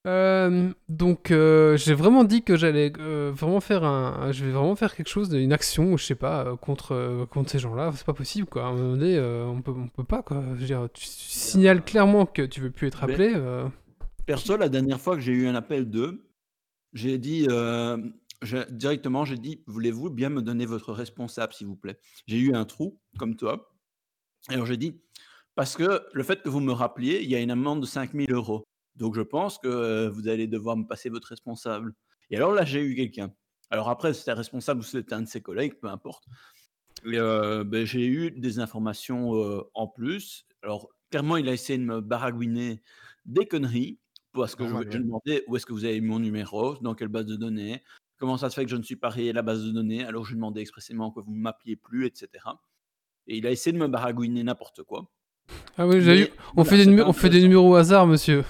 Euh, donc, euh, j'ai vraiment dit que j'allais euh, vraiment faire un. Je vais vraiment faire quelque chose, une action, je sais pas, contre, contre ces gens-là. C'est pas possible, quoi. À un moment donné, on, peut, on peut pas, quoi. Je veux dire, tu, tu signales clairement que tu veux plus être appelé. Perso, la dernière fois que j'ai eu un appel d'eux, j'ai dit directement, j'ai dit, voulez-vous bien me donner votre responsable, s'il vous plaît? J'ai eu un trou, comme toi. Alors j'ai dit, parce que le fait que vous me rappeliez, il y a une amende de 5000 euros. Donc je pense que vous allez devoir me passer votre responsable. Et alors là, j'ai eu quelqu'un. Alors après, c'était un responsable ou c'était un de ses collègues, peu importe. Euh, ben, j'ai eu des informations euh, en plus. Alors clairement, il a essayé de me baragouiner des conneries parce que je, je ouais. demandais où est-ce que vous avez mon numéro, dans quelle base de données, comment ça se fait que je ne suis pas rayé la base de données, alors je demandais expressément que vous ne m'appeliez plus, etc. Et il a essayé de me baragouiner n'importe quoi. Ah oui, j'ai eu. On voilà, fait des on fait numéros au hasard, monsieur.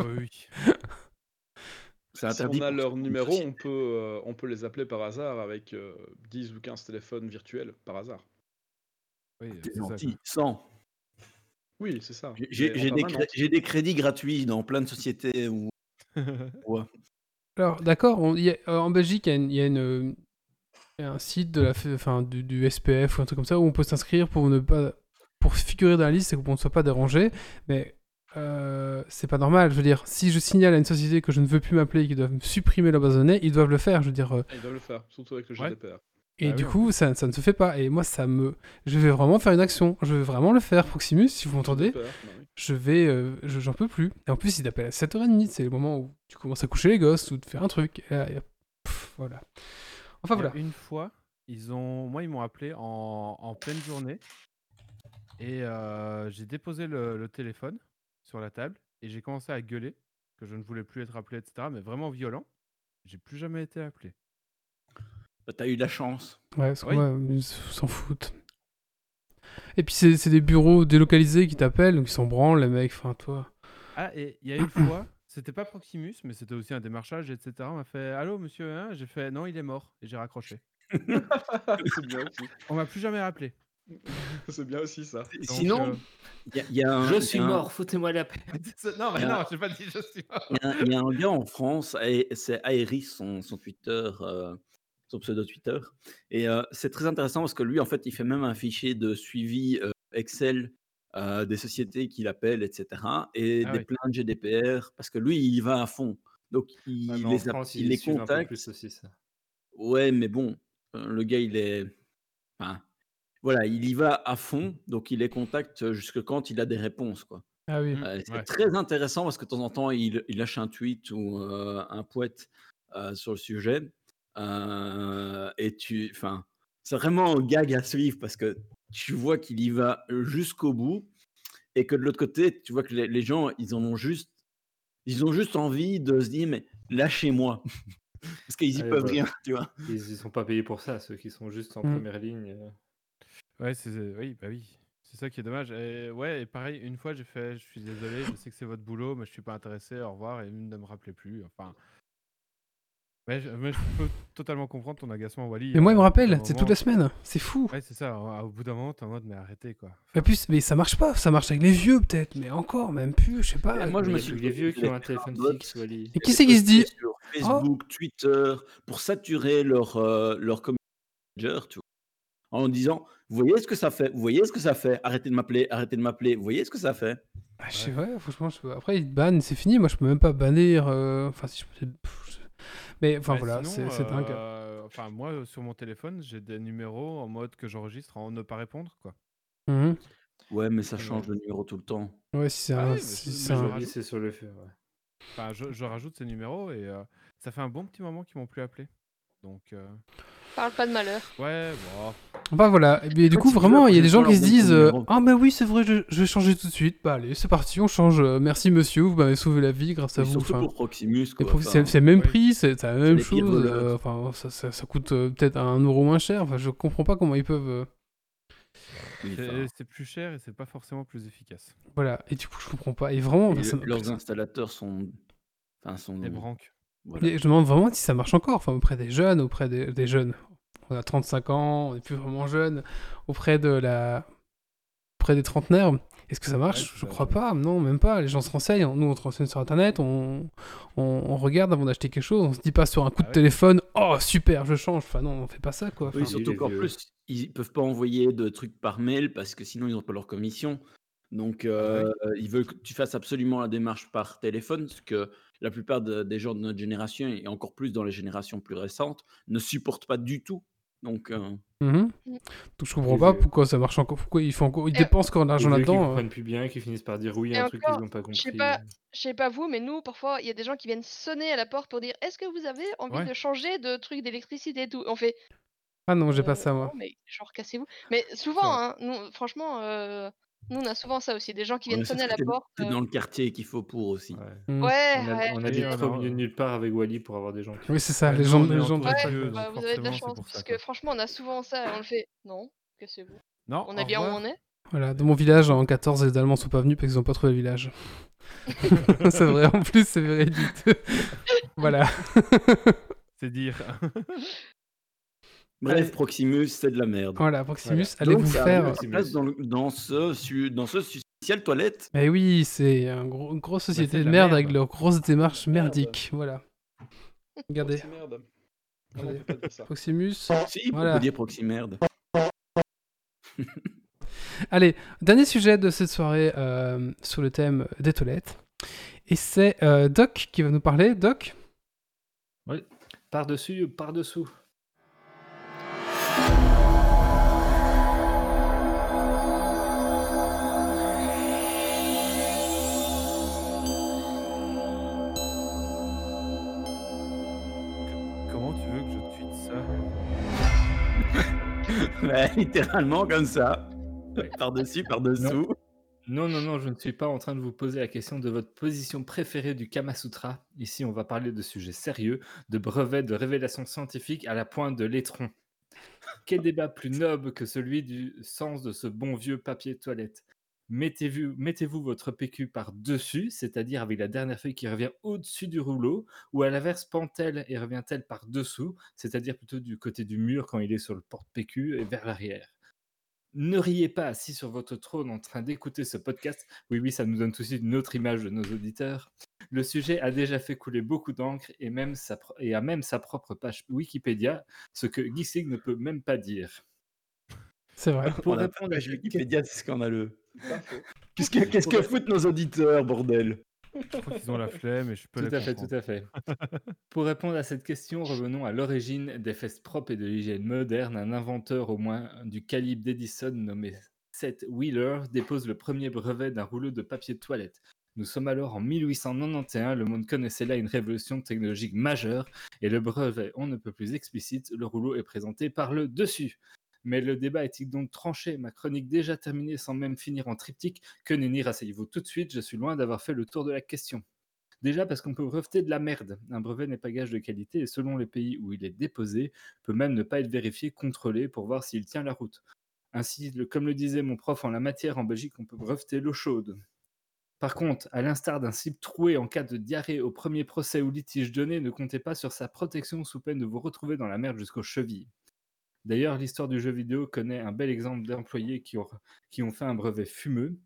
Oui, Si on a leur numéro, on peut, euh, on peut les appeler par hasard avec euh, 10 ou 15 téléphones virtuels par hasard. Oui, T'es c'est ça, gentil, quoi. 100. Oui, c'est ça. J'ai des, cré- crédits gratuits dans plein de sociétés où. Ouais. [laughs] Alors, d'accord, on- il y a- euh, en Belgique, il y a, y une, un site de la, enfin, du, du SPF ou un truc comme ça où on peut s'inscrire pour ne pas, pour figurer dans la liste et qu'on ne soit pas dérangé. Mais euh, c'est pas normal. Je veux dire, si je signale à une société que je ne veux plus m'appeler et qu'ils doivent me supprimer la base de données, ils doivent le faire. Je veux dire, euh, Ah, Ils doivent le faire, surtout avec le Ouais. GDPR. et Ah du oui, coup, ça, ça ne se fait pas. Et moi, ça me, je vais vraiment faire une action. Je vais vraiment le faire, Proximus, si vous m'entendez. Bah je vais, euh, je- j'en peux plus. Et en plus, il t'appelle à 7h30, c'est le moment où tu commences à coucher les gosses ou de faire un truc. Et là, pff, voilà. Enfin voilà. Une fois, ils ont, moi, ils m'ont appelé en, en pleine journée et euh, j'ai déposé le, le téléphone sur la table et j'ai commencé à gueuler que je ne voulais plus être appelé, etc. Mais vraiment violent. J'ai plus jamais été appelé. Bah, T'as eu de la chance. Oui. Ouais, que moi, ils s'en foutent. Et puis c'est c'est des bureaux délocalisés qui t'appellent, donc ils s'en branlent, les mecs. Enfin, toi. Ah, et il y a une fois, c'était pas Proximus, mais c'était aussi un démarchage, etc. On m'a fait Allô, monsieur hein? J'ai fait Non, il est mort. Et j'ai raccroché. [laughs] c'est bien aussi. On m'a plus jamais rappelé. [laughs] C'est bien aussi ça. Donc, Sinon, euh, il y a, il y a un- Je suis un- mort, foutez-moi la paix. [laughs] non, mais non, j'ai pas dit je suis mort. Il y, a, il y a un gars en France, et c'est Aeris, son, son Twitter, euh, son pseudo Twitter. Et euh, c'est très intéressant parce que lui, en fait, il fait même un fichier de suivi euh, Excel euh, des sociétés qu'il appelle, etc. Et Ah des oui. plaintes GDPR, parce que lui, il va à fond. Donc, il, Ouais, les, France, il ils les suivent un peu contacte. plus aussi ça. Ouais, mais bon, euh, le gars, il est. Enfin, voilà, il y va à fond, donc il les contacte jusque quand il a des réponses, quoi. Ah oui. Euh, c'est Ouais. très intéressant parce que de temps en temps, il, il lâche un tweet ou euh, un poète euh, sur le sujet. Euh, et tu. Enfin, c'est vraiment un gag à suivre parce que tu vois qu'il y va jusqu'au bout et que de l'autre côté, tu vois que les, les gens, ils en ont juste. Ils ont juste envie de se dire, mais lâchez-moi. [laughs] parce qu'ils y Allez, peuvent voilà. rien, tu vois. Ils, ils sont pas payés pour ça, ceux qui sont juste en Mm. première ligne. Euh. Ouais, c'est oui, bah oui. C'est ça qui est dommage. Et ouais, et pareil, une fois j'ai fait, je suis désolé, je sais que c'est votre boulot, mais je suis pas intéressé. Au revoir et ne me rappelez plus. Enfin, je, mais je peux totalement comprendre ton agacement, Wally. Mais moi, il me euh, rappelle, c'est toutes les moment- semaines. C'est fou. Ouais, c'est ça. Au bout d'un moment, t'es en mode, mais arrêtez quoi. Et plus, mais ça marche pas. Ça marche avec les vieux, peut-être. Mais encore, même plus, je sais pas. Et moi, je Mais me suis plus les dit, vieux qui ont un téléphone fixe, Wally. Et qui c'est qui se dit sur Facebook, Twitter, pour saturer leur, euh, leur community manager, tu vois, en disant Vous voyez ce que ça fait Vous voyez ce que ça fait Arrêtez de m'appeler, arrêtez de m'appeler. Vous voyez ce que ça fait Ah, je sais, ouais, franchement, je après, ils te bannent, c'est fini. Moi, je peux même pas bannir. euh, Enfin, si je Mais enfin, Ouais, voilà, c'est dingue. euh, Enfin, moi, sur mon téléphone, j'ai des numéros en mode que j'enregistre en ne pas répondre quoi. Mhm. Ouais, mais ça change de numéro tout le temps. Ouais, si c'est Ah un. oui, si un- c'est sur le feu, ouais. Enfin, je, je rajoute ces numéros et euh, ça fait un bon petit moment qu'ils m'ont plus appelé. Donc, euh, Parle pas de malheur. ouais, bon. Bah voilà, et bien, du coup vraiment il y a des gens qui se disent Ah bah oui c'est vrai je, je vais changer tout de suite, bah allez c'est parti on change, euh, merci monsieur vous m'avez sauvé la vie grâce à vous. surtout pour Proximus. c'est le même prix, c'est la même chose, euh, enfin ça, ça, ça coûte euh, peut-être un euro moins cher, enfin je comprends pas comment ils peuvent... euh, C'est plus cher et c'est pas forcément plus efficace. Voilà, et du coup je comprends pas, et vraiment... et enfin, ça le- me- leurs installateurs sont. Enfin, sont Les branques. Voilà. Et je me demande vraiment si ça marche encore, enfin auprès des jeunes, auprès des, des jeunes. On a 35 ans, on n'est plus vraiment jeune, auprès de la... auprès des trentenaires. Est-ce que ça marche? C'est Je ça, crois ouais. pas, non, même pas. Les gens se renseignent, nous on se renseigne sur internet, on, on, on regarde avant d'acheter quelque chose, on se dit pas sur un coup Ah de ouais. téléphone, oh super, je change. Enfin non, on fait pas ça quoi. Oui, Enfin, surtout qu'en vieux. plus, ils peuvent pas envoyer de trucs par mail parce que sinon ils n'ont pas leur commission. Donc, euh, ils veulent que tu fasses absolument la démarche par téléphone, ce que la plupart de- des gens de notre génération, et encore plus dans les générations plus récentes, ne supportent pas du tout Donc, euh, Mhm. Mm. Donc je comprends pas pourquoi ça marche encore. Pourquoi ils, font encore... ils Et- dépensent encore de l'argent là-dedans. euh. comprennent plus bien, qui finissent par dire oui à un truc qu'ils encore, n'ont pas compris. Je sais pas, je sais pas vous, mais nous, parfois, il y a des gens qui viennent sonner à la porte pour dire Est-ce que vous avez envie Ouais. de changer de truc d'électricité et tout? On fait Ah non, j'ai Euh, pas ça moi. non, mais genre cassez-vous. Mais souvent, hein, nous, franchement, euh, nous on a souvent ça aussi, des gens qui viennent c'est sonner à la que porte. t'es euh, dans le quartier qu'il faut pour aussi. Ouais. Mm. Ouais, On, a, ouais. on trop milieu de nulle part avec Wally pour avoir des gens qui. Oui, c'est ça, les gens, on est les gens entouré Ouais, de vieux, bah, vous avez de la c'est chance, ça, parce quoi. que franchement, on a souvent ça et on le fait. Non, cassez-vous. Non, On est bien où on est. Voilà, dans mon village en 14, les Allemands sont pas venus parce qu'ils ont pas trouvé le village. [laughs] c'est vrai, en plus, c'est véridique. voilà. C'est dire. [laughs] Bref, Allez. Proximus, c'est de la merde. Voilà, Proximus, Voilà. allez Donc, vous ça faire. place dans, le- dans ce, su- dans ce spécial toilette. Mais oui, c'est un gros- une grosse société c'est de la merde, merde. avec leurs grosses démarches Merde. merdiques. Voilà. Regardez. Non, pas ça. Proximus. Si, Voilà. on peut dire Proximerde. [laughs] Allez, dernier sujet de cette soirée euh, sur le thème des toilettes. Et c'est euh, Doc qui va nous parler. Doc Par-dessus ou par-dessous? [laughs] Ouais, littéralement comme ça. Par-dessus, [laughs] par-dessous. Non, non, non, je ne suis pas en train de vous poser la question de votre position préférée du Kama Sutra. Ici, on va parler de sujets sérieux, de brevets, de révélations scientifiques à la pointe de l'étron. Quel débat plus noble que celui du sens de ce bon vieux papier toilette? Mettez-vous mettez votre PQ par-dessus, c'est-à-dire avec la dernière feuille qui revient au-dessus du rouleau, ou à l'inverse, pend-elle et revient-elle par-dessous, c'est-à-dire plutôt du côté du mur quand il est sur le porte-PQ et vers l'arrière ne riez pas assis sur votre trône en train d'écouter ce podcast. Oui, oui, ça nous donne tout de suite une autre image de nos auditeurs. Le sujet a déjà fait couler beaucoup d'encre et, même sa pro- et a même sa propre page Wikipédia, ce que Geeksig ne peut même pas dire. C'est vrai. Pour répondre à Wikipédia, c'est scandaleux. Qu'est-ce que, foutent nos auditeurs, bordel? Je crois qu'ils ont la flemme et je peux Tout à fait, comprendre. tout à fait. [laughs] Pour répondre à cette question, revenons à l'origine des fesses propres et de l'hygiène moderne. Un inventeur au moins du calibre d'Edison nommé Seth Wheeler dépose le premier brevet d'un rouleau de papier de toilette. Nous sommes alors en 1891, le monde connaissait là une révolution technologique majeure et le brevet, on ne peut plus explicite, le rouleau est présenté par le dessus. Mais le débat est-il donc tranché? Ma chronique déjà terminée sans même finir en triptyque. Que nenni, rasseyez-vous tout de suite, je suis loin d'avoir fait le tour de la question. Déjà parce qu'on peut breveter de la merde. Un brevet n'est pas gage de qualité et selon les pays où il est déposé, peut même ne pas être vérifié, contrôlé pour voir s'il tient la route. Ainsi, comme le disait mon prof en la matière en Belgique, on peut breveter l'eau chaude. Par contre, à l'instar d'un slip troué en cas de diarrhée au premier procès ou litige donné, ne comptez pas sur sa protection sous peine de vous retrouver dans la merde jusqu'aux chevilles. D'ailleurs, l'histoire du jeu vidéo connaît un bel exemple d'employés qui ont, fait un brevet fumeux.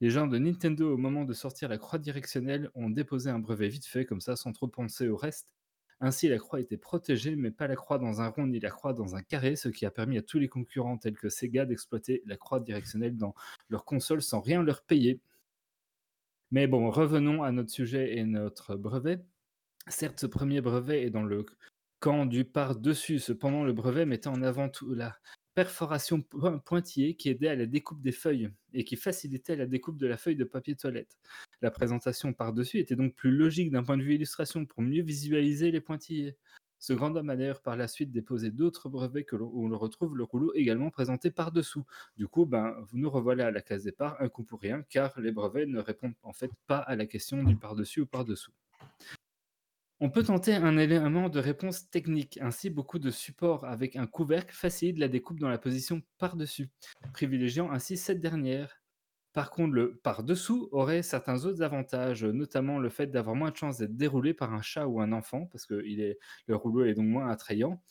Les gens de Nintendo, au moment de sortir la croix directionnelle, ont déposé un brevet vite fait, comme ça, sans trop penser au reste. Ainsi, la croix était protégée, mais pas la croix dans un rond ni la croix dans un carré, ce qui a permis à tous les concurrents tels que Sega d'exploiter la croix directionnelle dans leur console sans rien leur payer. Mais bon, revenons à notre sujet et notre brevet. Certes, ce premier brevet est dans le camp du par-dessus. Cependant, le brevet mettait en avant tout la perforation po- pointillée qui aidait à la découpe des feuilles et qui facilitait la découpe de la feuille de papier toilette. La présentation par-dessus était donc plus logique d'un point de vue illustration pour mieux visualiser les pointillés. Ce grand homme a d'ailleurs par la suite déposé d'autres brevets que où on le retrouve le rouleau également présenté par-dessous. Du coup, ben, nous revoilà à la case départ, un coup pour rien, car les brevets ne répondent en fait pas à la question du par-dessus ou par-dessous. On peut tenter un élément de réponse technique. Ainsi, beaucoup de supports avec un couvercle facilitent la découpe dans la position par-dessus, privilégiant ainsi cette dernière. Par contre, le par-dessous aurait certains autres avantages, notamment le fait d'avoir moins de chances d'être déroulé par un chat ou un enfant, parce que le rouleau est donc moins attrayant,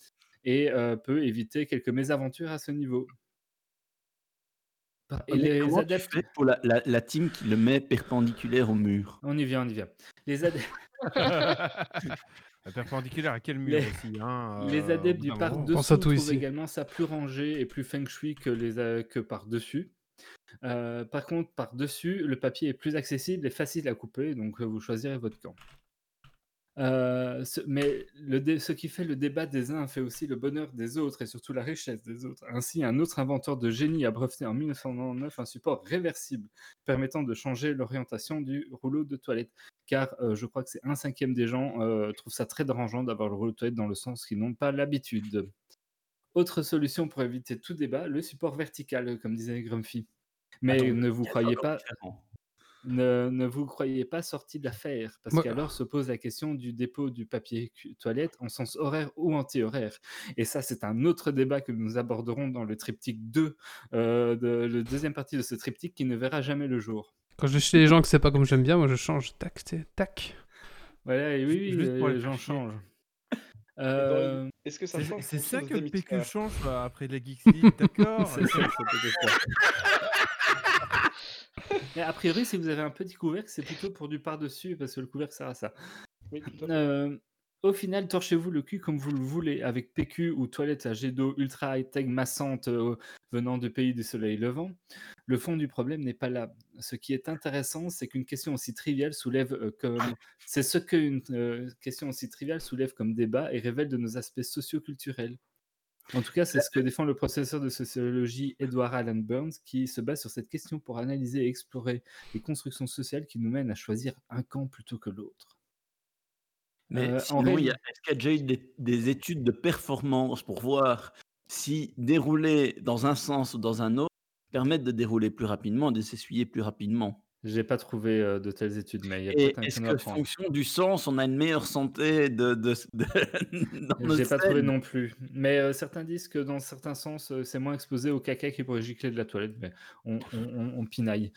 et euh, peut éviter quelques mésaventures à ce niveau. Et Mais les comment tu adeptes... fais pour la, la- la team qui le met perpendiculaire au mur? On y vient, on y vient. Les adeptes... La perpendiculaire à quel mur Les- aussi hein, Les euh, adeptes du d'un moment? Pense par-dessous à tout trouvent ici. également ça plus rangé et plus feng shui que, les, a- que par-dessus. Euh, par contre, par-dessus, le papier est plus accessible et facile à couper, donc euh, vous choisirez votre camp. Euh, ce- mais le dé- ce qui fait le débat des uns fait aussi le bonheur des autres et surtout la richesse des autres. Ainsi, un autre inventeur de génie a breveté en 1999 un support réversible permettant de changer l'orientation du rouleau de toilette. Car euh, je crois que c'est un cinquième des gens euh, trouvent ça très dérangeant d'avoir le rouleau de toilette dans le sens qu'ils n'ont pas l'habitude. Autre solution pour éviter tout débat, le support vertical, comme disait Grumpy. Mais Attends, ne vous croyez pas, différent. Ne, ne vous croyez pas sorti de l'affaire, parce Moi- qu'alors se pose la question du dépôt du papier toilette en sens horaire ou anti-horaire. Et ça, c'est un autre débat que nous aborderons dans le triptyque 2, euh, de, le deuxième partie de ce triptyque qui ne verra jamais le jour. Quand je vais chez les gens que c'est pas comme j'aime bien, moi je change. Tac, tac. Voilà, et oui, oui, Juste pour les, les gens changent. Euh, Est-ce que ça C'est change c'est ça que PQ change euh, après les Geeks League, d'accord [laughs] c'est ça, c'est peut-être ça. Mais a priori, si vous avez un petit couvercle, c'est plutôt pour du par-dessus, parce que le couvercle sert à ça. Oui. Euh, au final, torchez-vous le cul comme vous le voulez, avec PQ ou toilette à jet d'eau ultra high-tech massante euh, venant du pays du soleil levant. Le fond du problème n'est pas là. Ce qui est intéressant, c'est qu'une question aussi triviale soulève euh, comme c'est ce qu'une question aussi triviale soulève comme débat et révèle de nos aspects socio-culturels. En tout cas, c'est ce que défend le professeur de sociologie Edward Allan Burns, qui se base sur cette question pour analyser et explorer les constructions sociales qui nous mènent à choisir un camp plutôt que l'autre. Mais Euh, en sinon, il y a- réalité- est-ce qu'il y a déjà eu des, des études de performance pour voir si dérouler dans un sens ou dans un autre permettent de dérouler plus rapidement, de s'essuyer plus rapidement? J'ai pas trouvé euh, de telles études, mais il y a peut-être un est-ce que, prendre. fonction du sens, on a une meilleure santé de, de, de- [laughs] J'ai pas trouvé non plus. Mais euh, certains disent que dans certains sens, euh, c'est moins exposé au caca qui pourrait gicler de la toilette, mais on, on, on- on pinaille.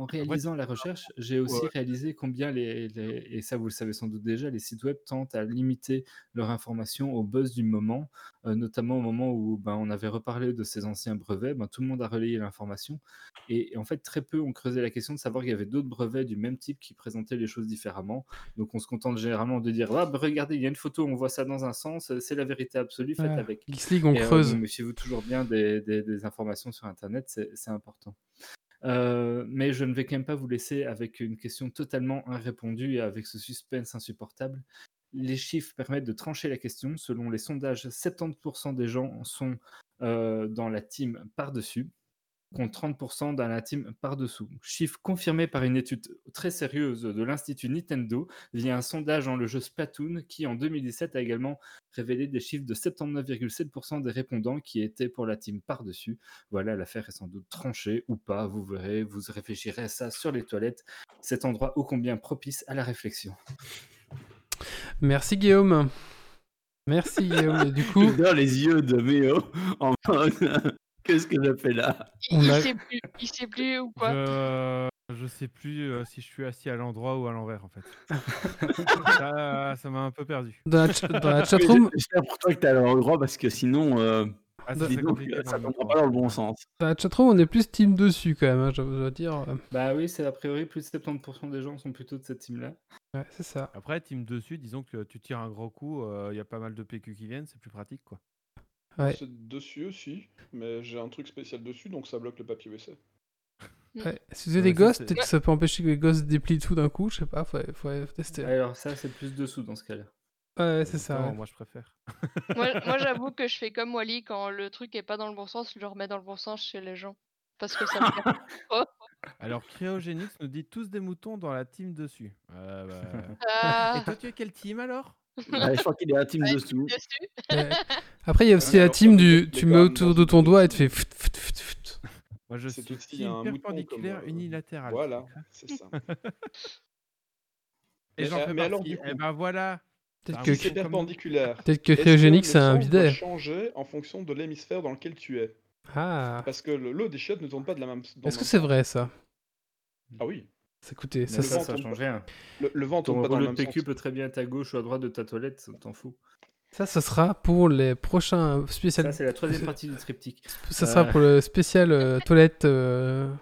En réalisant la recherche, j'ai aussi réalisé combien les, les- et ça vous le savez sans doute déjà, les sites web tentent à limiter leur information au buzz du moment, euh, notamment au moment où ben, on avait reparlé de ces anciens brevets, ben, tout le monde a relayé l'information, et, et en fait très peu ont creusé la question de savoir qu'il y avait d'autres brevets du même type qui présentaient les choses différemment. Donc on se contente généralement de dire ah, bah, regardez, il y a une photo, on voit ça dans un sens, euh, c'est la vérité absolue, faites Ah, avec. Geeks League, on Et, euh, donc, méfiez-vous toujours bien des, des- des informations sur Internet, c'est important. Euh, mais je ne vais quand même pas vous laisser avec une question totalement irrépondue et avec ce suspense insupportable. Les chiffres permettent de trancher la question. Selon les sondages, 70% des gens sont euh, dans la team par-dessus, contre 30% dans la team par-dessous. Chiffre confirmé par une étude très sérieuse de l'Institut Nintendo via un sondage dans le jeu Splatoon qui, en 2017, a également révélé des chiffres de 79,7% des répondants qui étaient pour la team par-dessus. Voilà, l'affaire est sans doute tranchée ou pas, vous verrez, vous réfléchirez à ça sur les toilettes, cet endroit ô combien propice à la réflexion. Merci Guillaume. Merci Guillaume. Et du coup, [laughs] Dans les yeux de Méo, en mode, [laughs] qu'est-ce que je fais là? Il, a- sait plus, il sait plus ou quoi. Je sais plus euh, si je suis assis à l'endroit ou à l'envers en fait. [laughs] ça ça m'a un peu perdu. dans la, ch- dans la [laughs] Mais chatroom, J'espère pour toi que t'es à l'endroit parce que sinon, euh, Ah, ça, donc, compliqué ça pas dans le bon sens. dans la chatroom, on est plus team dessus quand même, hein, je dois dire. euh, Bah oui, c'est a priori plus de 70% des gens sont plutôt de cette team-là. Ouais, c'est ça. Après, team dessus, disons que tu tires un gros coup, il y a pas mal de PQ qui viennent, c'est plus pratique quoi. Ouais. C'est dessus aussi, mais j'ai un truc spécial dessus, donc ça bloque le papier WC. Ouais. Si vous avez Ouais, des c'est- peut-être que ça peut empêcher que les gosses déplient tout d'un coup, je sais pas, faut, faut tester. Alors ça, c'est plus dessous dans ce cas-là. ouais, c'est ça. Ouais. moi je préfère. [laughs] Moi, moi, j'avoue que je fais comme Wally quand le truc est pas dans le bon sens, je le remets dans le bon sens chez les gens. Parce que ça me trop. [laughs] Alors, Cryogénix nous dit tous des moutons dans la team dessus. Euh, bah, Et Ah, toi, tu es quelle team alors? Ouais, je crois qu'il est à team [laughs] Ouais, dessous. Après, il y a aussi Ouais, la team du. Tu mets autour de ton doigt et tu fais. Moi, je C'est suis aussi, un perpendiculaire comme, euh, unilatéral. Voilà, c'est ça. [laughs] Et j'en euh, fais mais alors, partie. du coup- Eh ben voilà. Peut-être Ah que, c'est perpendiculaire, peut-être que le c'est un bidet. changer en fonction de l'hémisphère dans lequel tu es? Ah. Parce que le- l'eau des chiottes ne tourne pas de la même. Est-ce que c'est vrai ça? Ah oui. Écoutez, Mais ça, ça, ça tombe change rien. Le, le vent Ton tourne pas dans le même PQ peut très bien être à gauche ou à droite de ta toilette, ça t'en fout. Ça, ce sera pour les prochains Ça, spécial. c'est la troisième partie du triptyque. Ça sera Euh. pour le spécial euh, [laughs] toilette euh,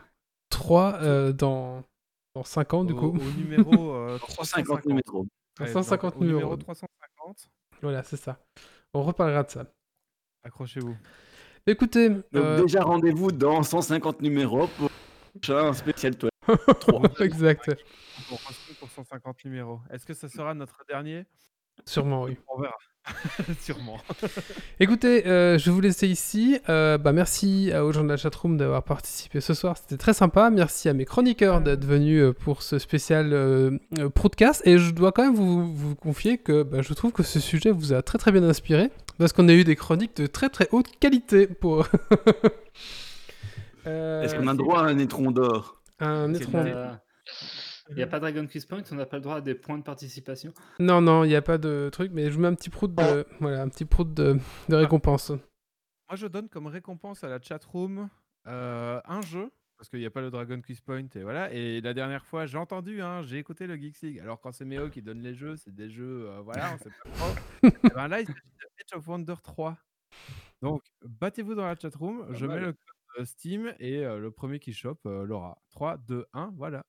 3 euh, dans, dans 5 ans, du Au, coup. au [laughs] numéro euh, 350 350. numéros. À Ouais, 150 donc, au numéro numéros. 350. Voilà, c'est ça. On reparlera de ça. Accrochez-vous. Écoutez, Donc euh, déjà rendez-vous dans 150 numéros pour un spécial toilette. [laughs] 3. exact. Pour 250 numéros. Est-ce que ça sera notre dernier? Sûrement, oui. On verra. [laughs] Sûrement. Écoutez, euh, je vais vous laisser ici. Euh, bah, merci à- aux gens de la chatroom d'avoir participé ce soir. C'était très sympa. Merci à mes chroniqueurs d'être venus euh, pour ce spécial euh, podcast. Et je dois quand même vous, vous confier que bah, je trouve que ce sujet vous a très très bien inspiré. Parce qu'on a eu des chroniques de très très haute qualité pour. [laughs] Euh, Est-ce qu'on a droit à un étron d'or? Un étron- une- Il n'y a pas Dragon Quiz Point, on n'a pas le droit à des points de participation. Non, non, il n'y a pas de truc, mais je vous mets un petit prout de, voilà, un petit prout de, de récompense. Moi, je donne comme récompense à la chatroom euh, un jeu, parce qu'il n'y a pas le Dragon Quiz Point, et voilà. Et la dernière fois, j'ai entendu, hein, j'ai écouté le Geeks League. Alors, quand c'est Méo qui donne les jeux, c'est des jeux, euh, voilà, on sait pas trop. [laughs] Eh ben là, il s'agit de Age of Wonder 3. Donc, battez-vous dans la chatroom, je mets le code euh, Steam, et euh, le premier qui chope euh, l'aura. 3, 2, 1, voilà.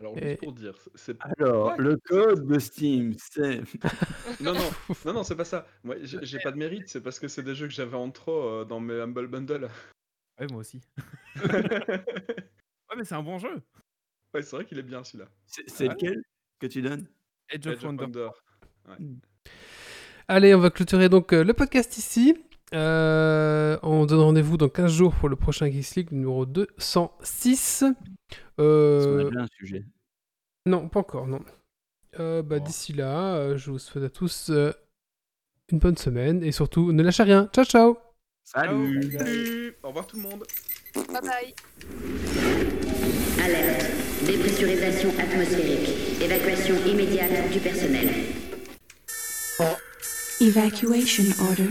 Alors, Et- juste pour dire, c'est Alors, Ouais. le code de Steam, c'est. [laughs] Non, non, non, non, c'est pas ça. Moi, j'ai pas de mérite, c'est parce que c'est des jeux que j'avais en trop euh, dans mes Humble Bundle. Ouais, moi aussi. ouais, [laughs] Ouais, mais c'est un bon jeu. c'est vrai qu'il est bien celui-là. C'est Ouais. lequel que tu donnes? Age of Wonder. Wonder. Allez, on va clôturer donc euh, le podcast ici. Euh, on donne rendez-vous dans 15 jours pour le prochain Geeks League numéro 206. Euh, Parce qu'on a déjà un sujet. Non, pas encore, non. Euh, bah, Bon. D'ici là, euh, je vous souhaite à tous euh, une bonne semaine et surtout, ne lâchez rien. Ciao, ciao Salut Salut Au revoir tout le monde Bye bye. Alerte. Dépressurisation atmosphérique. Évacuation immédiate du personnel. Evacuation order.